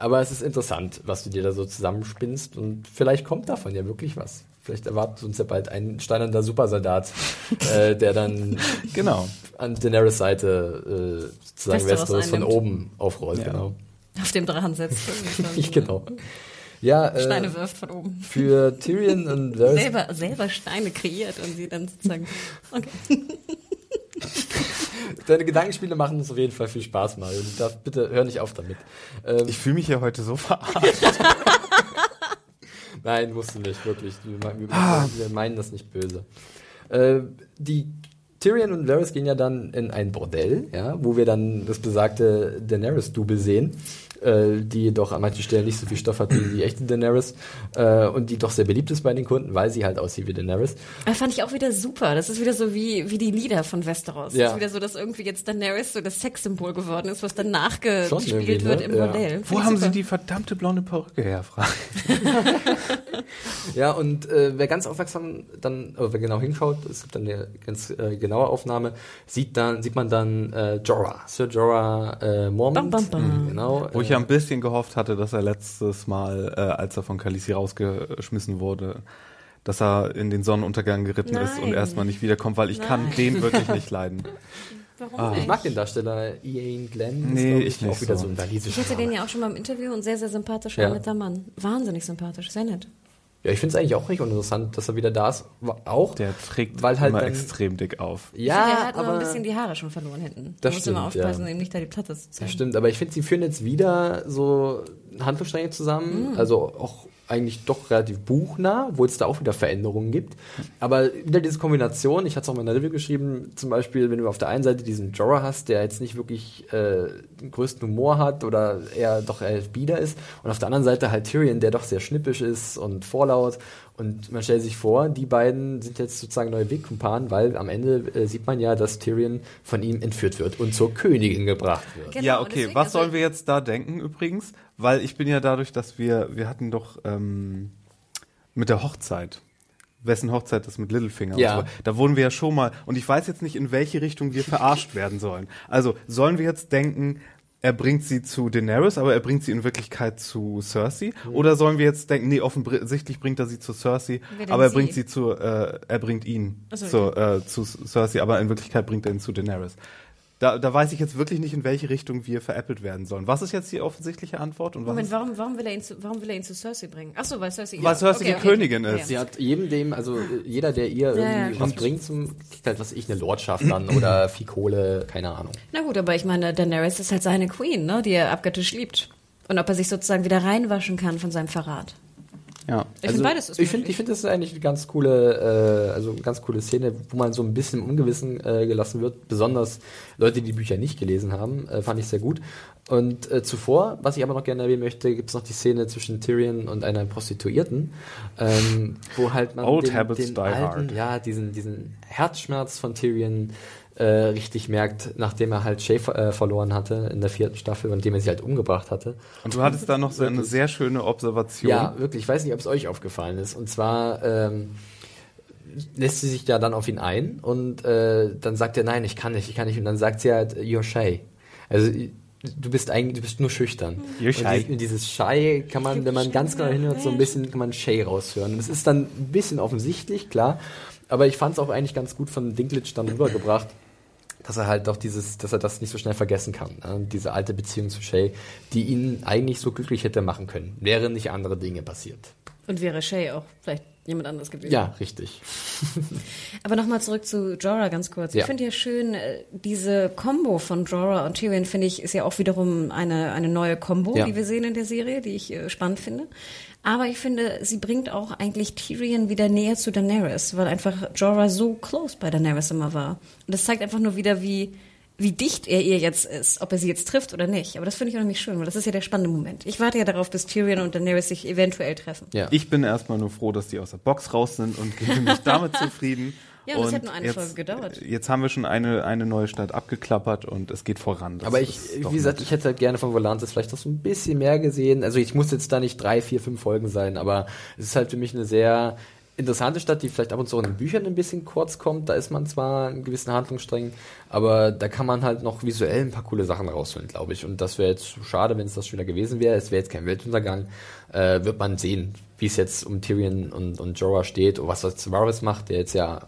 Aber es ist interessant, was du dir da so zusammenspinnst und vielleicht kommt davon ja wirklich was. Vielleicht erwartet uns ja bald ein steinernder Supersoldat, äh, der dann genau. an Daenerys Seite äh, sozusagen Westeros von oben aufrollt. Ja. Genau. Auf dem Drachen setzt. genau. Ja, äh, Steine wirft von oben. Für Tyrion und Varys selber, selber Steine kreiert und sie dann sozusagen. Okay. Deine Gedankenspiele machen uns auf jeden Fall viel Spaß, Mario. Du darfst, bitte hör nicht auf damit. Ähm, ich fühle mich ja heute so verarscht. Nein, musst du nicht, wirklich. Wir, wir, ah. wir meinen das nicht böse. Äh, die Tyrion und Varys gehen ja dann in ein Bordell, ja, wo wir dann das besagte Daenerys-Double sehen äh, die doch an manchen Stellen nicht so viel Stoff hat wie die echte Daenerys äh, und die doch sehr beliebt ist bei den Kunden, weil sie halt aussieht wie Daenerys. Das fand ich auch wieder super. Das ist wieder so wie, wie die Lieder von Westeros. Ja. Das ist wieder so, dass irgendwie jetzt Daenerys so das Sexsymbol geworden ist, was dann nachgespielt wird ne? im ja. Modell. Wo haben super. sie die verdammte blonde Perücke her, Frage? ja, und äh, wer ganz aufmerksam dann, oder wer genau hinschaut, es gibt dann eine ganz äh, genaue Aufnahme, sieht dann, sieht man dann äh, Jorah, Sir Jorah äh, Mormont. Bam, bam, bam. Genau. Wo ich ja ein bisschen gehofft hatte, dass er letztes Mal, äh, als er von Khaleesi rausgeschmissen wurde, dass er in den Sonnenuntergang geritten Nein. ist und erstmal nicht wiederkommt, weil ich Nein. kann den wirklich nicht leiden. Warum ah. Ich mag den Darsteller Ian Glenn. Nee, ich, ich auch wieder so, so ein Ich hatte den ja auch schon mal im Interview und sehr, sehr sympathischer, ja. netter Mann. Wahnsinnig sympathisch, sehr nett. Ja, ich finde es eigentlich auch recht interessant, dass er wieder da ist. Auch. Der trägt weil halt immer dann, extrem dick auf. Ja, der hat aber ein bisschen die Haare schon verloren hinten. Das muss immer aufpassen, ja. eben nicht da die Platte zu zeigen. Das stimmt, aber ich finde, sie führen jetzt wieder so Handlungsstränge zusammen. Mhm. Also auch eigentlich doch relativ buchnah, wo es da auch wieder Veränderungen gibt. Aber wieder diese Kombination, ich hatte es auch mal in der Review geschrieben, zum Beispiel, wenn du auf der einen Seite diesen Jorah hast, der jetzt nicht wirklich äh, den größten Humor hat oder eher doch eher bieder ist, und auf der anderen Seite halt Tyrion, der doch sehr schnippisch ist und vorlaut. Und man stellt sich vor, die beiden sind jetzt sozusagen neue Wegkumpanen, weil am Ende äh, sieht man ja, dass Tyrion von ihm entführt wird und zur Königin gebracht wird. Genau, ja, okay. Was sollen wir jetzt da denken übrigens? Weil ich bin ja dadurch, dass wir, wir hatten doch ähm, mit der Hochzeit, wessen Hochzeit das mit Littlefinger ja. und so. Da wurden wir ja schon mal, und ich weiß jetzt nicht, in welche Richtung wir verarscht werden sollen. Also, sollen wir jetzt denken, er bringt sie zu Daenerys, aber er bringt sie in Wirklichkeit zu Cersei? Mhm. Oder sollen wir jetzt denken, nee, offensichtlich bringt er sie zu Cersei, aber er sie? bringt sie zu, äh, er bringt ihn so, zu, äh, zu Cersei, aber in Wirklichkeit bringt er ihn zu Daenerys. Da, da weiß ich jetzt wirklich nicht, in welche Richtung wir veräppelt werden sollen. Was ist jetzt die offensichtliche Antwort? Und Moment, warum, warum, will er ihn zu, warum will er ihn zu Cersei bringen? Achso, weil Cersei, weil Cersei okay, die okay, Königin ist. Sie hat jedem dem, also jeder, der ihr irgendwie ja, was bringt, zum, kriegt halt, was ich, eine Lordschaft dann oder Fikole, keine Ahnung. Na gut, aber ich meine, Daenerys ist halt seine Queen, ne, die er abgöttisch liebt. Und ob er sich sozusagen wieder reinwaschen kann von seinem Verrat. Ja. Ich also, finde beides ist Ich finde, ich finde, das ist eigentlich eine ganz coole, äh, also eine ganz coole Szene, wo man so ein bisschen im Ungewissen äh, gelassen wird. Besonders Leute, die die Bücher nicht gelesen haben, äh, fand ich sehr gut. Und äh, zuvor, was ich aber noch gerne erwähnen möchte, gibt es noch die Szene zwischen Tyrion und einer Prostituierten, ähm, wo halt man Old den, Habits den die alten, hard. ja, diesen, diesen Herzschmerz von Tyrion äh, richtig merkt, nachdem er halt Shay äh, verloren hatte in der vierten Staffel und dem er sich halt umgebracht hatte. Und du hattest da noch so eine sehr schöne Observation. Ja, wirklich. Ich weiß nicht, ob es euch aufgefallen ist. Und zwar ähm, lässt sie sich ja dann auf ihn ein und äh, dann sagt er, nein, ich kann nicht, ich kann nicht. Und dann sagt sie halt, you're shy. Also du bist eigentlich, du bist nur schüchtern. You're shy. Und dieses Shy kann man, wenn man ganz genau hinhört, so ein bisschen kann man Shay raushören. Und es ist dann ein bisschen offensichtlich, klar. Aber ich fand es auch eigentlich ganz gut von Dinklage dann rübergebracht dass er halt doch dieses, dass er das nicht so schnell vergessen kann. Ne? Diese alte Beziehung zu Shay, die ihn eigentlich so glücklich hätte machen können, wären nicht andere Dinge passiert. Und wäre Shay auch vielleicht jemand anderes gewesen. Ja, richtig. Aber nochmal zurück zu Jorah ganz kurz. Ja. Ich finde ja schön, äh, diese Combo von Jorah und Tyrion, finde ich, ist ja auch wiederum eine, eine neue Combo, ja. die wir sehen in der Serie, die ich äh, spannend finde. Aber ich finde, sie bringt auch eigentlich Tyrion wieder näher zu Daenerys, weil einfach Jorah so close bei Daenerys immer war. Und das zeigt einfach nur wieder, wie, wie dicht er ihr jetzt ist, ob er sie jetzt trifft oder nicht. Aber das finde ich auch nämlich schön, weil das ist ja der spannende Moment. Ich warte ja darauf, bis Tyrion und Daenerys sich eventuell treffen. Ja. Ich bin erstmal nur froh, dass die aus der Box raus sind und gebe mich damit zufrieden. Ja, und das hat nur eine jetzt, Folge gedauert. Jetzt haben wir schon eine, eine neue Stadt abgeklappert und es geht voran. Das Aber ich, wie gesagt, ich hätte halt gerne von Volantis vielleicht noch so ein bisschen mehr gesehen. Also ich muss jetzt da nicht drei, vier, fünf Folgen sein, aber es ist halt für mich eine sehr interessante Stadt, die vielleicht ab und zu in den Büchern ein bisschen kurz kommt. Da ist man zwar in gewissen Handlungssträngen, aber da kann man halt noch visuell ein paar coole Sachen rausholen, glaube ich. Und das wäre jetzt schade, wenn es das schon wieder gewesen wäre. Es wäre jetzt kein Weltuntergang. Äh, wird man sehen, wie es jetzt um Tyrion und, und Jorah steht und was das Varys macht, der jetzt ja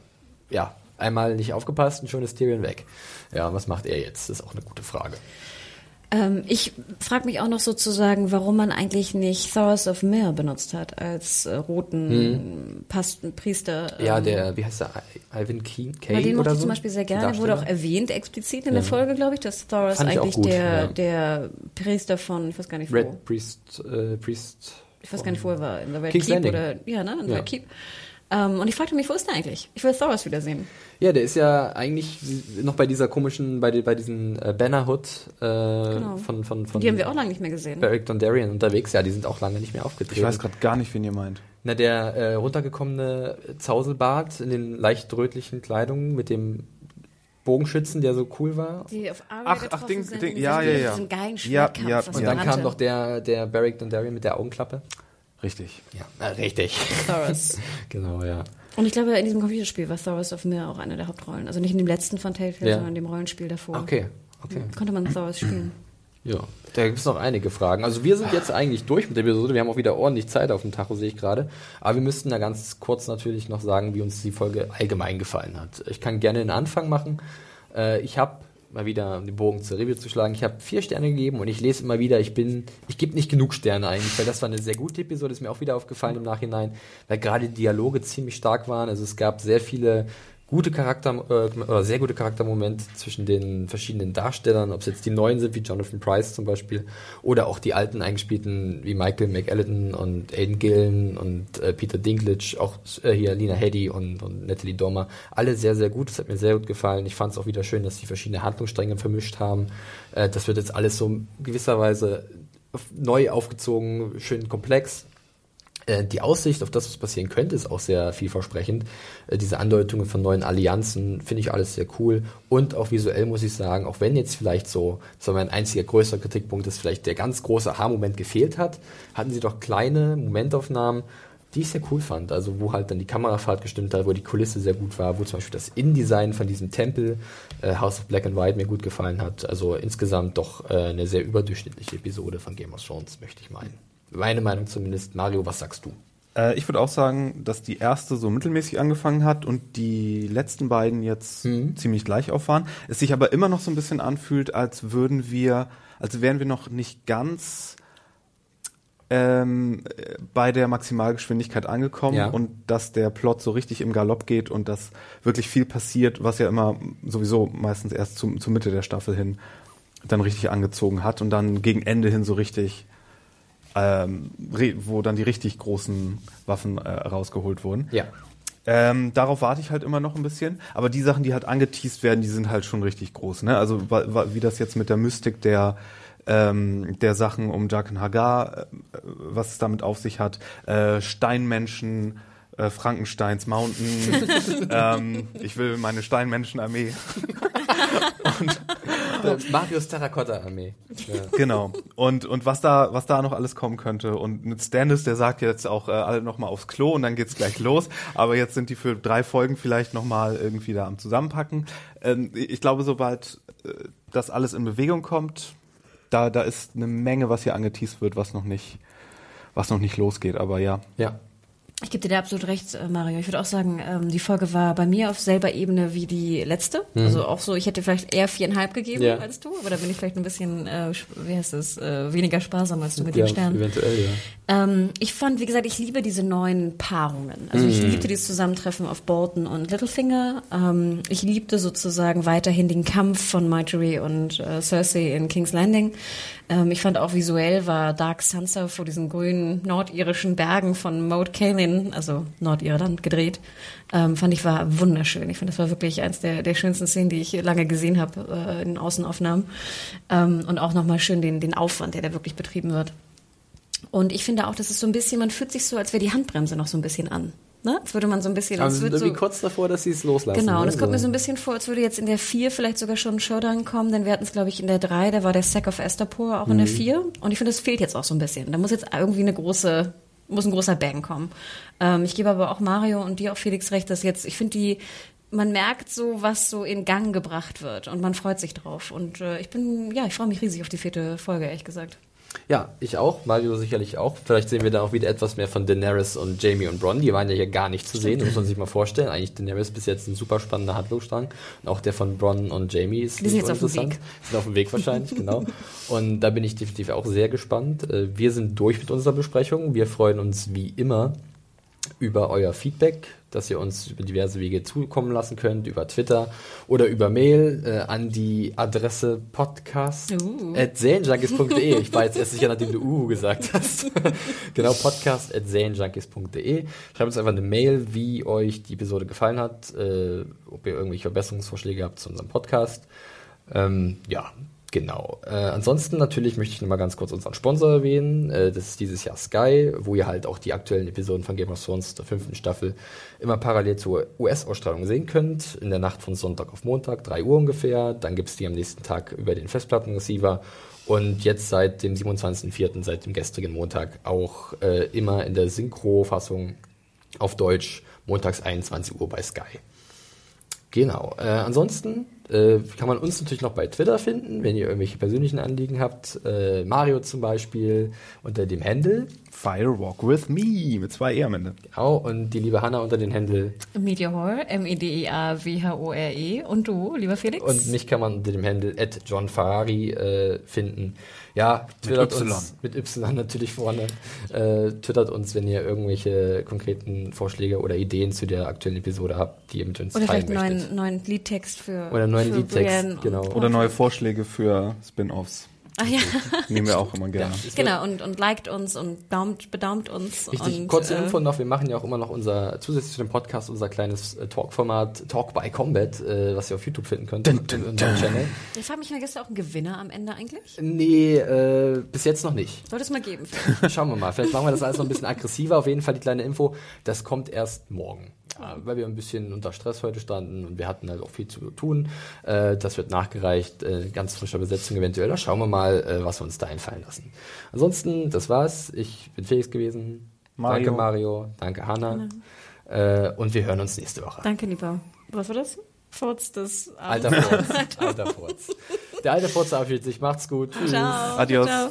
ja, einmal nicht aufgepasst und schon ist Tyrion weg. Ja, was macht er jetzt? Das ist auch eine gute Frage. Ähm, ich frage mich auch noch sozusagen, warum man eigentlich nicht Thoros of Mir benutzt hat als äh, roten hm. Pasten, Priester. Ähm, ja, der, wie heißt der, Ivan Kane? Kane den mochte ich so? zum Beispiel sehr gerne. Wurde auch erwähnt explizit in der Folge, glaube ich, dass Thoros eigentlich gut, der, ja. der Priester von, ich weiß gar nicht wo. Red Priest, äh, Priest. Ich weiß gar nicht, wo er war. In der Red King's Keep Landing. oder, ja, ne, in der ja. Red Keep. Ähm, und ich fragte mich, wo ist der eigentlich? Ich will Thoros wiedersehen. Ja, der ist ja eigentlich noch bei dieser komischen, bei, bei diesen äh, Bannerhood äh, genau. von, von, von. Die haben wir auch lange nicht mehr gesehen. Beric Dondarrion unterwegs, ja, die sind auch lange nicht mehr aufgetreten. Ich weiß gerade gar nicht, wen ihr meint. Na, der äh, runtergekommene Zauselbart in den leicht rötlichen Kleidungen mit dem Bogenschützen, der so cool war. Die auf Ach, ach, Ding, Ding, ja, ja, ja. geilen ja, ja, Und dann kam doch der, der Beric Dondarrion mit der Augenklappe. Richtig. Ja, äh, richtig. Thoros. genau, ja. Und ich glaube, in diesem Computerspiel war Thoros of Mir auch eine der Hauptrollen. Also nicht in dem letzten von Telltale, ja. sondern in dem Rollenspiel davor. Okay, okay. Konnte man Thoros spielen. Ja, da gibt es noch einige Fragen. Also wir sind jetzt eigentlich durch mit der Episode. Wir haben auch wieder ordentlich Zeit auf dem Tacho, sehe ich gerade. Aber wir müssten da ganz kurz natürlich noch sagen, wie uns die Folge allgemein gefallen hat. Ich kann gerne den Anfang machen. Äh, ich habe mal wieder den Bogen zur Review zu schlagen. Ich habe vier Sterne gegeben und ich lese immer wieder, ich bin, ich gebe nicht genug Sterne eigentlich, weil das war eine sehr gute Episode, ist mir auch wieder aufgefallen im Nachhinein, weil gerade die Dialoge ziemlich stark waren. Also es gab sehr viele gute Charakter äh, oder sehr gute Charaktermomente zwischen den verschiedenen Darstellern, ob es jetzt die neuen sind wie Jonathan Price zum Beispiel oder auch die alten eingespielten wie Michael McAllen und Aiden Gillen und äh, Peter Dinklage, auch äh, hier Lina Headey und, und Natalie Dormer, alle sehr sehr gut. Das hat mir sehr gut gefallen. Ich fand es auch wieder schön, dass sie verschiedene Handlungsstränge vermischt haben. Äh, das wird jetzt alles so gewisserweise neu aufgezogen, schön komplex, die Aussicht auf das, was passieren könnte, ist auch sehr vielversprechend. Äh, diese Andeutungen von neuen Allianzen finde ich alles sehr cool. Und auch visuell muss ich sagen, auch wenn jetzt vielleicht so, so mein einziger größer Kritikpunkt ist, vielleicht der ganz große Aha-Moment gefehlt hat, hatten sie doch kleine Momentaufnahmen, die ich sehr cool fand. Also wo halt dann die Kamerafahrt gestimmt hat, wo die Kulisse sehr gut war, wo zum Beispiel das Innendesign von diesem Tempel äh, House of Black and White mir gut gefallen hat. Also insgesamt doch äh, eine sehr überdurchschnittliche Episode von Game of Thrones, möchte ich meinen. Meine Meinung zumindest. Mario, was sagst du? Äh, ich würde auch sagen, dass die erste so mittelmäßig angefangen hat und die letzten beiden jetzt mhm. ziemlich gleich auf waren. Es sich aber immer noch so ein bisschen anfühlt, als würden wir, als wären wir noch nicht ganz ähm, bei der Maximalgeschwindigkeit angekommen ja. und dass der Plot so richtig im Galopp geht und dass wirklich viel passiert, was ja immer sowieso meistens erst zum, zur Mitte der Staffel hin dann richtig angezogen hat und dann gegen Ende hin so richtig ähm, wo dann die richtig großen Waffen äh, rausgeholt wurden. Ja. Ähm, darauf warte ich halt immer noch ein bisschen. Aber die Sachen, die halt angeteased werden, die sind halt schon richtig groß. Ne? Also wie das jetzt mit der Mystik der ähm, der Sachen um Jaken Hagar, äh, was es damit auf sich hat, äh, Steinmenschen, äh, Frankensteins Mountain, ähm, ich will meine Steinmenschenarmee. und Marius Terrakotta-Armee. Ja. Genau. Und, und was da, was da noch alles kommen könnte. Und mit Stannis, der sagt jetzt auch äh, alle nochmal aufs Klo und dann geht's gleich los. Aber jetzt sind die für drei Folgen vielleicht nochmal irgendwie da am Zusammenpacken. Ähm, ich glaube, sobald äh, das alles in Bewegung kommt, da, da ist eine Menge, was hier angeteased wird, was noch nicht, was noch nicht losgeht. Aber ja. Ja. Ich gebe dir da absolut recht, äh, Mario. Ich würde auch sagen, ähm, die Folge war bei mir auf selber Ebene wie die letzte. Mhm. Also auch so, ich hätte vielleicht eher viereinhalb gegeben ja. als du, aber da bin ich vielleicht ein bisschen, äh, wie heißt es, äh, weniger sparsam als du mit ja, den Sternen. Eventuell, ja. Ähm, ich fand, wie gesagt, ich liebe diese neuen Paarungen. Also mhm. ich liebte dieses Zusammentreffen auf Bolton und Littlefinger. Ähm, ich liebte sozusagen weiterhin den Kampf von Marjorie und äh, Cersei in King's Landing. Ähm, ich fand auch visuell war Dark Sansa vor diesen grünen nordirischen Bergen von Moat Cailin, also Nordirland, gedreht. Ähm, fand ich war wunderschön. Ich finde, das war wirklich eins der, der schönsten Szenen, die ich lange gesehen habe äh, in Außenaufnahmen. Ähm, und auch nochmal schön den, den Aufwand, der da wirklich betrieben wird. Und ich finde auch, das ist so ein bisschen, man fühlt sich so, als wäre die Handbremse noch so ein bisschen an. Ne? Als würde man so ein bisschen. Also sind irgendwie so, kurz davor, dass sie es loslassen. Genau, und es kommt mir so ein bisschen vor, als würde jetzt in der 4 vielleicht sogar schon ein Showdown kommen, denn wir hatten es, glaube ich, in der 3, da war der Sack of Astapor auch mhm. in der 4. Mhm. Und ich finde, es fehlt jetzt auch so ein bisschen. Da muss jetzt irgendwie eine große, muss ein großer Bang kommen. Ähm, ich gebe aber auch Mario und dir auch Felix recht, dass jetzt, ich finde die, man merkt so, was so in Gang gebracht wird und man freut sich drauf. Und äh, ich bin, ja, ich freue mich riesig auf die vierte Folge, ehrlich gesagt. Ja, ich auch, Mario sicherlich auch. Vielleicht sehen wir da auch wieder etwas mehr von Daenerys und Jamie und Bronn. Die waren ja hier gar nicht zu sehen, muss man sich mal vorstellen. Eigentlich Daenerys bis jetzt ein super spannender Handlungsstrang. Und auch der von Bronn und Jamie ist Die sind jetzt auf dem Weg. Sind auf dem Weg wahrscheinlich, genau. Und da bin ich definitiv auch sehr gespannt. Äh, wir sind durch mit unserer Besprechung. Wir freuen uns wie immer über euer Feedback dass ihr uns über diverse Wege zukommen lassen könnt, über Twitter oder über Mail äh, an die Adresse podcast.zanejunkies.de. Uh. Ich war jetzt erst sicher, nachdem du Uhu gesagt hast. genau, podcast.zanejunkies.de. Schreibt uns einfach eine Mail, wie euch die Episode gefallen hat, äh, ob ihr irgendwelche Verbesserungsvorschläge habt zu unserem Podcast. Ähm, ja, Genau. Äh, ansonsten natürlich möchte ich nochmal ganz kurz unseren Sponsor erwähnen. Äh, das ist dieses Jahr Sky, wo ihr halt auch die aktuellen Episoden von Game of Thrones der fünften Staffel immer parallel zur US-Ausstrahlung sehen könnt. In der Nacht von Sonntag auf Montag, 3 Uhr ungefähr. Dann gibt's die am nächsten Tag über den Festplattenreceiver. Und jetzt seit dem 27.04., seit dem gestrigen Montag, auch äh, immer in der Synchro-Fassung auf Deutsch, montags 21 Uhr bei Sky. Genau. Äh, ansonsten äh, kann man uns natürlich noch bei Twitter finden, wenn ihr irgendwelche persönlichen Anliegen habt. Äh, Mario zum Beispiel unter dem Handle Firewalk with Me mit zwei E am Ende. Genau, und die liebe Hanna unter dem Handle Mediahore, M-E-D-I-A-W-H-O-R-E. E. Und du, lieber Felix? Und mich kann man unter dem Handle at John Ferrari äh, finden. Ja, twittert mit uns mit Y natürlich vorne. Äh, twittert uns, wenn ihr irgendwelche konkreten Vorschläge oder Ideen zu der aktuellen Episode habt, die ihr mit uns oder teilen vielleicht möchtet. Oder neuen, neuen Liedtext für Oder neuen Liedtext, genau. Oder neue Vorschläge für Spin-Offs. Ach ja. Nehmen wir auch immer gerne. Ja, genau, und, und liked uns und daumt, bedaumt uns. Richtig, und, kurze äh, Info noch, wir machen ja auch immer noch unser, zusätzlich zu dem Podcast, unser kleines äh, Talk-Format Talk by Combat, äh, was ihr auf YouTube finden könnt. Dun, dun, dun. Channel. Ich frage mich mal, gibt es auch einen Gewinner am Ende eigentlich? Nee, äh, bis jetzt noch nicht. Sollte es mal geben. Schauen wir mal, vielleicht machen wir das alles noch ein bisschen aggressiver. Auf jeden Fall die kleine Info, das kommt erst morgen weil wir ein bisschen unter Stress heute standen und wir hatten halt auch viel zu tun. Äh, das wird nachgereicht, äh, ganz frischer Besetzung eventuell. Da schauen wir mal, äh, was wir uns da einfallen lassen. Ansonsten, das war's. Ich bin Felix gewesen. Mario. Danke Mario, danke Hanna. Äh, und wir hören uns nächste Woche. Danke, lieber. Was war das? Furz des Alter Furz. Alter Furz. Der alte Furz verabschiedet sich. Macht's gut. Tschüss. Ciao. Adios. Ciao.